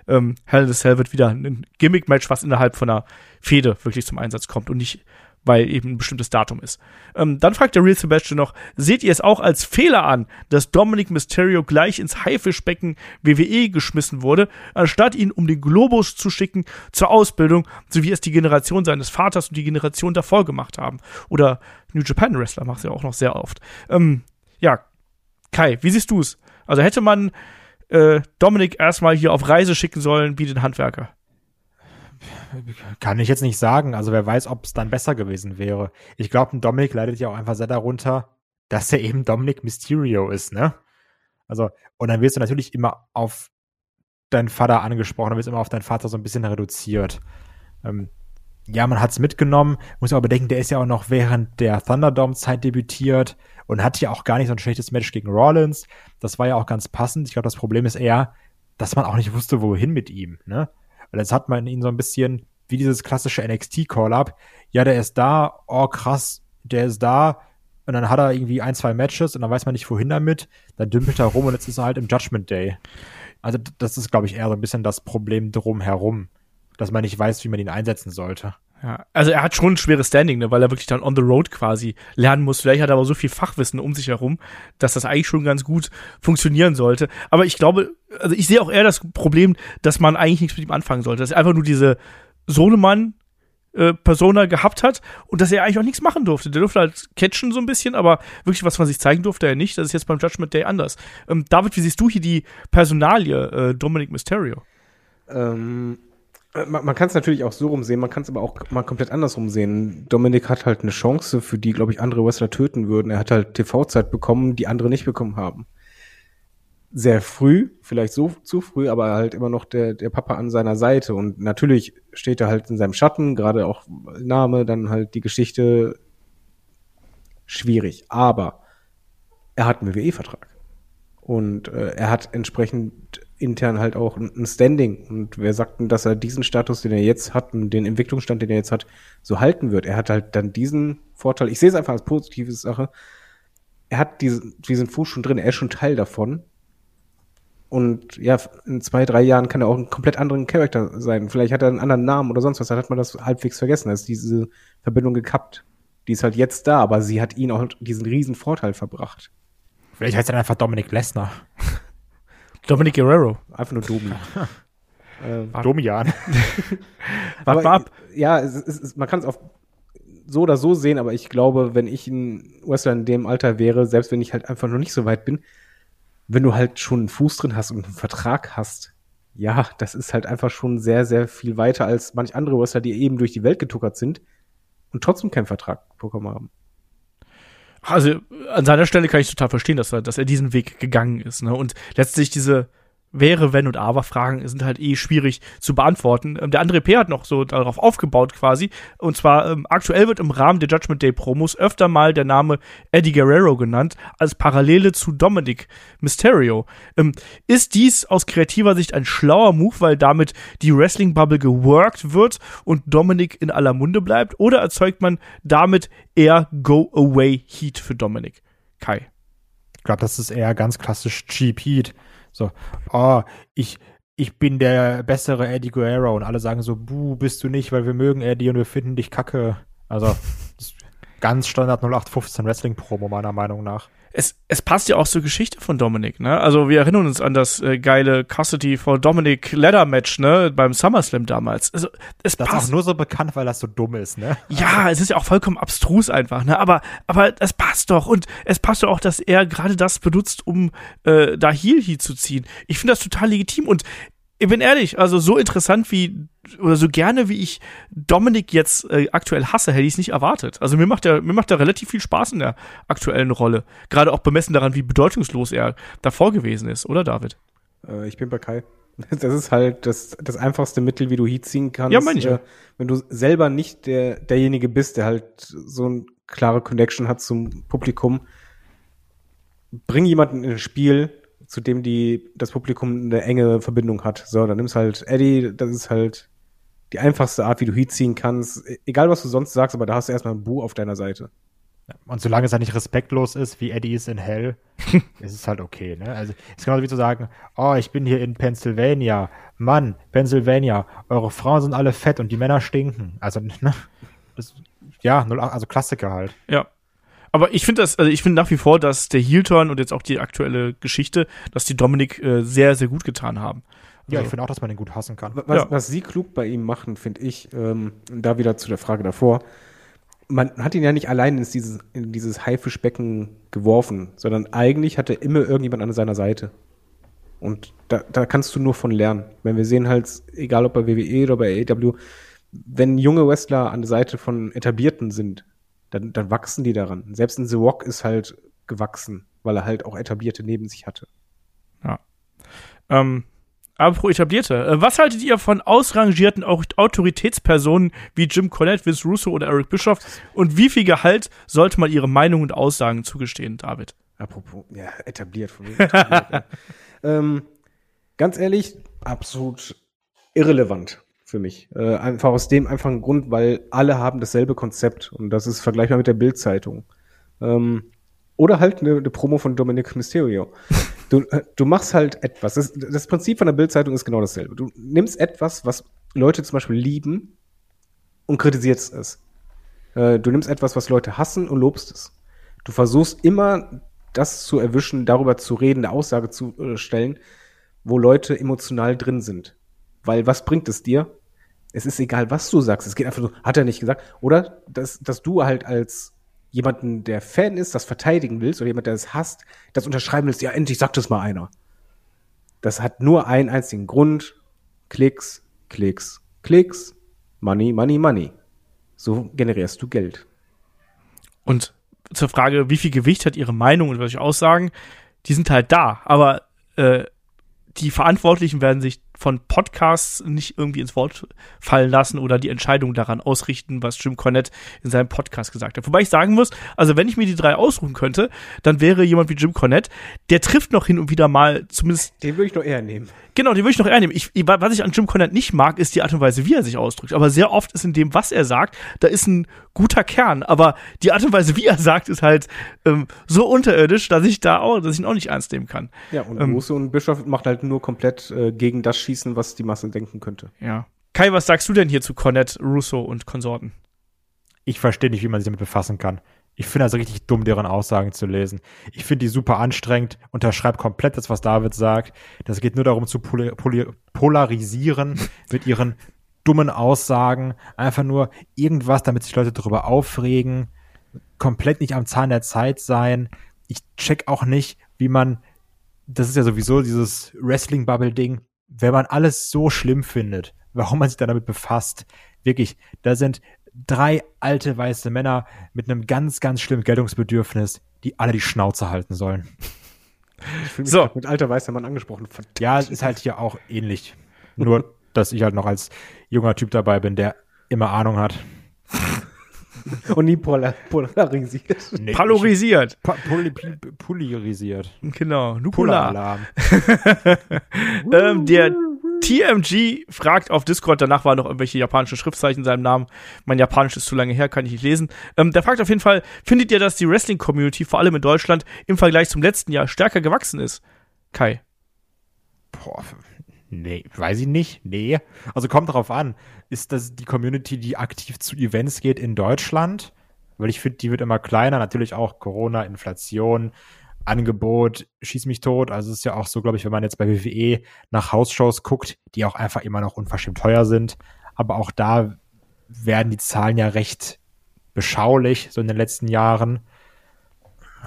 ähm, Hell in a Cell wird wieder ein Gimmick-Match, was innerhalb von einer Fehde wirklich zum Einsatz kommt und nicht weil eben ein bestimmtes Datum ist. Ähm, dann fragt der Real Sebastian noch, seht ihr es auch als Fehler an, dass Dominic Mysterio gleich ins Haifischbecken WWE geschmissen wurde, anstatt ihn um den Globus zu schicken zur Ausbildung, so wie es die Generation seines Vaters und die Generation davor gemacht haben. Oder New Japan Wrestler macht es ja auch noch sehr oft. Ähm, ja, Kai, wie siehst du es? Also hätte man äh, Dominic erstmal hier auf Reise schicken sollen wie den Handwerker. Kann ich jetzt nicht sagen. Also wer weiß, ob es dann besser gewesen wäre. Ich glaube, ein Dominik leidet ja auch einfach sehr darunter, dass er eben Dominic Mysterio ist, ne? Also, und dann wirst du natürlich immer auf deinen Vater angesprochen, dann wirst du immer auf deinen Vater so ein bisschen reduziert. Ähm, ja, man hat's mitgenommen, muss aber bedenken, der ist ja auch noch während der Thunderdome-Zeit debütiert und hat ja auch gar nicht so ein schlechtes Match gegen Rollins. Das war ja auch ganz passend. Ich glaube, das Problem ist eher, dass man auch nicht wusste, wohin mit ihm, ne? Weil jetzt hat man ihn so ein bisschen wie dieses klassische NXT-Call-Up. Ja, der ist da, oh krass, der ist da. Und dann hat er irgendwie ein, zwei Matches und dann weiß man nicht, wohin damit. Dann dümpelt er rum und jetzt ist er halt im Judgment Day. Also das ist, glaube ich, eher so ein bisschen das Problem drumherum. Dass man nicht weiß, wie man ihn einsetzen sollte. Ja, also er hat schon ein schweres Standing, ne, weil er wirklich dann on the road quasi lernen muss. Vielleicht hat er aber so viel Fachwissen um sich herum, dass das eigentlich schon ganz gut funktionieren sollte. Aber ich glaube, also ich sehe auch eher das Problem, dass man eigentlich nichts mit ihm anfangen sollte. Dass er einfach nur diese Sohnemann äh, Persona gehabt hat und dass er eigentlich auch nichts machen durfte. Der durfte halt catchen so ein bisschen, aber wirklich was von sich zeigen durfte er nicht. Das ist jetzt beim Judgment Day anders. Ähm, David, wie siehst du hier die Personalie äh, Dominic Mysterio? Ähm, äh, man man kann es natürlich auch so rumsehen, man kann es aber auch mal komplett andersrum sehen. Dominik hat halt eine Chance, für die, glaube ich, andere Wrestler töten würden. Er hat halt TV-Zeit bekommen, die andere nicht bekommen haben. sehr früh, vielleicht so zu früh, aber halt immer noch der, der Papa an seiner Seite. Und natürlich steht er halt in seinem Schatten, gerade auch Name, dann halt die Geschichte schwierig. Aber er hat einen WWE-Vertrag. Und äh, er hat entsprechend intern halt auch ein, Standing. Und wer sagt denn, dass er diesen Status, den er jetzt hat, und den Entwicklungsstand, den er jetzt hat, so halten wird? Er hat halt dann diesen Vorteil. Ich sehe es einfach als positive Sache. Er hat diesen, diesen Fuß schon drin, er ist schon Teil davon. Und ja, in zwei, drei Jahren kann er auch einen komplett anderen Charakter sein. Vielleicht hat er einen anderen Namen oder sonst was. Dann hat man das halbwegs vergessen. Da ist diese Verbindung gekappt. Die ist halt jetzt da, aber sie hat ihn auch diesen riesen Vorteil verbracht. Vielleicht heißt er dann einfach Dominik Lesnar. Dominic Guerrero. Einfach nur Domi. ähm, Domian. Warte mal ab. Ja, es, es, es, man kann es auf so oder so sehen, aber ich glaube, wenn ich ein Wrestler in dem Alter wäre, selbst wenn ich halt einfach noch nicht so weit bin, wenn du halt schon einen Fuß drin hast und einen Vertrag hast, ja, das ist halt einfach schon sehr, sehr viel weiter als manch andere Wrestler, die eben durch die Welt getuckert sind und trotzdem keinen Vertrag bekommen haben. Also an seiner Stelle kann ich total verstehen, dass er, dass er diesen Weg gegangen ist. Ne? Und letztlich diese wäre, wenn und aber Fragen sind halt eh schwierig zu beantworten. Ähm, der andere P hat noch so darauf aufgebaut quasi. Und zwar ähm, aktuell wird im Rahmen der Judgment Day Promos öfter mal der Name Eddie Guerrero genannt, als Parallele zu Dominic Mysterio. Ähm, ist dies aus kreativer Sicht ein schlauer Move, weil damit die Wrestling-Bubble geworkt wird und Dominic in aller Munde bleibt? Oder erzeugt man damit eher Go-Away-Heat für Dominic? Kai. Ich glaube, das ist eher ganz klassisch Cheap Heat so, oh, ich, ich bin der bessere Eddie Guerrero und alle sagen so, buh, bist du nicht, weil wir mögen Eddie und wir finden dich kacke. Also, ganz Standard 0815 Wrestling Promo meiner Meinung nach es, es passt ja auch zur Geschichte von Dominik, ne? Also wir erinnern uns an das äh, geile Custody for Dominic Ladder Match, ne? Beim SummerSlam damals. Also, es das passt. ist auch nur so bekannt, weil das so dumm ist, ne? Ja, es ist ja auch vollkommen abstrus einfach, ne? Aber, aber es passt doch. Und es passt doch auch, dass er gerade das benutzt, um äh, da Heel Heat zu ziehen. Ich finde das total legitim und ich bin ehrlich, also so interessant wie oder so gerne wie ich Dominik jetzt äh, aktuell hasse, hätte ich es nicht erwartet. Also mir macht er mir macht er relativ viel Spaß in der aktuellen Rolle, gerade auch bemessen daran, wie bedeutungslos er davor gewesen ist, oder David? Äh, ich bin bei Kai. Das ist halt das, das einfachste Mittel, wie du Heat ziehen kannst. Ja, meine ich. Äh, wenn du selber nicht der, derjenige bist, der halt so eine klare Connection hat zum Publikum, bring jemanden in ein Spiel, zu dem die, das Publikum eine enge Verbindung hat. So, dann nimmst halt Eddie, das ist halt die einfachste Art, wie du Heat ziehen kannst. Egal, was du sonst sagst, aber da hast du erstmal ein Bu auf deiner Seite. Und solange es halt nicht respektlos ist, wie Eddie ist in Hell, ist es halt okay, ne? Also, es ist genauso wie zu sagen, oh, ich bin hier in Pennsylvania. Mann, Pennsylvania, eure Frauen sind alle fett und die Männer stinken. Also, ne? Das, ja, also Klassiker halt. Ja. Aber ich finde das, also ich finde nach wie vor, dass der Heel-Turn und jetzt auch die aktuelle Geschichte, dass die Dominik äh, sehr, sehr gut getan haben. Also, ja, ich finde auch, dass man den gut hassen kann. Was, ja. was sie klug bei ihm machen, finde ich, ähm, da wieder zu der Frage davor, man hat ihn ja nicht allein in dieses, in dieses Haifischbecken geworfen, sondern eigentlich hat er immer irgendjemand an seiner Seite. Und da, da kannst du nur von lernen. Wenn wir sehen halt, egal ob bei WWE oder bei AEW, wenn junge Wrestler an der Seite von Etablierten sind, dann, dann wachsen die daran. Selbst ein The Rock ist halt gewachsen, weil er halt auch Etablierte neben sich hatte. Ja. Ähm, pro Etablierte. Äh, was haltet ihr von ausrangierten Autoritätspersonen wie Jim Cornette, Vince Russo oder Eric Bischoff? Und wie viel Gehalt sollte man ihre Meinung und Aussagen zugestehen, David? Apropos, ja, etabliert von mir. Etabliert, ja. ähm, ganz ehrlich, absolut irrelevant für mich. Äh, einfach aus dem einfachen Grund, weil alle haben dasselbe Konzept und das ist vergleichbar mit der Bildzeitung. Ähm, oder halt eine, eine, Promo von Dominic Mysterio. Du, äh, du machst halt etwas. Das, das Prinzip von der Bildzeitung ist genau dasselbe. Du nimmst etwas, was Leute zum Beispiel lieben und kritisierst es. Äh, du nimmst etwas, was Leute hassen und lobst es. Du versuchst immer das zu erwischen, darüber zu reden, eine Aussage zu äh, stellen, wo Leute emotional drin sind. Weil was bringt es dir? Es ist egal, was du sagst. Es geht einfach so, hat er nicht gesagt. Oder dass, dass du halt als jemanden, der Fan ist, das verteidigen willst, oder jemand, der es hasst, das unterschreiben willst, ja, endlich sagt es mal einer. Das hat nur einen einzigen Grund. Klicks, Klicks, Klicks, Money, Money, Money. So generierst du Geld. Und zur Frage, wie viel Gewicht hat ihre Meinung und welche Aussagen, die sind halt da. Aber äh, die Verantwortlichen werden sich von Podcasts nicht irgendwie ins Wort fallen lassen oder die Entscheidung daran ausrichten, was Jim Cornette in seinem Podcast gesagt hat. Wobei ich sagen muss, also wenn ich mir die drei ausruhen könnte, dann wäre jemand wie Jim Cornette, der trifft noch hin und wieder mal zumindest. Den würde ich doch eher nehmen. Genau, den würde ich noch eher nehmen. Ich, was ich an Jim Cornette nicht mag, ist die Art und Weise, wie er sich ausdrückt. Aber sehr oft ist in dem, was er sagt, da ist ein guter Kern. Aber die Art und Weise, wie er sagt, ist halt ähm, so unterirdisch, dass ich da auch, dass ich ihn auch nicht ernst nehmen kann. Ja, und Ähm, Russo und Bischof macht halt nur komplett äh, gegen das schießen, was die Masse denken könnte. Ja. Kai, was sagst du denn hier zu Cornette, Russo und Konsorten? Ich verstehe nicht, wie man sich damit befassen kann. Ich finde also richtig dumm, deren Aussagen zu lesen. Ich finde die super anstrengend, unterschreibe komplett das, was David sagt. Das geht nur darum zu poli poli polarisieren mit ihren dummen Aussagen. Einfach nur irgendwas, damit sich Leute darüber aufregen. Komplett nicht am Zahn der Zeit sein. Ich check auch nicht, wie man, das ist ja sowieso dieses Wrestling-Bubble-Ding, wenn man alles so schlimm findet, warum man sich dann damit befasst. Wirklich, da sind drei alte weiße Männer mit einem ganz, ganz schlimmen Geltungsbedürfnis, die alle die Schnauze halten sollen. Ich fühle mich So. mit alter weißer Mann angesprochen. Verdammt. Ja, es ist halt hier auch ähnlich. Nur, dass ich halt noch als junger Typ dabei bin, der immer Ahnung hat. Und nie polar polarisiert. Nee, Palorisiert. Pa poli polarisiert. Genau. Polaralarm. Ähm, der TMG fragt auf Discord, danach waren noch irgendwelche japanischen Schriftzeichen in seinem Namen. Mein Japanisch ist zu lange her, kann ich nicht lesen. Ähm, der fragt auf jeden Fall, findet ihr, dass die Wrestling-Community, vor allem in Deutschland, im Vergleich zum letzten Jahr stärker gewachsen ist? Kai. Boah, nee, weiß ich nicht. Nee. Also kommt drauf an. Ist das die Community, die aktiv zu Events geht in Deutschland? Weil ich finde, die wird immer kleiner. Natürlich auch Corona, Inflation, Angebot, schieß mich tot. Also es ist ja auch so, glaube ich, wenn man jetzt bei WWE nach Hausshows guckt, die auch einfach immer noch unverschämt teuer sind. Aber auch da werden die Zahlen ja recht beschaulich, so in den letzten Jahren.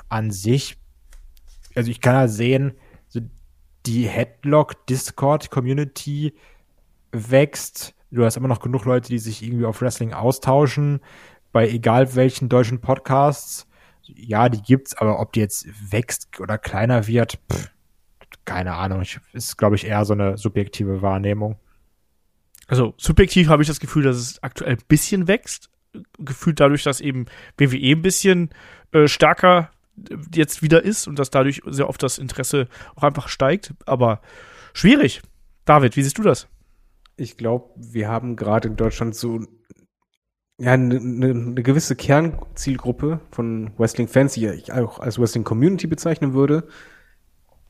An sich, also ich kann ja sehen, die Headlock Discord Community wächst. Du hast immer noch genug Leute, die sich irgendwie auf Wrestling austauschen, bei egal welchen deutschen Podcasts. Ja, die gibt's, aber ob die jetzt wächst oder kleiner wird, pff, keine Ahnung. Ich, ist, glaube ich, eher so eine subjektive Wahrnehmung. Also subjektiv habe ich das Gefühl, dass es aktuell ein bisschen wächst. Gefühlt dadurch, dass eben WWE ein bisschen äh, stärker jetzt wieder ist und dass dadurch sehr oft das Interesse auch einfach steigt. Aber schwierig. David, wie siehst du das? Ich glaube, wir haben gerade in Deutschland so ja, eine ne, ne gewisse Kernzielgruppe von Wrestling-Fans, die ich auch als Wrestling-Community bezeichnen würde.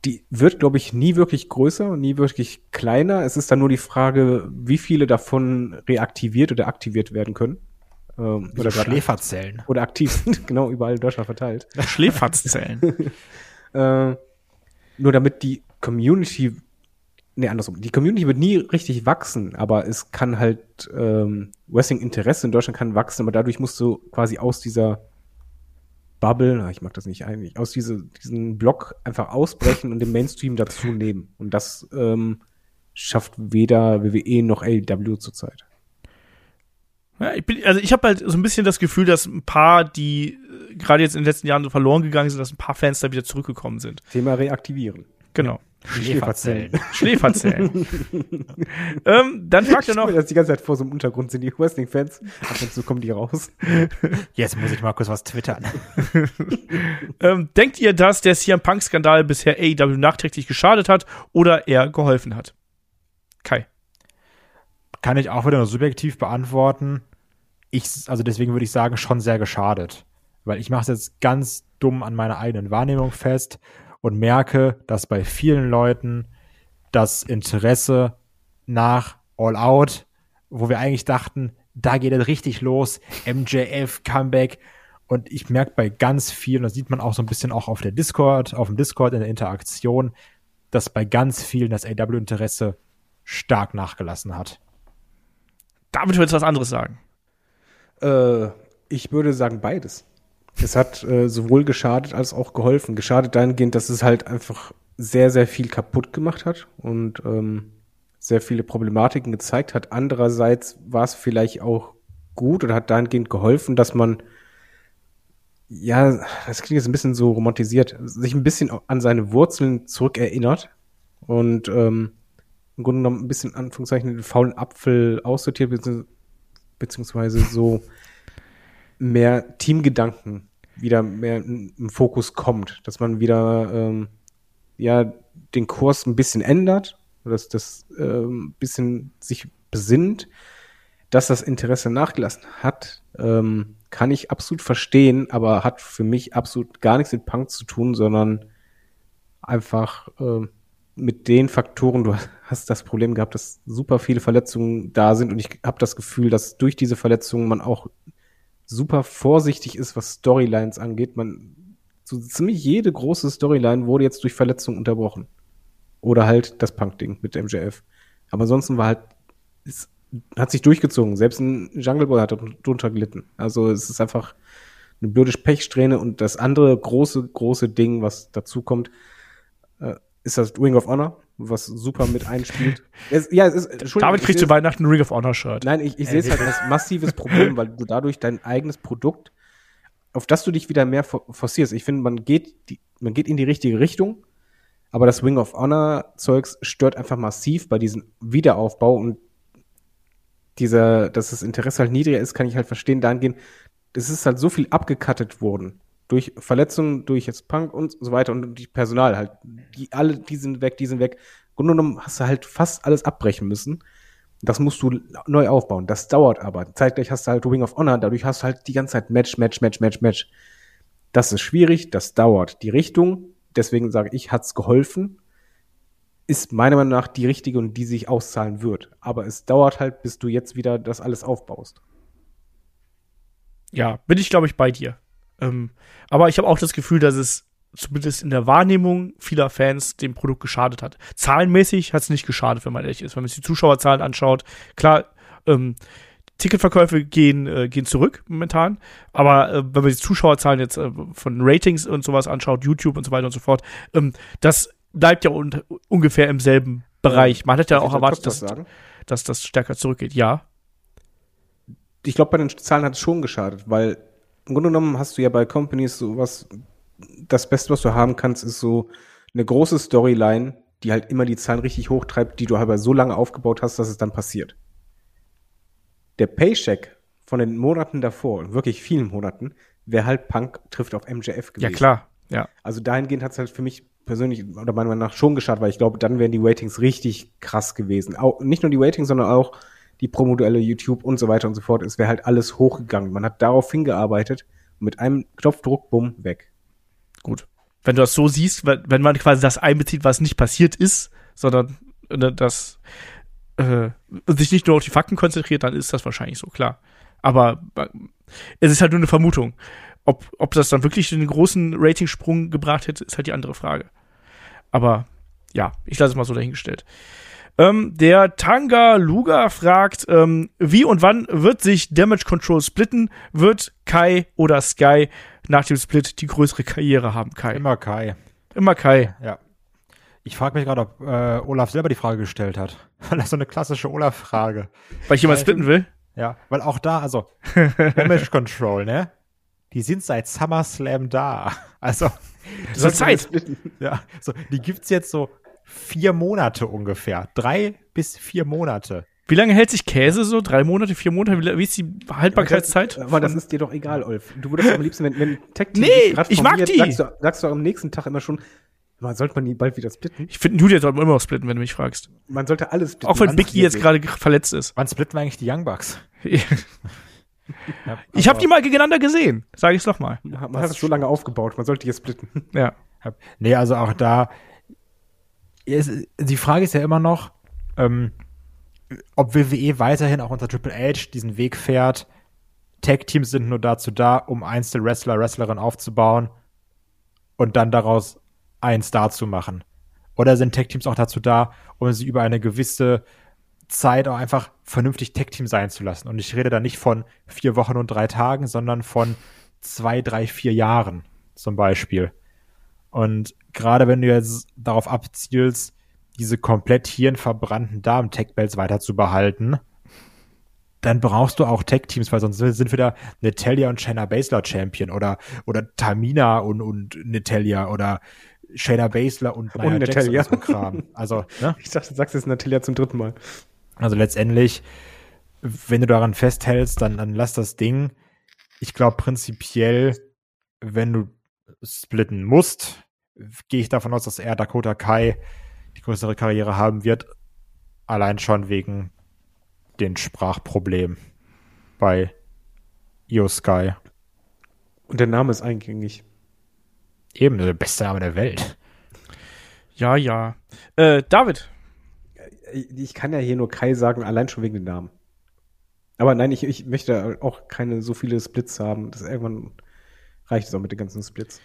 Die wird, glaube ich, nie wirklich größer und nie wirklich kleiner. Es ist dann nur die Frage, wie viele davon reaktiviert oder aktiviert werden können. Ähm, Oder Schläferzellen. oder aktiv sind, genau, überall in Deutschland verteilt. Schläferzzellen. Äh, nur damit die Community, nee, andersrum, die Community wird nie richtig wachsen, aber es kann halt, ähm, Wrestling-Interesse in Deutschland kann wachsen, aber dadurch musst du quasi aus dieser Bubble, ich mag das nicht eigentlich, aus diese, diesen Block einfach ausbrechen und den Mainstream dazu nehmen. Und das ähm, schafft weder WWE noch AEW zurzeit. Ja, ich bin, also ich habe halt so ein bisschen das Gefühl, dass ein paar, die äh, gerade jetzt in den letzten Jahren so verloren gegangen sind, dass ein paar Fans da wieder zurückgekommen sind. Thema reaktivieren. Genau. Schläferzellen. Schläferzellen. ähm, dann fragt er Ich noch, stell mir das die ganze Zeit vor so einem Untergrund sind die Wrestling-Fans. Ab und zu kommen die raus. Jetzt muss ich mal kurz was twittern. ähm, denkt ihr, dass der CM Punk-Skandal bisher AEW nachträglich geschadet hat oder eher geholfen hat? Kai. Kann ich auch wieder nur subjektiv beantworten. Ich, also deswegen würde ich sagen, schon sehr geschadet. Weil ich mache es jetzt ganz dumm an meiner eigenen Wahrnehmung fest und merke, dass bei vielen Leuten das Interesse nach All Out, wo wir eigentlich dachten, da geht es richtig los, MJF, Comeback. Und ich merke bei ganz vielen, das sieht man auch so ein bisschen auch auf der Discord, auf dem Discord in der Interaktion, dass bei ganz vielen das AW-Interesse stark nachgelassen hat. David wird was anderes sagen. Äh, ich würde sagen beides. Es hat äh, sowohl geschadet als auch geholfen. Geschadet dahingehend, dass es halt einfach sehr, sehr viel kaputt gemacht hat und ähm, sehr viele Problematiken gezeigt hat. Andererseits war es vielleicht auch gut oder hat dahingehend geholfen, dass man ja, das klingt jetzt ein bisschen so romantisiert, sich ein bisschen an seine Wurzeln zurückerinnert und ähm, im Grunde genommen ein bisschen Anführungszeichen den faulen Apfel aussortiert, beziehungs- beziehungsweise so mehr Teamgedanken wieder mehr im Fokus kommt, dass man wieder ähm, ja den Kurs ein bisschen ändert, dass das ähm, ein bisschen sich besinnt, dass das Interesse nachgelassen hat, ähm, kann ich absolut verstehen, aber hat für mich absolut gar nichts mit Punk zu tun, sondern einfach ähm, mit den Faktoren, du hast das Problem gehabt, dass super viele Verletzungen da sind und ich habe das Gefühl, dass durch diese Verletzungen man auch super vorsichtig ist, was Storylines angeht. Man so ziemlich jede große Storyline wurde jetzt durch Verletzungen unterbrochen. Oder halt das Punk-Ding mit MJF. Aber ansonsten war halt, es hat sich durchgezogen. Selbst ein Jungle Boy hat drunter gelitten. Also es ist einfach eine blöde Pechsträhne und das andere große, große Ding, was dazu kommt, äh, ist das Ring of Honor, was super mit einspielt. Es, ja, es ist, kriegt seh's- zu Weihnachten ein Ring of Honor Shirt. Nein, ich, ich sehe es halt als massives Problem, weil du dadurch dein eigenes Produkt, auf das du dich wieder mehr for- forcierst. Ich finde, man geht, die, man geht in die richtige Richtung, aber das Ring of Honor Zeugs stört einfach massiv bei diesem Wiederaufbau und dieser, dass das Interesse halt niedriger ist, kann ich halt verstehen, dahingehend, es ist halt so viel abgekattet worden. Durch Verletzungen, durch jetzt Punk und so weiter und die Personal halt. Die alle, die sind weg, die sind weg. Grunde genommen hast du halt fast alles abbrechen müssen. Das musst du neu aufbauen. Das dauert aber. Zeitgleich hast du halt Ring of Honor, dadurch hast du halt die ganze Zeit Match, Match, Match, Match, Match. Das ist schwierig, das dauert. Die Richtung, deswegen sage ich, hat's geholfen, ist meiner Meinung nach die richtige und die sich auszahlen wird. Aber es dauert halt, bis du jetzt wieder das alles aufbaust. Ja, bin ich, glaube ich, bei dir. Ähm, aber ich habe auch das Gefühl, dass es zumindest in der Wahrnehmung vieler Fans dem Produkt geschadet hat. Zahlenmäßig hat es nicht geschadet, wenn man ehrlich ist. Wenn man sich die Zuschauerzahlen anschaut, klar, ähm, Ticketverkäufe gehen, äh, gehen zurück momentan, aber äh, wenn man die Zuschauerzahlen jetzt äh, von Ratings und sowas anschaut, YouTube und so weiter und so fort, ähm, das bleibt ja un ungefähr im selben Bereich. Man hat ja auch erwartet, dass, dass das stärker zurückgeht. Ja, ich glaube, bei den Zahlen hat es schon geschadet, weil im Grunde genommen hast du ja bei Companies sowas, das Beste, was du haben kannst, ist so eine große Storyline, die halt immer die Zahlen richtig hochtreibt, die du aber so lange aufgebaut hast, dass es dann passiert. Der Paycheck von den Monaten davor, wirklich vielen Monaten, wäre halt Punk trifft auf MJF gewesen. ja klar, ja. Also dahingehend hat es halt für mich persönlich oder meiner Meinung nach schon geschadet, weil ich glaube, dann wären die Ratings richtig krass gewesen. Auch, nicht nur die Ratings, sondern auch die Promoduelle, YouTube und so weiter und so fort. Es wäre halt alles hochgegangen. Man hat darauf hingearbeitet und mit einem Knopfdruck, bumm, weg. Gut. Wenn du das so siehst, wenn, man quasi das einbezieht, was nicht passiert ist, sondern äh, das äh, sich nicht nur auf die Fakten konzentriert, dann ist das wahrscheinlich so, klar. Aber äh, es ist halt nur eine Vermutung. Ob, ob das dann wirklich einen großen Ratingsprung gebracht hätte, ist halt die andere Frage. Aber ja, ich lasse es mal so dahingestellt. Ähm, der Tanga Luga fragt, ähm, wie und wann wird sich Damage Control splitten? Wird Kai oder Sky nach dem Split die größere Karriere haben, Kai? Immer Kai. Immer Kai. Ja. Ich frage mich gerade, ob äh, Olaf selber die Frage gestellt hat. Weil das ist so eine klassische Olaf-Frage. Weil ich jemand splitten will? Ja, weil auch da, also Damage Control, ne? Die sind seit SummerSlam da. Also, Das ist Zeit. ja, so, die gibt's jetzt so vier Monate ungefähr. Drei bis vier Monate. Wie lange hält sich Käse so? Drei Monate, vier Monate? Wie, ist die Haltbarkeitszeit? Aber das ist dir doch egal, Olf. Du würdest am liebsten, wenn, wenn Tech Team Nee, ich mag die. Sagst du, sagst du am nächsten Tag immer schon, man sollte man die bald wieder splitten? ich finde, Julia sollte man immer noch splitten, wenn du mich fragst. Man sollte alles splitten. Auch wenn Big E jetzt gerade verletzt ist. Wann splitten wir eigentlich die Young Bucks? Ich habe die mal gegeneinander gesehen, sage ich es nochmal. Man hat es so lange aufgebaut, man sollte die jetzt splitten. Ja. Nee, also auch da. Ist, die Frage ist ja immer noch, ähm, ob WWE weiterhin auch unter Triple H diesen Weg fährt. Tag-Teams sind nur dazu da, um einzelne Wrestler, Wrestlerinnen aufzubauen und dann daraus einen Star zu machen. Oder sind Tag-Teams auch dazu da, um sie über eine gewisse Zeit auch einfach vernünftig Tag-Team sein zu lassen? Und ich rede da nicht von vier Wochen und drei Tagen, sondern von zwei, drei, vier Jahren zum Beispiel. Und gerade wenn du jetzt darauf abzielst, diese komplett hirnverbrannten Damen-Tech-Belts weiter zu behalten, dann brauchst du auch Tech-Teams, weil sonst sind wieder Natalia und Shayna Baszler Champion oder, oder Tamina und, und Natalia oder Shayna Baszler und Und Natalia. und so Kram. Also, ne? Ich dachte, du sagst jetzt Natalia zum dritten Mal. Also letztendlich, wenn du daran festhältst, dann, dann lass das Ding. Ich glaube prinzipiell, wenn du splitten musst, gehe ich davon aus, dass er Dakota Kai die größere Karriere haben wird. Allein schon wegen den Sprachproblemen bei Io Sky. Und der Name ist eingängig. Eben der beste Name der Welt. Ja, ja. Äh, David, Ich kann ja hier nur Kai sagen, allein schon wegen dem Namen. Aber nein, ich, ich möchte auch keine so viele Splits haben. Das irgendwann reicht es auch mit den ganzen Splits.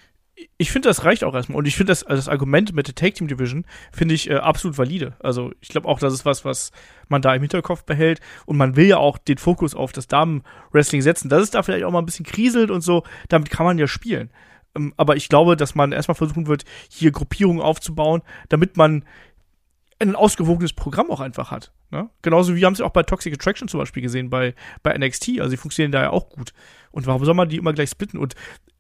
Ich finde, das reicht auch erstmal. Und ich finde, das, also das Argument mit der Take Team Division finde ich äh, absolut valide. Also ich glaube auch, das ist was, was man da im Hinterkopf behält. Und man will ja auch den Fokus auf das Damen-Wrestling setzen. Dass es da vielleicht auch mal ein bisschen kriselt und so, damit kann man ja spielen. Ähm, aber ich glaube, dass man erstmal versuchen wird, hier Gruppierungen aufzubauen, damit man ein ausgewogenes Programm auch einfach hat. Ne? Genauso wie wir haben ja auch bei Toxic Attraction zum Beispiel gesehen, bei, bei NXT. Also die funktionieren da ja auch gut. Und warum soll man die immer gleich splitten? Und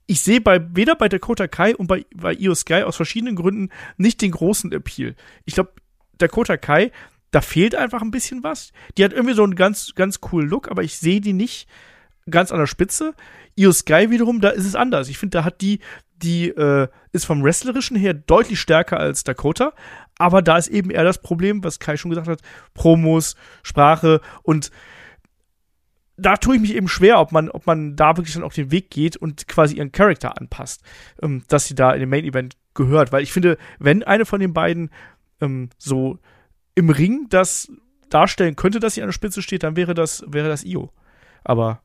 ich sehe bei weder bei Dakota Kai und bei, bei Io Sky aus verschiedenen Gründen nicht den großen Appeal. Ich glaube, Dakota Kai, da fehlt einfach ein bisschen was. Die hat irgendwie so einen ganz, ganz coolen Look, aber ich sehe die nicht ganz an der Spitze. Io Sky wiederum, da ist es anders. Ich finde, da hat die, die äh, ist vom Wrestlerischen her deutlich stärker als Dakota, aber da ist eben eher das Problem, was Kai schon gesagt hat, Promos, Sprache und da tue ich mich eben schwer, ob man, ob man da wirklich dann auch den Weg geht und quasi ihren Charakter anpasst, ähm, dass sie da in den Main Event gehört. Weil ich finde, wenn eine von den beiden ähm, so im Ring das darstellen könnte, dass sie an der Spitze steht, dann wäre das, wäre das Io. Aber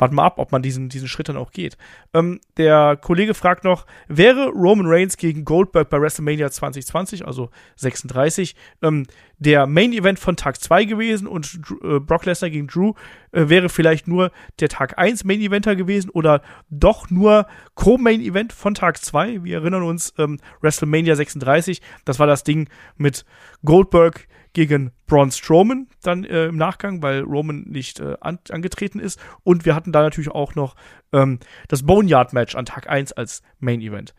warten mal ab, ob man diesen, diesen Schritt dann auch geht. Ähm, der Kollege fragt noch, wäre Roman Reigns gegen Goldberg bei WrestleMania 2020, also 36, ähm, der Main Event von Tag 2 gewesen und äh, Brock Lesnar gegen Drew äh, wäre vielleicht nur der Tag 1 Main Eventer gewesen oder doch nur Co-Main Event von Tag 2. Wir erinnern uns, ähm, WrestleMania 36, das war das Ding mit Goldberg gegen Braun Strowman dann äh, im Nachgang, weil Roman nicht äh, an, angetreten ist. Und wir hatten da natürlich auch noch ähm, das Boneyard-Match an Tag 1 als Main Event.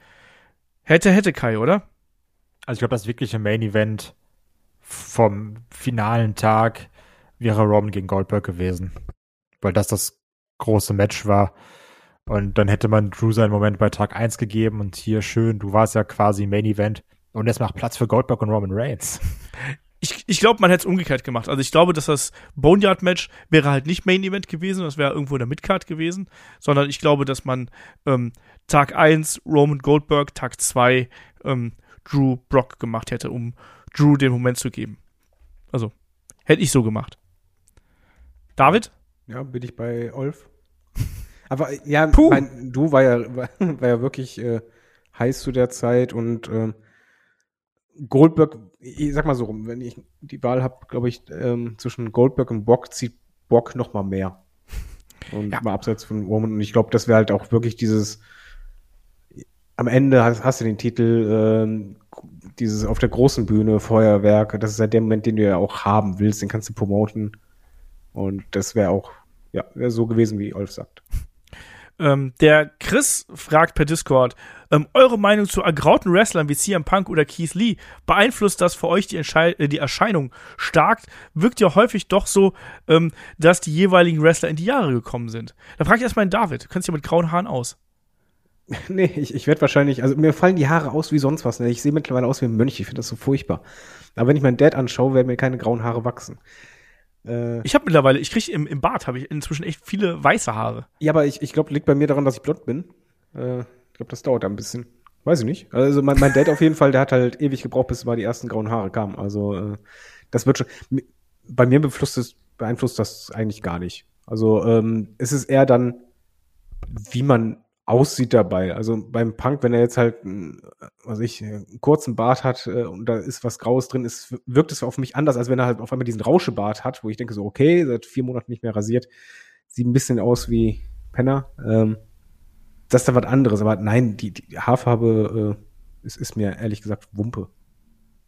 Hätte, hätte Kai, oder? Also ich glaube, das wirkliche Main Event vom finalen Tag wäre Roman gegen Goldberg gewesen. Weil das das große Match war. Und dann hätte man Drew seinen Moment bei Tag 1 gegeben und hier schön, du warst ja quasi Main Event. Und jetzt macht Platz für Goldberg und Roman Reigns. Ich, ich glaube, man hätte es umgekehrt gemacht. Also ich glaube, dass das Boneyard-Match wäre halt nicht Main Event gewesen, das wäre irgendwo in der Midcard gewesen, sondern ich glaube, dass man ähm, Tag 1 Roman Goldberg, Tag 2 ähm, Drew Brock gemacht hätte, um Drew den Moment zu geben. Also, hätte ich so gemacht. David? Ja, bin ich bei Olf. Aber äh, ja, Puh. mein, du war ja, war, war ja wirklich äh, heiß zu der Zeit und ähm, Goldberg, ich sag mal so rum, wenn ich die Wahl habe, glaube ich, ähm, zwischen Goldberg und Bock zieht Bock noch mal mehr. Und Ja. mal abseits von Roman. Und ich glaube, das wäre halt auch wirklich dieses am Ende hast, hast du den Titel, ähm, dieses auf der großen Bühne, Feuerwerk, das ist halt der Moment, den du ja auch haben willst, den kannst du promoten. Und das wäre auch, ja, wäre so gewesen, wie Olf sagt. Ähm, der Chris fragt per Discord, ähm, eure Meinung zu ergrauten Wrestlern wie CM Punk oder Keith Lee, beeinflusst das für euch die, Entschei äh, die Erscheinung stark? Wirkt ja häufig doch so, ähm, dass die jeweiligen Wrestler in die Jahre gekommen sind. Da frage ich erstmal den David, du kennst ja mit grauen Haaren aus. Nee, ich, ich werde wahrscheinlich, also mir fallen die Haare aus wie sonst was. Ne? Ich sehe mittlerweile aus wie ein Mönch, ich finde das so furchtbar. Aber wenn ich meinen Dad anschaue, werden mir keine grauen Haare wachsen. Äh, Ich habe mittlerweile, ich kriege im, im Bart, habe ich inzwischen echt viele weiße Haare. ja, aber ich, ich glaube, liegt bei mir daran, dass ich blond bin. Äh, glaube, das dauert ein bisschen. Weiß ich nicht. Also mein, mein Dad auf jeden Fall, der hat halt ewig gebraucht, bis mal die ersten grauen Haare kamen. Also äh, das wird schon. Bei mir beeinflusst das, beeinflusst das eigentlich gar nicht. Also ähm, es ist eher dann, wie man aussieht dabei. Also beim Punk, wenn er jetzt halt, einen, was ich, einen kurzen Bart hat äh, und da ist was Graues drin, ist, wirkt es auf mich anders, als wenn er halt auf einmal diesen Rauschebart hat, wo ich denke so, okay, seit vier Monaten nicht mehr rasiert, sieht ein bisschen aus wie Penner. Ähm, das ist dann was anderes, aber nein, die, die Haarfarbe äh, ist, ist mir ehrlich gesagt Wumpe.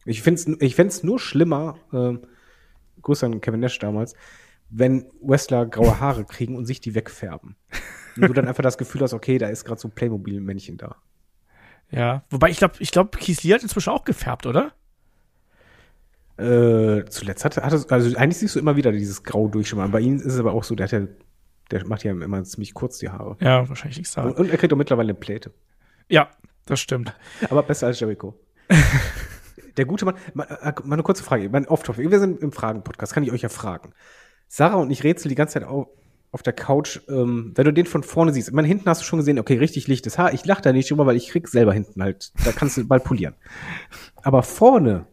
Ich find's, ich fänd's nur schlimmer, ähm, Grüße an Kevin Nash damals, wenn Wrestler graue Haare kriegen und sich die wegfärben. Und du dann einfach das Gefühl hast, okay, da ist gerade so ein Playmobil-Männchen da. Ja. Wobei ich glaube, ich glaube, Lee hat inzwischen auch gefärbt, oder? Äh, zuletzt hat, hat es, also eigentlich siehst du immer wieder dieses Grau durchschimmern. Bei ihm ist es aber auch so, der hat ja, der macht ja immer ziemlich kurz die Haare. Ja, wahrscheinlich nichts Und, sagen. und er kriegt auch mittlerweile eine Pläte. Ja, das stimmt. Aber besser als Jericho. Der gute Mann, mal, äh, mal eine kurze Frage, mein Off-Topic. Wir sind im Fragen-Podcast, kann ich euch ja fragen. Sarah und ich rätseln die ganze Zeit auf, auf der Couch, ähm, wenn du den von vorne siehst. Ich meine, hinten hast du schon gesehen, okay, richtig lichtes Haar. Ich lache da nicht drüber, weil ich krieg selber hinten halt, da kannst du bald polieren. Aber vorne,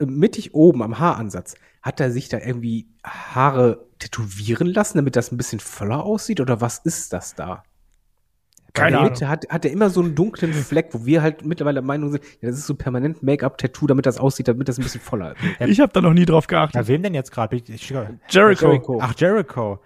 äh, mittig oben am Haaransatz, hat er sich da irgendwie Haare tätowieren lassen, damit das ein bisschen voller aussieht? Oder was ist das da? Keine Ahnung. Mitte hat, hat er immer so einen dunklen Fleck, wo wir halt mittlerweile der Meinung sind, ja, das ist so permanent Make-up-Tattoo, damit das aussieht, damit das ein bisschen voller ist. Ich habe da noch nie drauf Bei geachtet. wem denn jetzt gerade? Ich- ich- Jericho. Jericho. Ach, Jericho.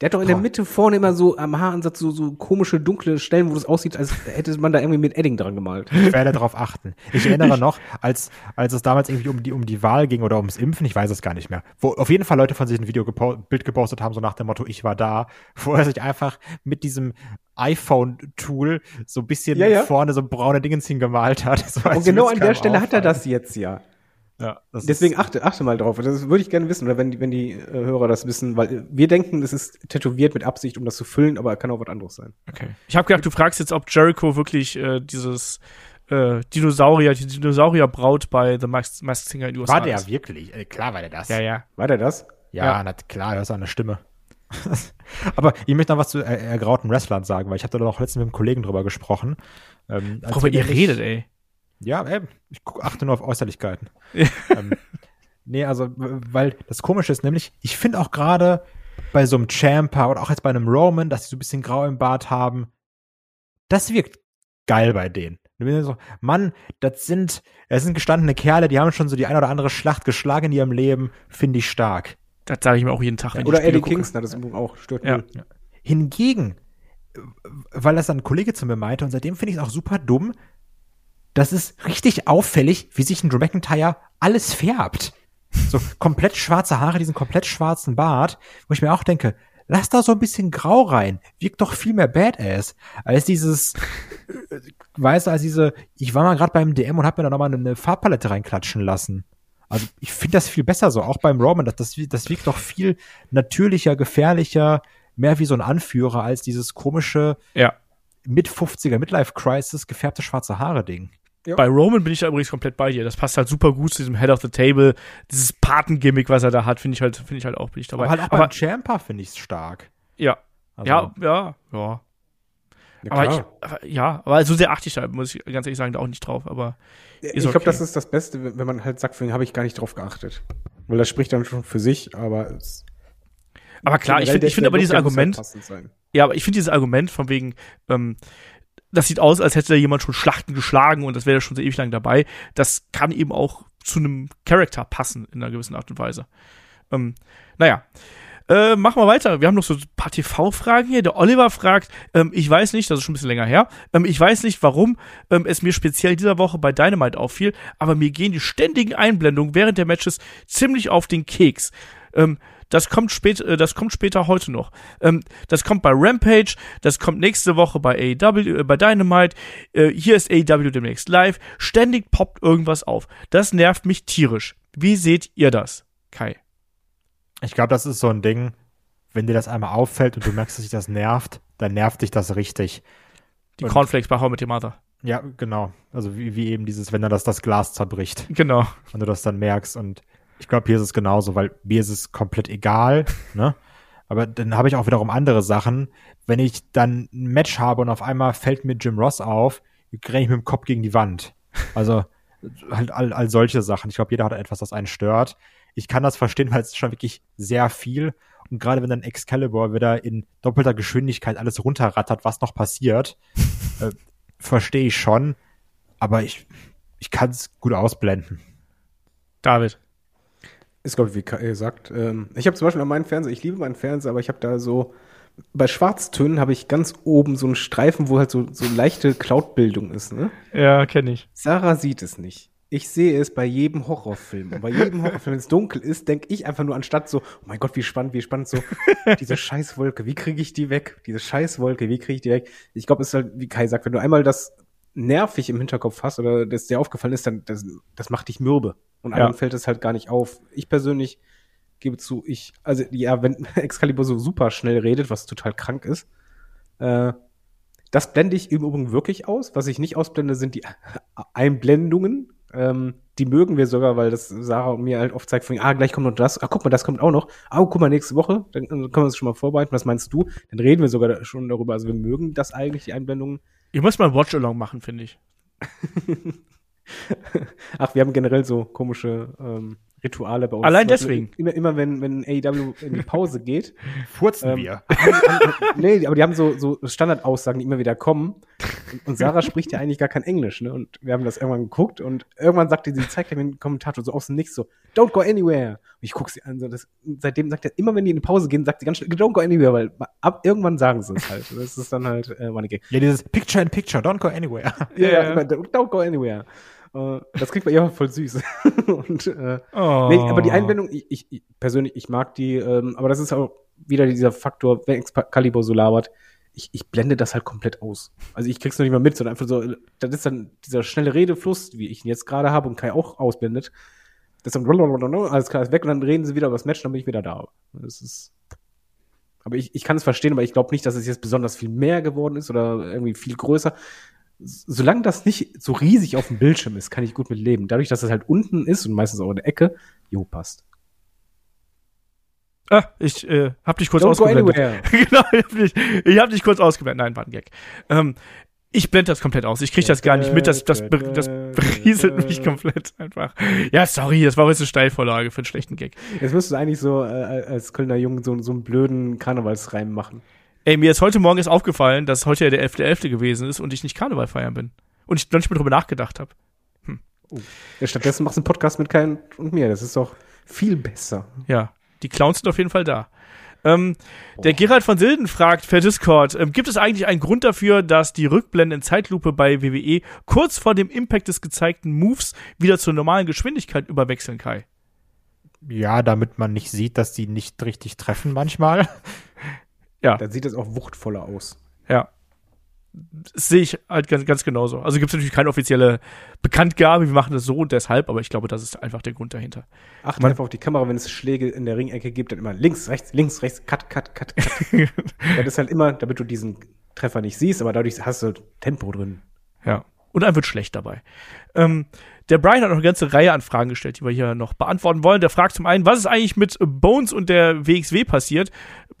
Der hat doch in der Boah. Mitte vorne immer so am Haaransatz so, so komische, dunkle Stellen, wo das aussieht, als hätte man da irgendwie mit Edding dran gemalt. Ich werde darauf achten. Ich erinnere noch, als, als es damals irgendwie um die, um die Wahl ging oder ums Impfen, ich weiß es gar nicht mehr, wo auf jeden Fall Leute von sich ein Video gepo Bild gepostet haben, so nach dem Motto, ich war da, wo er sich einfach mit diesem iPhone-Tool so ein bisschen Ja, ja. vorne so braune Dingens hingemalt hat. So, Und genau an der Stelle hat er das jetzt ja. Ja, das Deswegen ist, achte, achte mal drauf. Das würde ich gerne wissen, oder wenn die, wenn die äh, Hörer das wissen, weil äh, wir denken, es ist tätowiert mit Absicht, um das zu füllen, aber kann auch was anderes sein. Okay. Ich habe gedacht, du fragst jetzt, ob Jericho wirklich äh, dieses äh, Dinosaurier, die Dinosaurierbraut bei The Masked Masked Singer in den USA war der ist. wirklich? Äh, klar war der das. Ja, ja. War der das? Ja, Ja. na klar, das ist eine Stimme. Aber ich möchte noch was zu äh, ergrauten Wrestlern sagen, weil ich habe da noch letztens mit einem Kollegen drüber gesprochen. Ähm, Worüber ihr redet, ey. Ja, ey, ich guck, achte nur auf Äußerlichkeiten. Ja. ähm, nee, also, weil das Komische ist nämlich, ich finde auch gerade bei so einem Champa oder auch jetzt bei einem Roman, dass die so ein bisschen grau im Bart haben, das wirkt geil bei denen. Du bist so, Mann, das sind, das sind gestandene Kerle, die haben schon so die eine oder andere Schlacht geschlagen in ihrem Leben, finde ich stark. Das sage ich mir auch jeden Tag, wenn Oder Eddie. Kingston hat das übrigens auch. Stört Ja. Hingegen, weil das dann ein Kollege zu mir meinte, und seitdem finde ich es auch super dumm, das ist richtig auffällig, wie sich ein Drew McIntyre alles färbt. So komplett schwarze Haare, diesen komplett schwarzen Bart, wo ich mir auch denke, lass da so ein bisschen Grau rein, wirkt doch viel mehr Badass, als dieses, äh, weißt du, als diese, ich war mal gerade beim DM und hab mir da nochmal eine Farbpalette reinklatschen lassen. Also ich finde das viel besser so, auch beim Roman, das, das, das wirkt doch viel natürlicher, gefährlicher, mehr wie so ein Anführer als dieses komische Ja. mit 50er Midlife Crisis gefärbte schwarze Haare Ding. Bei Roman bin ich da übrigens komplett bei dir. Das passt halt super gut zu diesem Head of the Table. Dieses Patengimmick, was er da hat, finde ich halt, finde ich halt auch, bin ich dabei. Aber halt auch Aber, beim Champa finde ich es stark. ja. Also, ja, ja, ja. Ja, Aber, ich, aber ja, aber so sehr achte ich da, muss ich ganz ehrlich sagen, da auch nicht drauf. Aber ich glaube, okay. das ist das Beste, wenn man halt sagt, habe ich gar nicht drauf geachtet. Weil das spricht dann schon für sich, aber es Aber klar, ich finde ich der aber dieses Argument, passend sein. ja, aber ich finde dieses Argument von wegen, ähm, das sieht aus, als hätte da jemand schon Schlachten geschlagen und das wäre schon so ewig lang dabei. Das kann eben auch zu einem Charakter passen in einer gewissen Art und Weise. Ähm, naja. Äh, machen wir weiter. Wir haben noch so ein paar TV-Fragen hier. Der Oliver fragt, ähm, ich weiß nicht, das ist schon ein bisschen länger her, ähm, ich weiß nicht, warum ähm, es mir speziell dieser Woche bei Dynamite auffiel, aber mir gehen die ständigen Einblendungen während der Matches ziemlich auf den Keks. Ähm, das kommt spät, äh, das kommt später heute noch. Ähm, das kommt bei Rampage, das kommt nächste Woche bei AEW, äh, bei Dynamite. Äh, hier ist AEW demnächst live. Ständig poppt irgendwas auf. Das nervt mich tierisch. Wie seht ihr das, Kai? Ich glaube, das ist so ein Ding, wenn dir das einmal auffällt und du merkst, dass dich das nervt, dann nervt dich das richtig. Die Und- Cornflakes bei How mit Your Mother. Ja, genau. Also wie, wie eben dieses, wenn dann das, das Glas zerbricht Genau. und du das dann merkst. Und ich glaube, hier ist es genauso, weil mir ist es komplett egal, ne? Aber dann habe ich auch wiederum andere Sachen. Wenn ich dann ein Match habe und auf einmal fällt mir Jim Ross auf, renne ich mit dem Kopf gegen die Wand. Also halt all, all solche Sachen. Ich glaube, jeder hat etwas, das einen stört. Ich kann das verstehen, weil es ist schon wirklich sehr viel. Und gerade wenn dann Excalibur wieder in doppelter Geschwindigkeit alles runterrattert, was noch passiert, äh, verstehe ich schon. Aber ich, ich kann es gut ausblenden. David. Ist, glaube ich, wie Kai sagt. Ähm, ich habe zum Beispiel an meinen Fernseher, ich liebe meinen Fernseher, aber ich habe da so, bei Schwarztönen habe ich ganz oben so einen Streifen, wo halt so, so leichte Cloud-Bildung ist. Ne? Ja, kenne ich. Sarah sieht es nicht. Ich sehe es bei jedem Horrorfilm. Und bei jedem Horrorfilm, wenn es dunkel ist, denke ich einfach nur anstatt so, oh mein Gott, wie spannend, wie spannend, so, diese Scheißwolke, wie kriege ich die weg? Diese Scheißwolke, wie kriege ich die weg? Ich glaube, es ist halt, wie Kai sagt, wenn du einmal das nervig im Hinterkopf hast oder das dir aufgefallen ist, dann das, das macht dich mürbe. Und Ja. anderen fällt es halt gar nicht auf. Ich persönlich gebe zu, ich, also ja, wenn Excalibur so super schnell redet, was total krank ist, äh, das blende ich im Übrigen wirklich aus. Was ich nicht ausblende, sind die Einblendungen. Ähm, die mögen wir sogar, weil das Sarah und mir halt oft zeigt, von, ah, gleich kommt noch das, ah, guck mal, das kommt auch noch, ah, guck mal, nächste Woche, dann, dann können wir uns schon mal vorbereiten, was meinst du? Dann reden wir sogar schon darüber, also wir mögen das eigentlich, die Einblendungen. Ihr müsst mal ein Watch-Along machen, finde ich. Ach, wir haben generell so komische ähm, Rituale bei uns. Allein Beispiel deswegen. Immer, immer wenn, wenn AEW in die Pause geht, Furzen Ähm, wir. nee, aber die haben so, so Standardaussagen, die immer wieder kommen. Und, Sarah spricht ja eigentlich gar kein Englisch, ne? Und wir haben das irgendwann geguckt und irgendwann sagte sie, zeigt mir den Kommentator so aus dem Nichts so, don't go anywhere. Und ich guck sie an, so das, seitdem sagt er, immer wenn die in die Pause gehen, sagt sie ganz schnell, don't go anywhere, weil ab irgendwann sagen sie es halt. Das ist dann halt äh, Running Gag. Ja, dieses Picture in Picture, don't go anywhere. Ja, Ja. immer, don't go anywhere. Äh, das kriegt man ja voll süß. und äh, Oh. Nee, aber die Einblendung, ich, ich, ich persönlich, ich mag die, ähm, aber das ist auch wieder dieser Faktor, wenn Excalibur so labert, ich, ich blende das halt komplett aus. Also ich krieg's noch nicht mal mit, sondern einfach so, das ist dann dieser schnelle Redefluss, wie ich ihn jetzt gerade habe und Kai auch ausblendet. Das ist dann alles klar, ist weg und dann reden sie wieder über das Match, dann bin ich wieder da. Das ist. Aber ich, ich kann es verstehen, aber ich glaube nicht, dass es jetzt besonders viel mehr geworden ist oder irgendwie viel größer. Solange das nicht so riesig auf dem Bildschirm ist, kann ich gut mit leben. Dadurch, dass es halt unten ist und meistens auch in der Ecke, jo, passt. Ah, ich äh, hab dich kurz Don't go ausgeblendet. anywhere. genau, ich hab, dich, ich hab dich kurz ausgeblendet. Nein, war ein Gag. Ähm, ich blende das komplett aus. Ich krieg das gar nicht mit. Das, das, das berieselt mich komplett einfach. Ja, sorry, das war jetzt eine Steilvorlage für einen schlechten Gag. Jetzt müsstest du eigentlich so äh, als Kölner Jungen so, so einen blöden Karnevalsreim machen. Ey, mir ist heute Morgen ist aufgefallen, dass heute ja der 11.11. gewesen ist und ich nicht Karneval feiern bin. Und ich noch nicht mehr drüber nachgedacht habe. Ja, stattdessen machst du einen Podcast mit Kai und mir. Das ist doch viel besser. Ja, die Clowns sind auf jeden Fall da. Ähm, der Gerald von Silden fragt per Discord, ähm, gibt es eigentlich einen Grund dafür, dass die Rückblenden in Zeitlupe bei WWE kurz vor dem Impact des gezeigten Moves wieder zur normalen Geschwindigkeit überwechseln, Kai? Ja, damit man nicht sieht, dass die nicht richtig treffen manchmal. Ja, Dann sieht es auch wuchtvoller aus. ja. Sehe ich halt ganz, ganz genauso. Also gibt es natürlich keine offizielle Bekanntgabe, wir machen das so und deshalb, aber ich glaube, das ist einfach der Grund dahinter. Achte Man- einfach auf die Kamera, wenn es Schläge in der Ringecke gibt, dann immer links, rechts, links, rechts, cut, cut, cut, cut. das ist halt immer, damit du diesen Treffer nicht siehst, aber dadurch hast du Tempo drin. Ja. Und einem wird schlecht dabei. Ähm, der Brian hat noch eine ganze Reihe an Fragen gestellt, die wir hier noch beantworten wollen. Der fragt zum einen, was ist eigentlich mit Bones und der WXW passiert?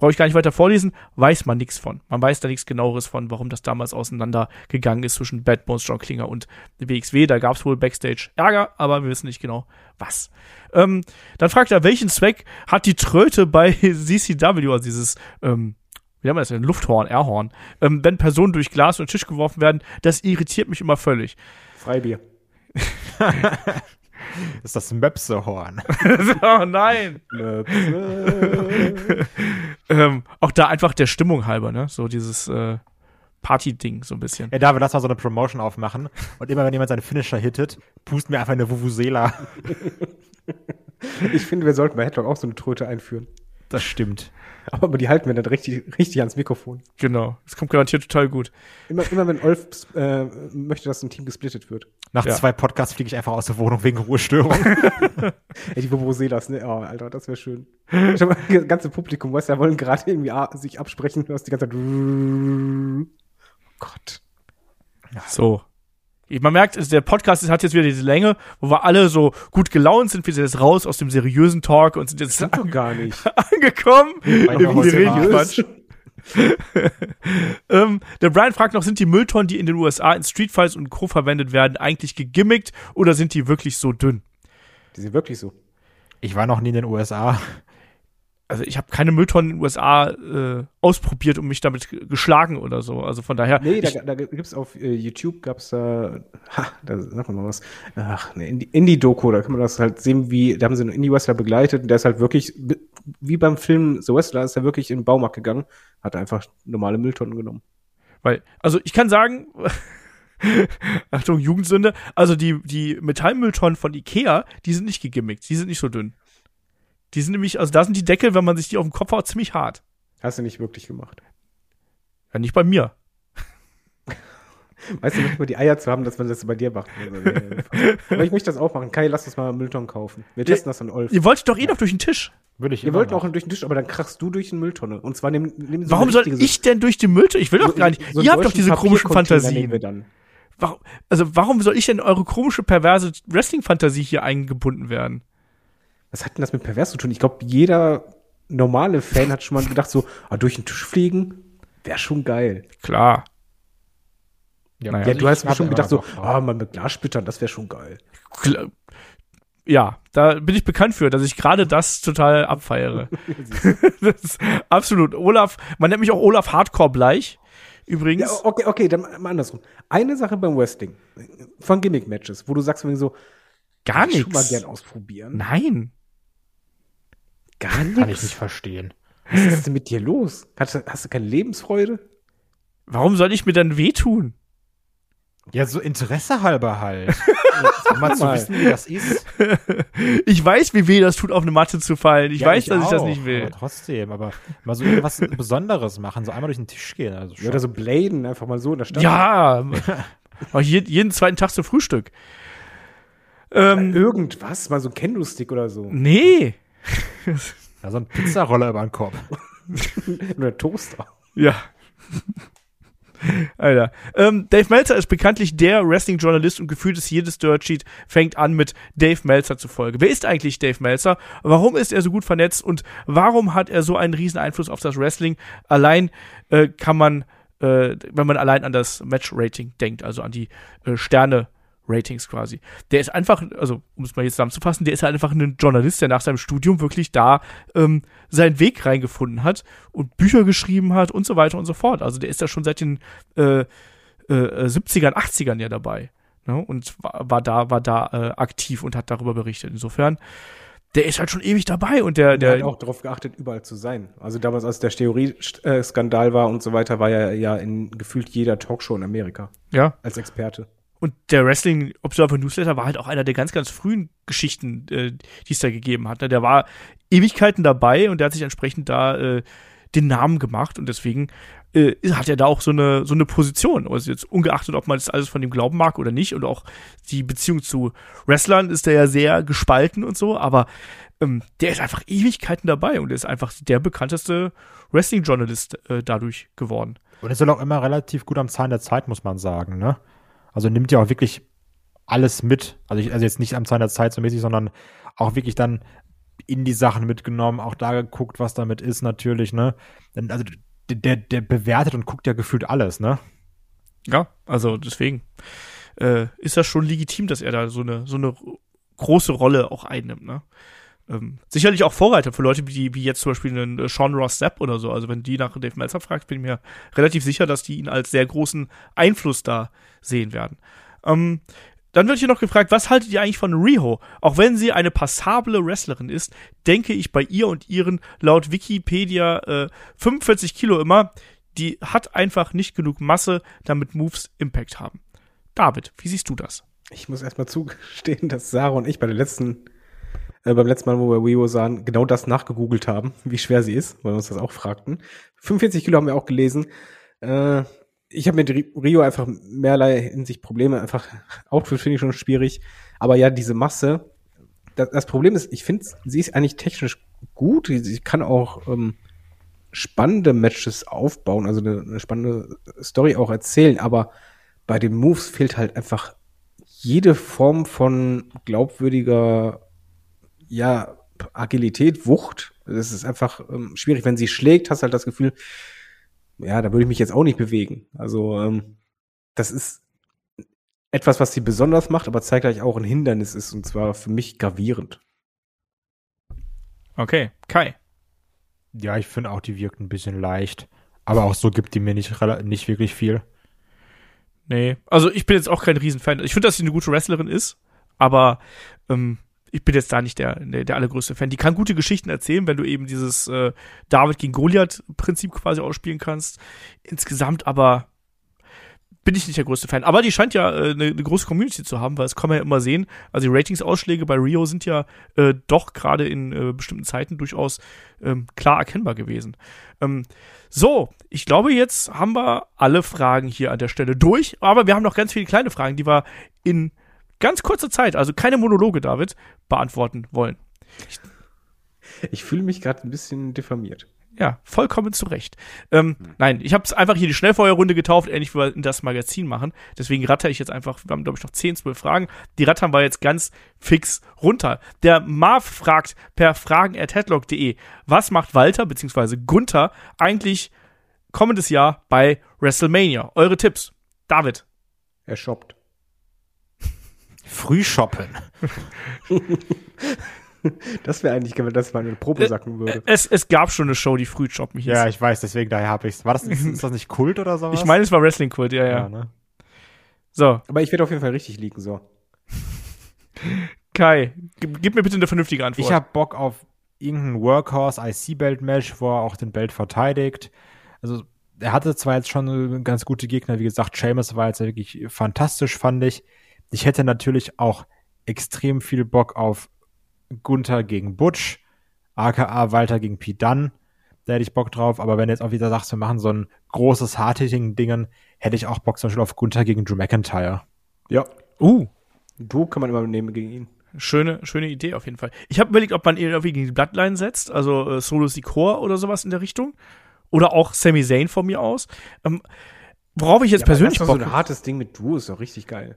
Brauche ich gar nicht weiter vorlesen. Weiß man nichts von. Man weiß da nichts genaueres von, warum das damals auseinandergegangen ist zwischen Bad Bones, John Klinger und WXW. Da gab es wohl Backstage Ärger, aber wir wissen nicht genau, was. Ähm, dann fragt er, welchen Zweck hat die Tröte bei CCW, also dieses, ähm, wie nennt man das denn? Lufthorn, Airhorn. Ähm, wenn Personen durch Glas und Tisch geworfen werden, das irritiert mich immer völlig. Freibier. Das ist das Möpsehorn. oh nein. ähm, auch da einfach der Stimmung halber, ne? So dieses äh, Party-Ding so ein bisschen. Ja, David, lass mal so eine Promotion aufmachen. Und immer wenn jemand seinen Finisher hittet, pust mir einfach eine Vuvuzela. ich finde, wir sollten bei Headlock auch so eine Tröte einführen. Das stimmt. Aber die halten wir dann richtig, richtig ans Mikrofon. Genau. Das kommt garantiert total gut. Immer, immer wenn Olf äh, möchte, dass ein Team gesplittet wird. Nach Ja. zwei Podcasts fliege ich einfach aus der Wohnung wegen Ruhestörung. Ey, die Vovoselas, ne? Oh, Alter, das wäre schön. Schau mal, das ganze Publikum, weißt du, da wollen gerade irgendwie sich absprechen, du hast die ganze Zeit. Oh Gott. So. Man merkt, der Podcast hat jetzt wieder diese Länge, wo wir alle so gut gelaunt sind. Wir sind jetzt raus aus dem seriösen Talk und sind jetzt Stimmt doch gar nicht. angekommen. Ähm, der Brian fragt noch, sind die Mülltonnen, die in den USA in Streetfights und Co. verwendet werden, eigentlich gegimmickt oder sind die wirklich so dünn? Die sind wirklich so. Ich war noch nie in den USA. Also ich habe keine Mülltonnen in den USA äh, ausprobiert und mich damit geschlagen oder so. Also von daher. Nee, da, da gibt's auf äh, YouTube gab's da, ha, da sag mal was, ach, ne, Indie- Indie-Doku, da kann man das halt sehen, wie, da haben sie einen Indie-Wrestler begleitet und der ist halt wirklich, wie beim Film The Wrestler, ist er wirklich in den Baumarkt gegangen, hat einfach normale Mülltonnen genommen. weil, also ich kann sagen, Achtung, Jugendsünde, also die, die Metallmülltonnen von Ikea, die sind nicht gegimmickt, die sind nicht so dünn. Die sind nämlich, also da sind die Deckel, wenn man sich die auf den Kopf haut, ziemlich hart. Hast du nicht wirklich gemacht. Ja, nicht bei mir. Weißt du, nicht mal die Eier zu haben, dass man das bei dir macht. Also, Aber ich möchte das auch machen. Kai, lass uns mal einen Müllton kaufen. Wir testen das an Olf. Ihr wolltet doch eh noch durch den Tisch. Würde ich Ihr wollt auch durch den Tisch, aber dann krachst du durch eine Mülltonne. Und zwar nehmen, nehmen so Warum soll ich denn durch die Mülltonne? Ich will doch so- gar nicht. so Ihr habt doch diese komischen Fantasien. dann. Warum, also warum soll ich denn in eure komische, perverse Wrestling-Fantasie hier eingebunden werden? Was hat denn das mit pervers zu tun? Ich glaube, jeder normale Fan hat schon mal gedacht, so, ah, durch den Tisch fliegen wäre schon geil. Klar. Ja, Naja. Ja, also du ich hast bestimmt immer gedacht, so, ah, mal mit Glassplittern, das wäre schon geil. Kla- Ja, da bin ich bekannt für, dass ich gerade das total abfeiere. das ist absolut. Olaf, man nennt mich auch Olaf Hardcore Bleich. Übrigens. Ja, okay, okay, dann mal andersrum. Eine Sache beim Wrestling, von Gimmick-Matches, wo du sagst, wenn so, gar ich schon mal nichts. gern ausprobieren. Nein. Gar Kann ich nichts. nicht verstehen. Was ist denn mit dir los? Hast, du- hast du keine Lebensfreude? Warum soll ich mir dann wehtun? Ja, so Interesse halber halt. um mal zu wissen, wie das ist. Ich weiß, wie weh das tut, auf eine Matte zu fallen. Ich Ja, weiß, dass ich das auch, nicht will. Aber trotzdem, aber mal so irgendwas Besonderes machen, so einmal durch den Tisch gehen. Also Ja, oder so Bladen, einfach mal so in der Stadt. Ja. Ich jeden, jeden zweiten Tag zum Frühstück. Ähm, Irgendwas, mal so ein Kendo-Stick oder so. nee. Ja, so ein Pizzaroller über den Kopf. Oder Toaster. Ja. Alter. Ähm, Dave Meltzer ist bekanntlich der Wrestling-Journalist und gefühlt ist jedes Dirt Sheet fängt an mit Dave Meltzer zu folgen. Wer ist eigentlich Dave Meltzer? Warum ist er so gut vernetzt und warum hat er so einen riesen Einfluss auf das Wrestling? Allein äh, kann man, äh, wenn man allein an das Match-Rating denkt, also an die äh, Sterne Ratings quasi. Der ist einfach, also um es mal jetzt zusammenzufassen, der ist halt einfach ein Journalist, der nach seinem Studium wirklich da ähm, seinen Weg reingefunden hat und Bücher geschrieben hat und so weiter und so fort. Also der ist da schon seit den äh, äh, 70ern, 80ern ja dabei. Ne? Und war, war da, war da äh, aktiv und hat darüber berichtet. Insofern, der ist halt schon ewig dabei und der, Der der, hat auch darauf geachtet, überall zu sein. Also damals, als der Theorie-Skandal war und so weiter, war er ja in gefühlt jeder Talkshow in Amerika ja, als Experte. Und der Wrestling Observer Newsletter war halt auch einer der ganz, ganz frühen Geschichten, äh, die es da gegeben hat. ne? Der war Ewigkeiten dabei und der hat sich entsprechend da äh, den Namen gemacht und deswegen äh, hat er da auch so eine, so eine Position. Also jetzt ungeachtet, ob man das alles von ihm glauben mag oder nicht und auch die Beziehung zu Wrestlern ist der ja sehr gespalten und so, aber ähm, der ist einfach Ewigkeiten dabei und ist einfach der bekannteste Wrestling-Journalist äh, dadurch geworden. Und ist ja auch immer relativ gut am Zahn der Zeit, muss man sagen, ne? Also nimmt ja auch wirklich alles mit. Also, ich, also jetzt nicht am der Zeit so mäßig, sondern auch wirklich dann in die Sachen mitgenommen, auch da geguckt, was damit ist, natürlich, ne? Also der, der, der bewertet und guckt ja gefühlt alles, ne? Ja, also deswegen äh, ist das schon legitim, dass er da so eine, so eine große Rolle auch einnimmt, ne? Ähm, sicherlich auch Vorreiter für Leute, wie, wie jetzt zum Beispiel einen äh, Sean Ross Sapp oder so. Also wenn die nach Dave Meltzer fragt, bin ich mir relativ sicher, dass die ihn als sehr großen Einfluss da sehen werden. Ähm, dann wird hier noch gefragt, was haltet ihr eigentlich von Riho? Auch wenn sie eine passable Wrestlerin ist, denke ich bei ihr und ihren laut Wikipedia äh, 45 Kilo immer, die hat einfach nicht genug Masse, damit Moves Impact haben. David, wie siehst du das? Ich muss erstmal zugestehen, dass Sarah und ich bei der letzten, äh, beim letzten Mal, wo wir Wio sahen, genau das nachgegoogelt haben, wie schwer sie ist, weil wir uns das auch fragten. 45 Kilo haben wir auch gelesen. Äh, ich habe mit Ri- Rio einfach mehrerlei Hinsicht Probleme. Einfach Outfit finde ich schon schwierig. Aber ja, diese Masse. Das, das Problem ist, ich finde, sie ist eigentlich technisch gut. Sie kann auch ähm, spannende Matches aufbauen, also eine, eine spannende Story auch erzählen. Aber bei den Moves fehlt halt einfach jede Form von glaubwürdiger, ja, Agilität, Wucht. Es ist einfach ähm, schwierig. Wenn sie schlägt, hast du halt das Gefühl, ja, da würde ich mich jetzt auch nicht bewegen. Also, ähm, das ist etwas, was sie besonders macht, aber zeitgleich auch ein Hindernis ist, und zwar für mich gravierend. Okay, Kai. Ja, ich finde auch, die wirkt ein bisschen leicht. Aber auch so gibt die mir nicht, nicht wirklich viel. Nee, also ich bin jetzt auch kein Riesenfan. Ich finde, dass sie eine gute Wrestlerin ist, aber ähm, ich bin jetzt da nicht der, der, allergrößte Fan. Die kann gute Geschichten erzählen, wenn du eben dieses äh, David gegen Goliath-Prinzip quasi ausspielen kannst. Insgesamt aber bin ich nicht der größte Fan. Aber die scheint ja eine äh, ne große Community zu haben, weil es kann man ja immer sehen. Also die Ratingsausschläge bei Rio sind ja äh, doch gerade in äh, bestimmten Zeiten durchaus ähm, klar erkennbar gewesen. Ähm, so, ich glaube, jetzt haben wir alle Fragen hier an der Stelle durch. Aber wir haben noch ganz viele kleine Fragen, die wir in ganz kurzer Zeit, also keine Monologe, David, beantworten wollen. Ich, ich fühle mich gerade ein bisschen diffamiert. Ja, vollkommen zu Recht. Ähm, mhm. Nein, ich habe es einfach hier die Schnellfeuerrunde getauft, ähnlich wie wir in das Magazin machen. Deswegen ratter ich jetzt einfach, wir haben glaube ich noch 10, 12 Fragen. Die rattern wir jetzt ganz fix runter. Der Marv fragt per fragen.headlock.de, was macht Walter bzw. Gunther eigentlich kommendes Jahr bei WrestleMania? Eure Tipps. David. Er shoppt. Früh shoppen. Das wäre eigentlich, wenn das mal eine Probe sagen würde. Es, es gab schon eine Show, die früh shoppen hieß. Ja, ich weiß, deswegen daher habe ich es. War das, ist das nicht Kult oder sowas? Ich meine, es war Wrestling Kult, ja, ja. ja ne? So. Aber ich werde auf jeden Fall richtig liegen, so. Kai, gib, gib, mir bitte eine vernünftige Antwort. Ich habe Bock auf irgendein Workhorse IC-Belt-Match, wo er auch den Belt verteidigt. Also, er hatte zwar jetzt schon ganz gute Gegner, wie gesagt, Seamus war jetzt wirklich fantastisch, fand ich. Ich hätte natürlich auch extrem viel Bock auf Gunther gegen Butch, aka Walter gegen Pete Dunn. Da hätte ich Bock drauf. Aber wenn du jetzt auch wieder sagst, wir machen so ein großes Hard-Hitting-Dingen, hätte ich auch Bock zum Beispiel auf Gunther gegen Drew McIntyre. Ja. Uh. Du kann man immer nehmen gegen ihn. Schöne, schöne Idee auf jeden Fall. Ich habe überlegt, ob man ihn irgendwie gegen die Bloodline setzt, also äh, Solo Sikoa oder sowas in der Richtung. Oder auch Sami Zayn von mir aus. Ähm, worauf ich jetzt ja, persönlich Bock... so ein hartes Ding mit Drew ist doch richtig geil.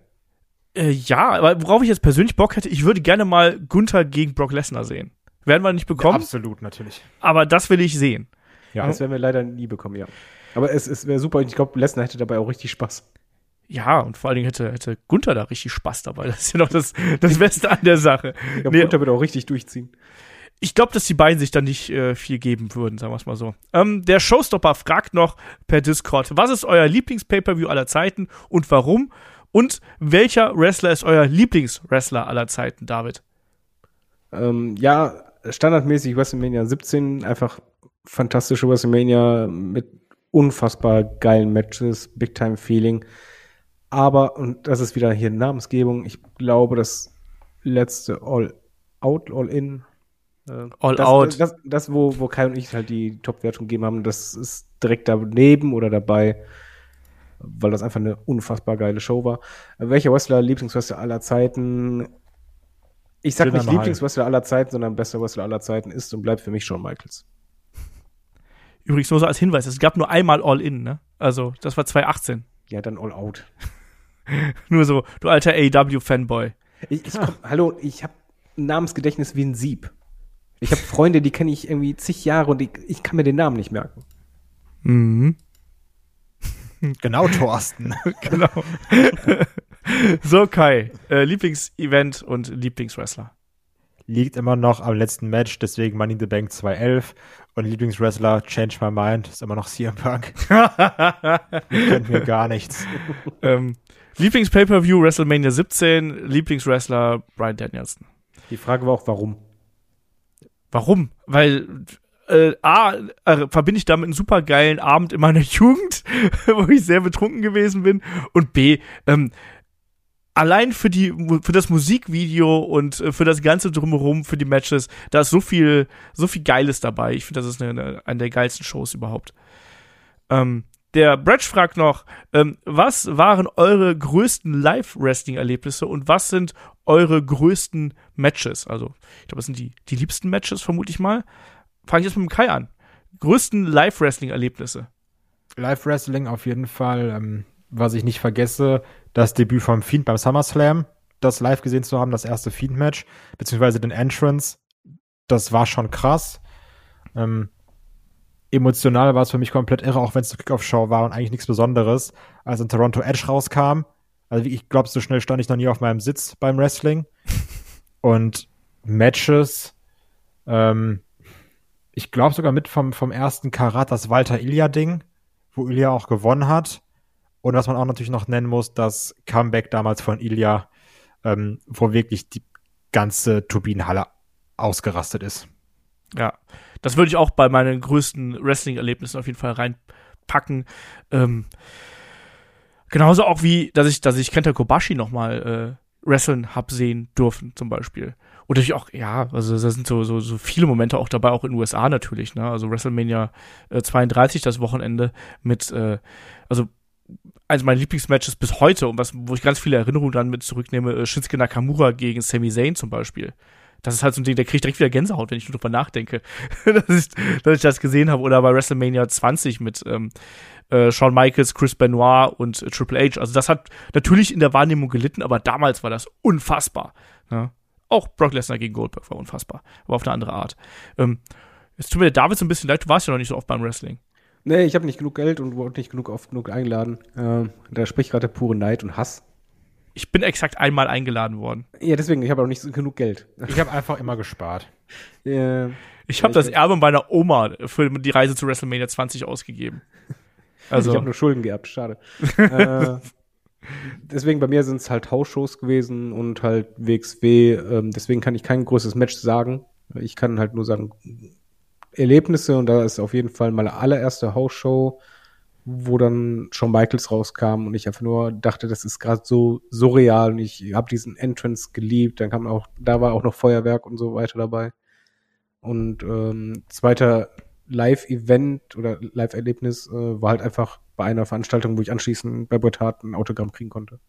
Äh, ja, aber worauf ich jetzt persönlich Bock hätte, ich würde gerne mal Gunther gegen Brock Lesnar sehen. Werden wir nicht bekommen. Ja, absolut, natürlich. Aber das will ich sehen. Ja, das werden wir leider nie bekommen, ja. Aber es, es wäre super. Ich glaube, Lesnar hätte dabei auch richtig Spaß. Ja, und vor allen Dingen hätte, hätte Gunther da richtig Spaß dabei. Das ist ja noch das, das Beste an der Sache. Ich glaube, nee, Gunther würde auch richtig durchziehen. Ich glaube, dass die beiden sich dann nicht äh, viel geben würden, sagen wir es mal so. Ähm, der Showstopper fragt noch per Discord, was ist euer Lieblings-Pay-Per-View aller Zeiten und warum? Und welcher Wrestler ist euer Lieblingswrestler aller Zeiten, David? Ähm, ja, standardmäßig WrestleMania 17, einfach fantastische WrestleMania mit unfassbar geilen Matches, Big Time Feeling. Aber, und das ist wieder hier Namensgebung, ich glaube, das letzte All Out, All In. Äh, All das, Out. Das, das, das, wo, wo Kai und ich halt die Top-Wertung gegeben haben, das ist direkt daneben oder dabei weil das einfach eine unfassbar geile Show war. Welcher Wrestler, Lieblingswrestler aller Zeiten? Ich sag nicht Lieblingswrestler aller Zeiten, sondern bester Wrestler aller Zeiten ist und bleibt für mich Shawn Michaels. Übrigens nur so als Hinweis, es gab nur einmal All-In, ne? Also, das war 2018. Ja, dann All-Out. nur so, du alter AEW-Fanboy. Komm, hallo, ich habe ein Namensgedächtnis wie ein Sieb. Ich habe Freunde, die kenne ich irgendwie zig Jahre und ich, ich kann mir den Namen nicht merken. Mhm. Genau, Thorsten. genau. so, Kai, äh, Lieblingsevent und Lieblingswrestler. Liegt immer noch am letzten Match, deswegen Money in the Bank 211. Und Lieblingswrestler, Change My Mind, ist immer noch CM Punk. Könnt mir gar nichts. Ähm, Lieblings-Pay-Per-View, WrestleMania 17. Lieblingswrestler, Brian Danielson. Die Frage war auch, warum? Warum? Weil äh, A, äh, verbinde ich damit einen super geilen Abend in meiner Jugend, wo ich sehr betrunken gewesen bin. Und B, ähm, allein für die für das Musikvideo und äh, für das ganze drumherum für die Matches da ist so viel so viel Geiles dabei. Ich finde das ist eine, eine, der geilsten Shows überhaupt. Ähm, der Bretsch fragt noch ähm, was waren eure größten Live Wrestling Erlebnisse und was sind eure größten Matches? Also ich glaube das sind die die liebsten Matches vermute ich mal fange ich jetzt mit dem Kai an. Größten Live-Wrestling-Erlebnisse. Live-Wrestling auf jeden Fall. Ähm, was ich nicht vergesse, das Debüt vom Fiend beim SummerSlam, das live gesehen zu haben, das erste Fiend-Match, beziehungsweise den Entrance. Das war schon krass. Ähm, emotional war es für mich komplett irre, auch wenn es eine Kickoff-Show war und eigentlich nichts Besonderes. Als in Toronto Edge rauskam, also ich glaube, so schnell stand ich noch nie auf meinem Sitz beim Wrestling. Und Matches, ähm, ich glaube sogar mit vom, vom ersten Karat das Walter Ilya-Ding, wo Ilya auch gewonnen hat. Und was man auch natürlich noch nennen muss, das Comeback damals von Ilya, ähm, wo wirklich die ganze Turbinenhalle ausgerastet ist. Ja, das würde ich auch bei meinen größten Wrestling-Erlebnissen auf jeden Fall reinpacken. Ähm, Genauso auch wie, dass ich, dass ich Kenta Kobashi nochmal äh, wrestlen hab sehen dürfen, zum Beispiel. Und natürlich auch, ja, also da sind so, so, so viele Momente auch dabei, auch in den USA natürlich, ne? Also WrestleMania äh, 32, das Wochenende mit, äh, also eines meiner Lieblingsmatches bis heute und was, wo ich ganz viele Erinnerungen dann mit zurücknehme, äh, Shinsuke Nakamura gegen Sami Zayn zum Beispiel. Das ist halt so ein Ding, der kriegt direkt wieder Gänsehaut, wenn ich nur drüber nachdenke, dass, ich, dass ich das gesehen habe. Oder bei WrestleMania 20 mit ähm, äh, Shawn Michaels, Chris Benoit und äh, Triple H. Also das hat natürlich in der Wahrnehmung gelitten, aber damals war das unfassbar. Ne? Auch Brock Lesnar gegen Goldberg war unfassbar, aber auf eine andere Art. Ähm, jetzt tut mir der David so ein bisschen leid, du warst ja noch nicht so oft beim Wrestling. Nee, ich habe nicht genug Geld und wurde nicht genug oft genug eingeladen. Ähm, da spricht gerade der pure Neid und Hass. Ich bin exakt einmal eingeladen worden. Ja, deswegen, ich habe auch nicht so genug Geld. Ich habe einfach immer gespart. Ja, Ich habe das Erbe meiner Oma für die Reise zu WrestleMania 20 ausgegeben. Also, ich habe nur Schulden geerbt, schade. äh, deswegen bei mir sind es halt Hausshows gewesen und halt WXW. Ähm, deswegen kann ich kein größeres Match sagen. Ich kann halt nur sagen Erlebnisse und da ist auf jeden Fall meine allererste Hausshow, wo dann Shawn Michaels rauskam und ich einfach nur dachte, das ist gerade so surreal und ich habe diesen Entrance geliebt. Dann kam auch, da war auch noch Feuerwerk und so weiter dabei. Und ähm, zweiter Live-Event oder Live-Erlebnis äh, war halt einfach bei einer Veranstaltung, wo ich anschließend bei Bret Hart ein Autogramm kriegen konnte.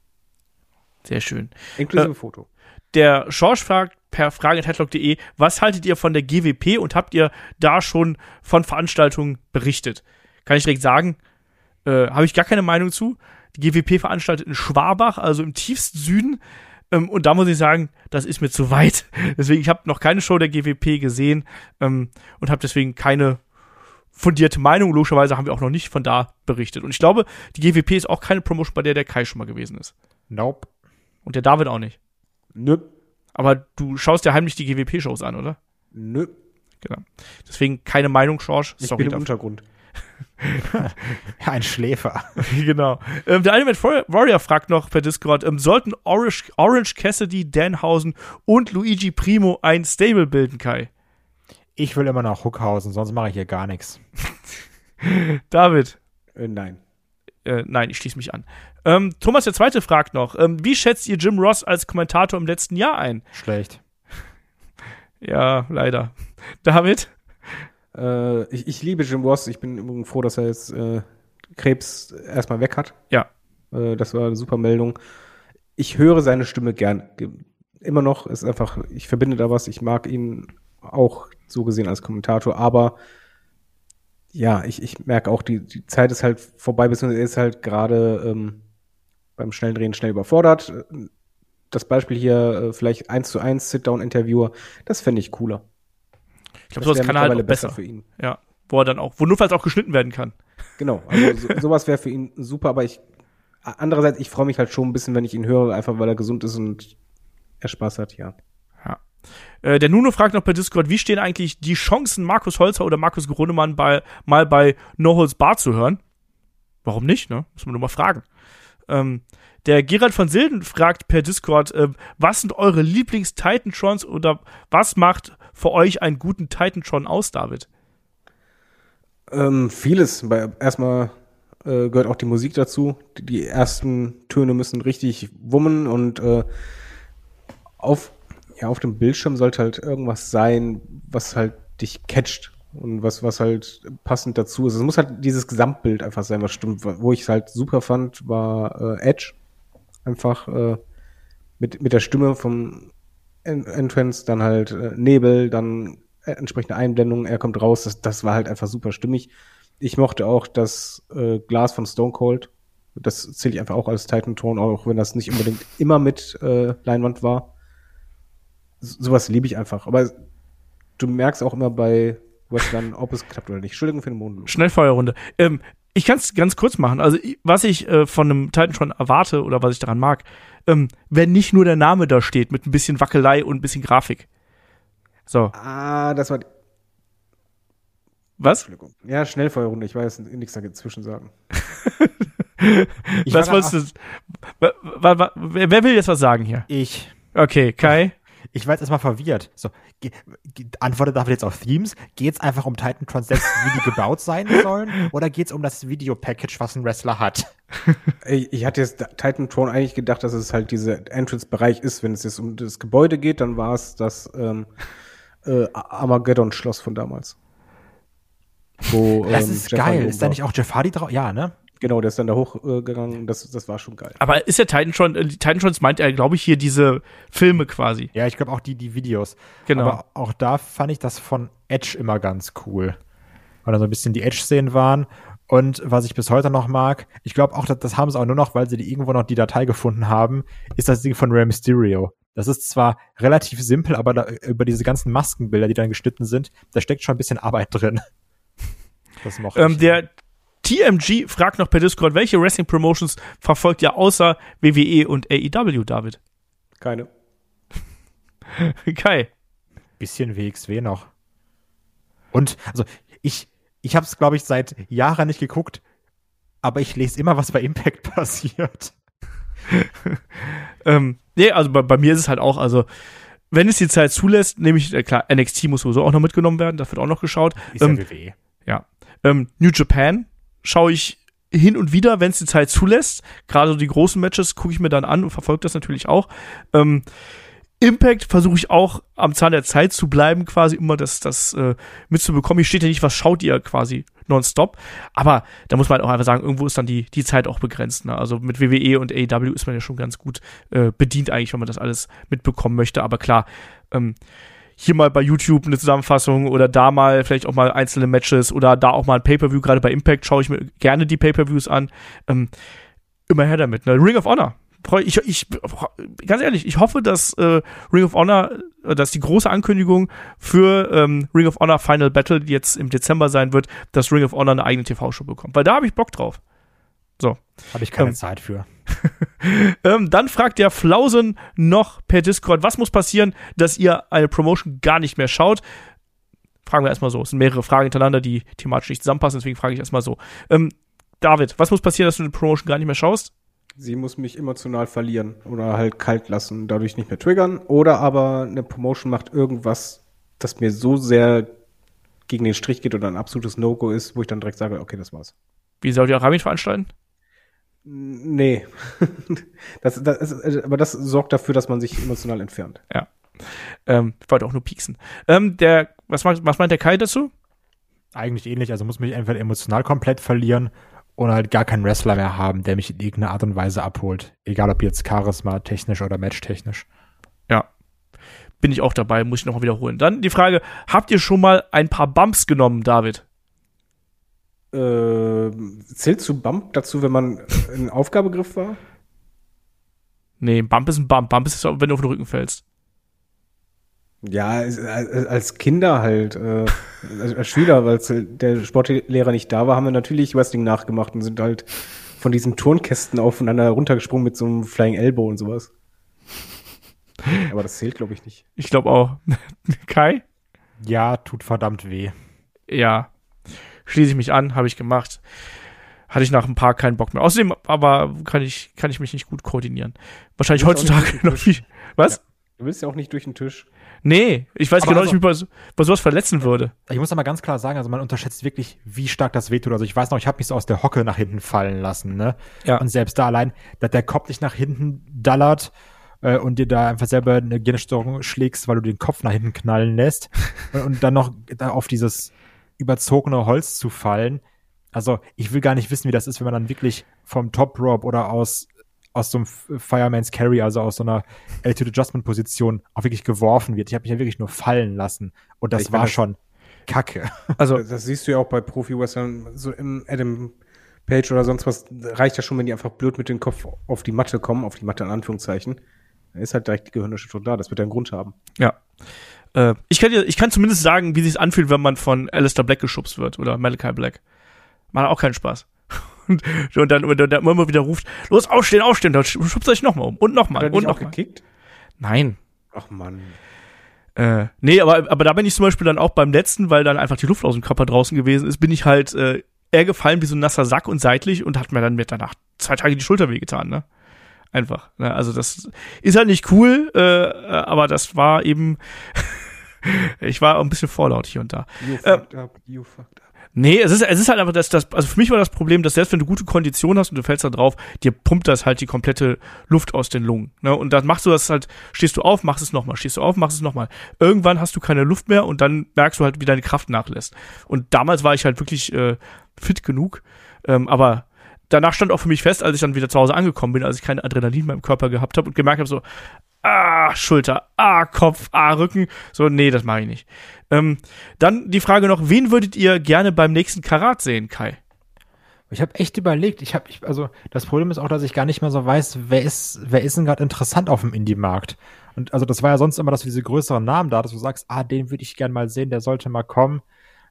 sehr schön. Inklusive Äh, Foto. Der Schorsch fragt per fragen.headlock.de, was haltet ihr von der GWP und habt ihr da schon von Veranstaltungen berichtet? Kann ich direkt sagen, äh, habe ich gar keine Meinung zu. Die GWP veranstaltet in Schwabach, also im tiefsten Süden. Ähm, und da muss ich sagen, das ist mir zu weit. Deswegen, ich habe noch keine Show der GWP gesehen ähm, und habe deswegen keine fundierte Meinung. Logischerweise haben wir auch noch nicht von da berichtet. Und ich glaube, die GWP ist auch keine Promotion, bei der der Kai schon mal gewesen ist. Nope. Und der David auch nicht. Nö, Aber du schaust ja heimlich die GWP-Shows an, oder? nö. Genau. Deswegen keine Meinung, George. Ich Sorry bin im dafür. Untergrund. Ein Schläfer. genau. Ähm, der Ultimate Warrior- Warrior fragt noch per Discord, ähm, sollten Orange, Orange Cassidy, Danhausen und Luigi Primo ein Stable bilden, Kai? Ich will immer nach Hookhausen, sonst mache ich hier gar nichts. David. Äh, nein. Äh, nein, ich schließe mich an. Ähm, Thomas der Zweite fragt noch, ähm, wie schätzt ihr Jim Ross als Kommentator im letzten Jahr ein? Schlecht. Ja, leider. David? Äh, ich, ich liebe Jim Ross. Ich bin übrigens froh, dass er jetzt äh, Krebs erstmal weg hat. Ja. Äh, das war eine super Meldung. Ich höre seine Stimme gern. Ge- Immer noch ist einfach, ich verbinde da was. Ich mag ihn auch so gesehen als Kommentator, aber ja, ich, ich merke auch, die, die Zeit ist halt vorbei, beziehungsweise er ist halt gerade ähm, beim schnellen Drehen schnell überfordert. Das Beispiel hier, äh, vielleicht eins zu eins Sit-Down-Interviewer, das fände ich cooler. Ich glaube, sowas kann er halt auch besser. für ihn. Ja. Wo er dann auch, wo notfalls auch geschnitten werden kann. Genau, also so, sowas wäre für ihn super, aber ich andererseits, ich freue mich halt schon ein bisschen, wenn ich ihn höre, einfach weil er gesund ist und er Spaß hat. Ja. Äh, der Nuno fragt noch per Discord, wie stehen eigentlich die Chancen, Markus Holzer oder Markus Grunemann bei, mal bei No Holds Bar zu hören? Warum nicht, ne? Muss man nur mal fragen. Ähm, der Gerald von Silden fragt per Discord, äh, was sind eure Lieblings-Titantrons oder was macht für euch einen guten Titantron aus, David? Ähm, vieles, erstmal äh, gehört auch die Musik dazu. Die, die ersten Töne müssen richtig wummen und äh, auf, ja, auf dem Bildschirm sollte halt irgendwas sein, was halt dich catcht und was, was halt passend dazu ist. Es muss halt dieses Gesamtbild einfach sein, was stimmt. Wo ich es halt super fand, war äh, Edge. Einfach äh, mit, mit der Stimme vom En- Entrance, dann halt äh, Nebel, dann äh, entsprechende Einblendungen, er kommt raus, das, das war halt einfach super stimmig. Ich mochte auch das äh, Glas von Stone Cold. Das zähle ich einfach auch als Titan-Ton, auch wenn das nicht unbedingt immer mit äh, Leinwand war. So, sowas liebe ich einfach. Aber du merkst auch immer bei Western, ob es klappt oder nicht. Entschuldigung für den Mond. Schnellfeuerrunde. Ähm, ich kann es ganz kurz machen. Also, was ich äh, von einem Titantron erwarte oder was ich daran mag, ähm, wenn nicht nur der Name da steht mit ein bisschen Wackelei und ein bisschen Grafik. So, Ah, das war. was? Entschuldigung. Ja, Schnellfeuerrunde. Ich weiß nichts dazwischen sagen. Was wolltest du? Wer will jetzt was sagen hier? Ich. Okay, Kai. Ich war jetzt erstmal verwirrt. So, ge, ge, antwortet David jetzt auf Themes? Geht es einfach um Titan selbst, wie die gebaut sein sollen? Oder geht es um das Video-Package, was ein Wrestler hat? Ich, hatte jetzt Titan Tron eigentlich gedacht, dass es halt dieser Entrance-Bereich ist. Wenn es jetzt um das Gebäude geht, dann war es das ähm, äh, Armageddon-Schloss von damals. Wo, Das ähm, ist Jeff geil. Ist da war. nicht auch Jeff Hardy drauf? Ja, ne? Genau, der ist dann da hochgegangen. das, das war schon geil. Aber ist der Titan schon, äh, Titan Trons meint er, glaube ich, hier diese Filme quasi. Ja, ich glaube auch die, die Videos. Genau. Aber auch da fand ich das von Edge immer ganz cool. Weil da so ein bisschen die Edge-Szenen waren. Und was ich bis heute noch mag, ich glaube auch, das, das haben sie auch nur noch, weil sie die irgendwo noch die Datei gefunden haben, ist das Ding von Rey Mysterio. Das ist zwar relativ simpel, aber da, über diese ganzen Maskenbilder, die dann geschnitten sind, da steckt schon ein bisschen Arbeit drin. Das mochte Ähm, ich. der TMG fragt noch per Discord, welche Wrestling Promotions verfolgt ihr außer WWE und AEW, David? Keine. Kai. bisschen WXW noch. Und also ich ich habe es glaube ich seit Jahren nicht geguckt, aber ich lese immer, was bei Impact passiert. Ähm, nee, also bei, bei mir ist es halt auch, also wenn es die Zeit zulässt, nehme ich, äh, klar, NXT muss sowieso auch noch mitgenommen werden, das wird auch noch geschaut. Ist Ähm, ja WWE. Ja. Ähm, New Japan schaue ich hin und wieder, wenn es die Zeit zulässt. Gerade so die großen Matches gucke ich mir dann an und verfolge das natürlich auch. Ähm, Impact versuche ich auch am Zahn der Zeit zu bleiben, quasi immer das, das äh, mitzubekommen. Hier steht ja nicht, was schaut ihr quasi nonstop. Aber da muss man halt auch einfach sagen, irgendwo ist dann die, die Zeit auch begrenzt. Ne? Also mit WWE und AEW ist man ja schon ganz gut äh, bedient eigentlich, wenn man das alles mitbekommen möchte. Aber klar, ähm, hier mal bei YouTube eine Zusammenfassung oder da mal vielleicht auch mal einzelne Matches oder da auch mal ein Pay-Per-View. Gerade bei Impact schaue ich mir gerne die Pay-Per-Views an. Ähm, immer her damit. Ne? Ring of Honor. Ich, ich, ganz ehrlich, ich hoffe, dass äh, Ring of Honor, äh, dass die große Ankündigung für ähm, Ring of Honor Final Battle, die jetzt im Dezember sein wird, dass Ring of Honor eine eigene TV-Show bekommt. Weil da habe ich Bock drauf. So. Habe ich keine ähm, Zeit für. Ähm, dann fragt der Flausen noch per Discord, was muss passieren, dass ihr eine Promotion gar nicht mehr schaut? Fragen wir erstmal so. Es sind mehrere Fragen hintereinander, die thematisch nicht zusammenpassen, deswegen frage ich erstmal so. Ähm, David, was muss passieren, dass du eine Promotion gar nicht mehr schaust? Sie muss mich emotional verlieren oder halt kalt lassen, dadurch nicht mehr triggern. Oder aber eine Promotion macht irgendwas, das mir so sehr gegen den Strich geht oder ein absolutes No-Go ist, wo ich dann direkt sage, okay, das war's. Wie soll die Arabien veranstalten? Nee. das, das ist, aber das sorgt dafür, dass man sich emotional entfernt. Ähm, ich wollte auch nur pieksen. Ähm, der, was, macht- was meint der Kai dazu? Eigentlich ähnlich, also muss mich entweder emotional komplett verlieren oder halt gar keinen Wrestler mehr haben, der mich in irgendeiner Art und Weise abholt. Egal ob jetzt Charisma technisch oder Match technisch. Ja. Bin ich auch dabei, muss ich nochmal wiederholen. Dann die Frage, habt ihr schon mal ein paar Bumps genommen, David? Äh, zählt zu Bump dazu, wenn man in Aufgabegriff war? Nee, Bump ist ein Bump. Bump ist, wenn du auf den Rücken fällst. Ja, es- als Kinder halt, äh, als als Schüler, weil der Sportlehrer nicht da war, haben wir natürlich Wrestling nachgemacht und sind halt von diesen Turnkästen aufeinander runtergesprungen mit so einem Flying Elbow und sowas. Aber das zählt, glaube ich, nicht. Ich glaube auch. Kai? Ja, tut verdammt weh. Ja. Schließe ich mich an, habe ich gemacht. Hatte ich nach ein paar keinen Bock mehr. Außerdem aber kann ich, kann ich mich nicht gut koordinieren. Wahrscheinlich heutzutage noch viel. Was? Du willst ja auch nicht durch den Tisch. Nee, ich weiß Aber genau also- ich bei, so- bei sowas verletzen würde. Ich muss aber ganz klar sagen, also man unterschätzt wirklich, wie stark das wehtut. Also ich weiß noch, ich habe mich so aus der Hocke nach hinten fallen lassen, ne? Ja. Und selbst da allein, dass der Kopf dich nach hinten dallert äh, und dir da einfach selber eine Gehirnstörung schlägst, weil du den Kopf nach hinten knallen lässt und, und dann noch da auf dieses überzogene Holz zu fallen. Also ich will gar nicht wissen, wie das ist, wenn man dann wirklich vom Top Rope oder aus aus so einem Fireman's Carry, also aus so einer Altitude Adjustment Position, auch wirklich geworfen wird. Ich habe mich ja wirklich nur fallen lassen und das Ich war schon Kacke. Also, Das siehst du ja auch bei Profi-Wrestlern, so im Adam Page oder sonst was, reicht ja schon, wenn die einfach blöd mit dem Kopf auf die Matte kommen, auf die Matte in Anführungszeichen. Da ist halt direkt die Gehirnerschütterung da, das wird ja einen Grund haben. ja. Äh, ich, kann ich kann zumindest sagen, wie sich anfühlt, wenn man von Alistair Black geschubst wird oder Malachi Black. Macht auch keinen Spaß. Und, und dann, und dann immer wieder ruft, los, aufstehen, aufstehen, dann schubst euch nochmal um und nochmal und nochmal. gekickt? Nein. Ach Mann. Äh, nee, aber, aber da bin ich zum Beispiel dann auch beim letzten, weil dann einfach die Luft aus dem Körper draußen gewesen ist, bin ich halt äh, eher gefallen wie so ein nasser Sack und seitlich und hat mir dann mit danach zwei Tage die Schulter wehgetan, ne? Einfach. Ne? Also das ist halt nicht cool, äh, aber das war eben. ich war ein bisschen vorlaut hier und da. You Äh, fucked up, you fucked up. Nee, es ist, es ist halt einfach das, das, also für mich war das Problem, dass selbst wenn du gute Kondition hast und du fällst da drauf, dir pumpt das halt die komplette Luft aus den Lungen. Ne? Und dann machst du das halt, stehst du auf, machst es nochmal, stehst du auf, machst es nochmal. Irgendwann hast du keine Luft mehr und dann merkst du halt, wie deine Kraft nachlässt. Und damals war ich halt wirklich äh, fit genug. Ähm, aber danach stand auch für mich fest, als ich dann wieder zu Hause angekommen bin, als ich kein Adrenalin mehr im Körper gehabt habe und gemerkt habe, so, ah, Schulter, ah, Kopf, ah, Rücken. So, nee, das mache ich nicht. Ähm, dann die Frage noch, wen würdet ihr gerne beim nächsten Karat sehen, Kai? Ich habe echt überlegt. Ich habe, ich, also das Problem ist auch, dass ich gar nicht mehr so weiß, wer ist, wer ist denn gerade interessant auf dem Indie-Markt. Und also das war ja sonst immer, dass diese größeren Namen da, dass du sagst, ah, den würde ich gern mal sehen, der sollte mal kommen.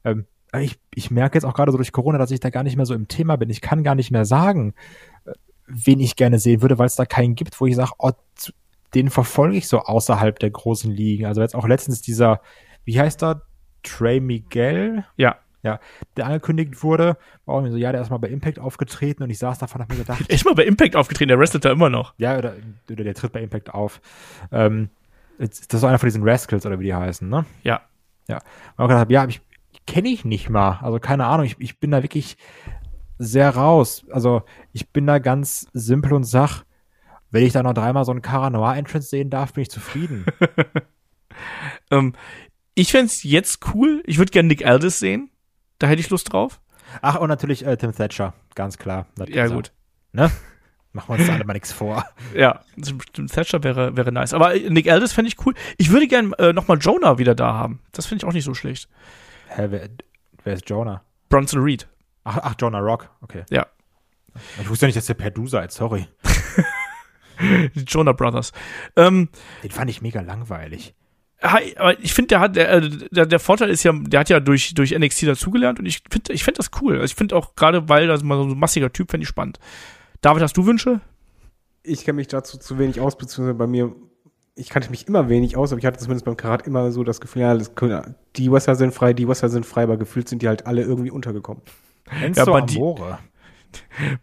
Ähm, ich, ich merke jetzt auch gerade so durch Corona, dass ich da gar nicht mehr so im Thema bin. Ich kann gar nicht mehr sagen, äh, wen ich gerne sehen würde, weil es da keinen gibt, wo ich sage, oh, den verfolge ich so außerhalb der großen Ligen. Also jetzt auch letztens dieser, wie heißt er, Trey Miguel, Ja. ja, der angekündigt wurde, war auch so, ja, der ist mal bei Impact aufgetreten und ich saß davon und hab mir gedacht, Echt mal bei Impact aufgetreten, der wrestelt da immer noch. ja, oder, oder der tritt bei Impact auf. Ähm, das ist einer von diesen Rascals oder wie die heißen, ne? Ja. Ja. Und auch gedacht ja, ich kenne ich nicht mal. Also keine Ahnung, ich, ich bin da wirklich sehr raus. Also ich bin da ganz simpel und sach, wenn ich da noch dreimal so einen Cara Noir Entrance sehen darf, bin ich zufrieden. Ähm, ich fände jetzt cool. Ich würde gerne Nick Aldis sehen. Da hätte ich Lust drauf. Ach, und natürlich äh, Tim Thatcher, ganz klar. Ja, gut. Ne? Machen wir uns da alle mal nichts vor. Ja, Tim Thatcher wäre, wäre nice. Aber Nick Aldis fände ich cool. Ich würde gerne äh, nochmal Jonah wieder da haben. Das finde ich auch nicht so schlecht. Hä, wer, wer ist Jonah? Bronson Reed. Ach, ach, Jonah Rock, okay. Ja. Ich wusste ja nicht, dass der Perdu seid, sorry. Die Jonah Brothers. Ähm, Den fand ich mega langweilig. Hi, aber ich finde, der hat, der, äh, der, der Vorteil ist ja, der hat ja durch, durch NXT dazugelernt und ich finde, ich finde das cool. Also ich finde auch gerade, weil das mal so ein massiger Typ, fände ich spannend. David, hast du Wünsche? Ich kenne mich dazu zu wenig aus, beziehungsweise bei mir, ich kannte mich immer wenig aus, aber ich hatte zumindest beim Karat immer so das Gefühl, ja, das können, die Wrestler sind frei, die Wrestler sind frei, aber gefühlt sind die halt alle irgendwie untergekommen. Enzo aber die- Amore.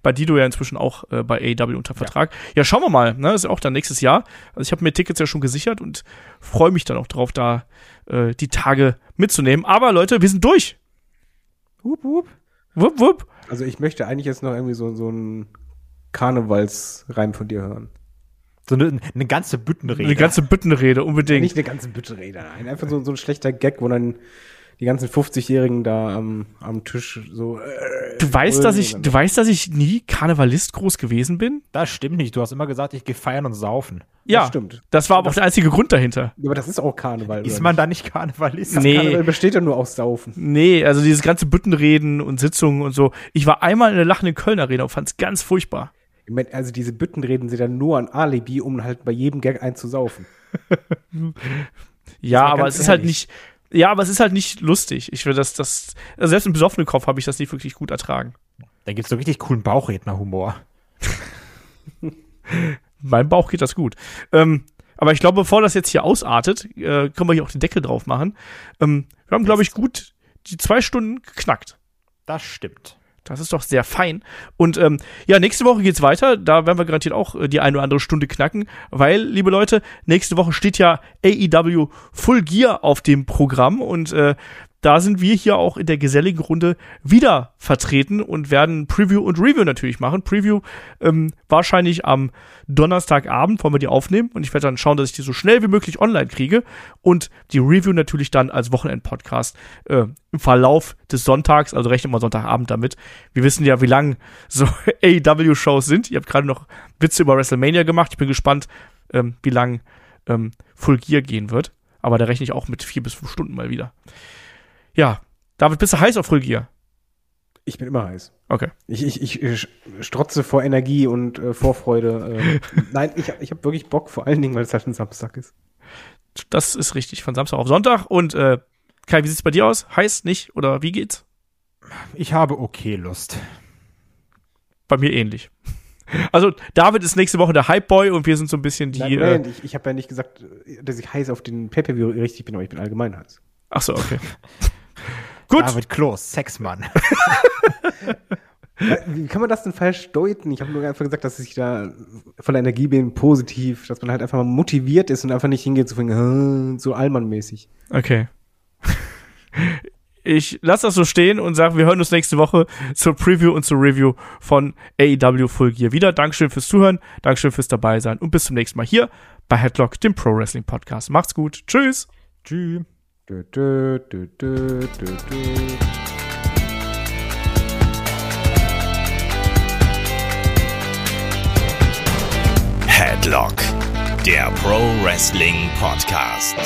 Bei Dido ja inzwischen auch äh, bei AEW unter Vertrag. Ja. schauen wir mal. Ne? Das ist ja auch dann nächstes Jahr. Also ich habe mir Tickets ja schon gesichert und freue mich dann auch drauf, da äh, die Tage mitzunehmen. Aber Leute, wir sind durch. Hup, hup. Wupp, wupp. Also ich möchte eigentlich jetzt noch irgendwie so, so einen Karnevalsreim von dir hören. So eine, eine ganze Büttenrede. Eine ganze Büttenrede, unbedingt. Nicht eine ganze Bütterede, nein. Einfach so, so ein schlechter Gag, wo dann die ganzen 50-Jährigen da am, am Tisch so. Äh, Du weißt, dass ich, du weißt, dass ich nie Karnevalist groß gewesen bin? Das stimmt nicht. Du hast immer gesagt, ich gehe feiern und saufen. Ja, stimmt. Das war aber auch der einzige Grund dahinter. Ja, aber das ist auch Karneval. Ist man da nicht Karnevalist? Nee. Karneval besteht ja nur aus Saufen. Nee, also dieses ganze Büttenreden und Sitzungen und so. Ich war einmal in der lachenden Köln Arena und fand's ganz furchtbar. Ich mein, also diese Büttenreden sind dann nur ein Alibi, um halt bei jedem Gag einzusaufen. Ja, aber es ist halt nicht, ja, aber es ist halt nicht lustig. Ich will das, das, also selbst im besoffenen Kopf habe ich das nicht wirklich gut ertragen. Da gibt's so richtig coolen Bauchredner-Humor. Meinem Bauch geht das gut. Ähm, aber ich glaube, bevor das jetzt hier ausartet, äh, können wir hier auch den Deckel drauf machen. Ähm, wir haben, glaube ich, gut die zwei Stunden geknackt. Das stimmt. Das ist doch sehr fein. Und ähm, ja, nächste Woche geht's weiter. Da werden wir garantiert auch äh, die eine oder andere Stunde knacken, weil, liebe Leute, nächste Woche steht ja AEW Full Gear auf dem Programm und äh, da sind wir hier auch in der geselligen Runde wieder vertreten und werden Preview und Review natürlich machen. Preview ähm, wahrscheinlich am Donnerstagabend wollen wir die aufnehmen und ich werde dann schauen, dass ich die so schnell wie möglich online kriege und die Review natürlich dann als Wochenend-Podcast äh, im Verlauf des Sonntags, also rechnet mal Sonntagabend damit. Wir wissen ja, wie lang so AEW-Shows sind. Ihr habt gerade noch Witze über WrestleMania gemacht. Ich bin gespannt, ähm, wie lang ähm, Full Gear gehen wird. Aber da rechne ich auch mit vier bis fünf Stunden mal wieder. Ja, David, bist du heiß auf Gear? Ich bin immer heiß. Okay. Ich, ich, ich, ich strotze vor Energie und äh, Vorfreude. Äh, nein, ich, ich habe wirklich Bock, vor allen Dingen, weil es halt ein Samstag ist. Das ist richtig, von Samstag auf Sonntag. Und äh, Kai, wie sieht's bei dir aus? Heiß, nicht? Oder wie geht's? Ich habe okay Lust. Bei mir ähnlich. Also, David ist nächste Woche der Hype-Boy und wir sind so ein bisschen die. Nein, äh, Moment, ich, ich habe ja nicht gesagt, dass ich heiß auf den Pay-Per-View richtig bin, aber ich bin allgemein heiß. ach so, okay. Gut. David Kloß, Sexmann. Wie kann man das denn falsch deuten? Ich habe nur einfach gesagt, dass ich da voller Energie bin, positiv, dass man halt einfach mal motiviert ist und einfach nicht hingeht zu so, so Allmann-mäßig. Okay. Ich lasse das so stehen und sage, wir hören uns nächste Woche zur Preview und zur Review von AEW Full Gear wieder. Dankeschön fürs Zuhören, Dankeschön fürs dabei sein und bis zum nächsten Mal hier bei Headlock, dem Pro Wrestling Podcast. Macht's gut. Tschüss. Tschüss. Dö, dö, dö, dö, dö, dö. Headlock, der Pro Wrestling Podcast.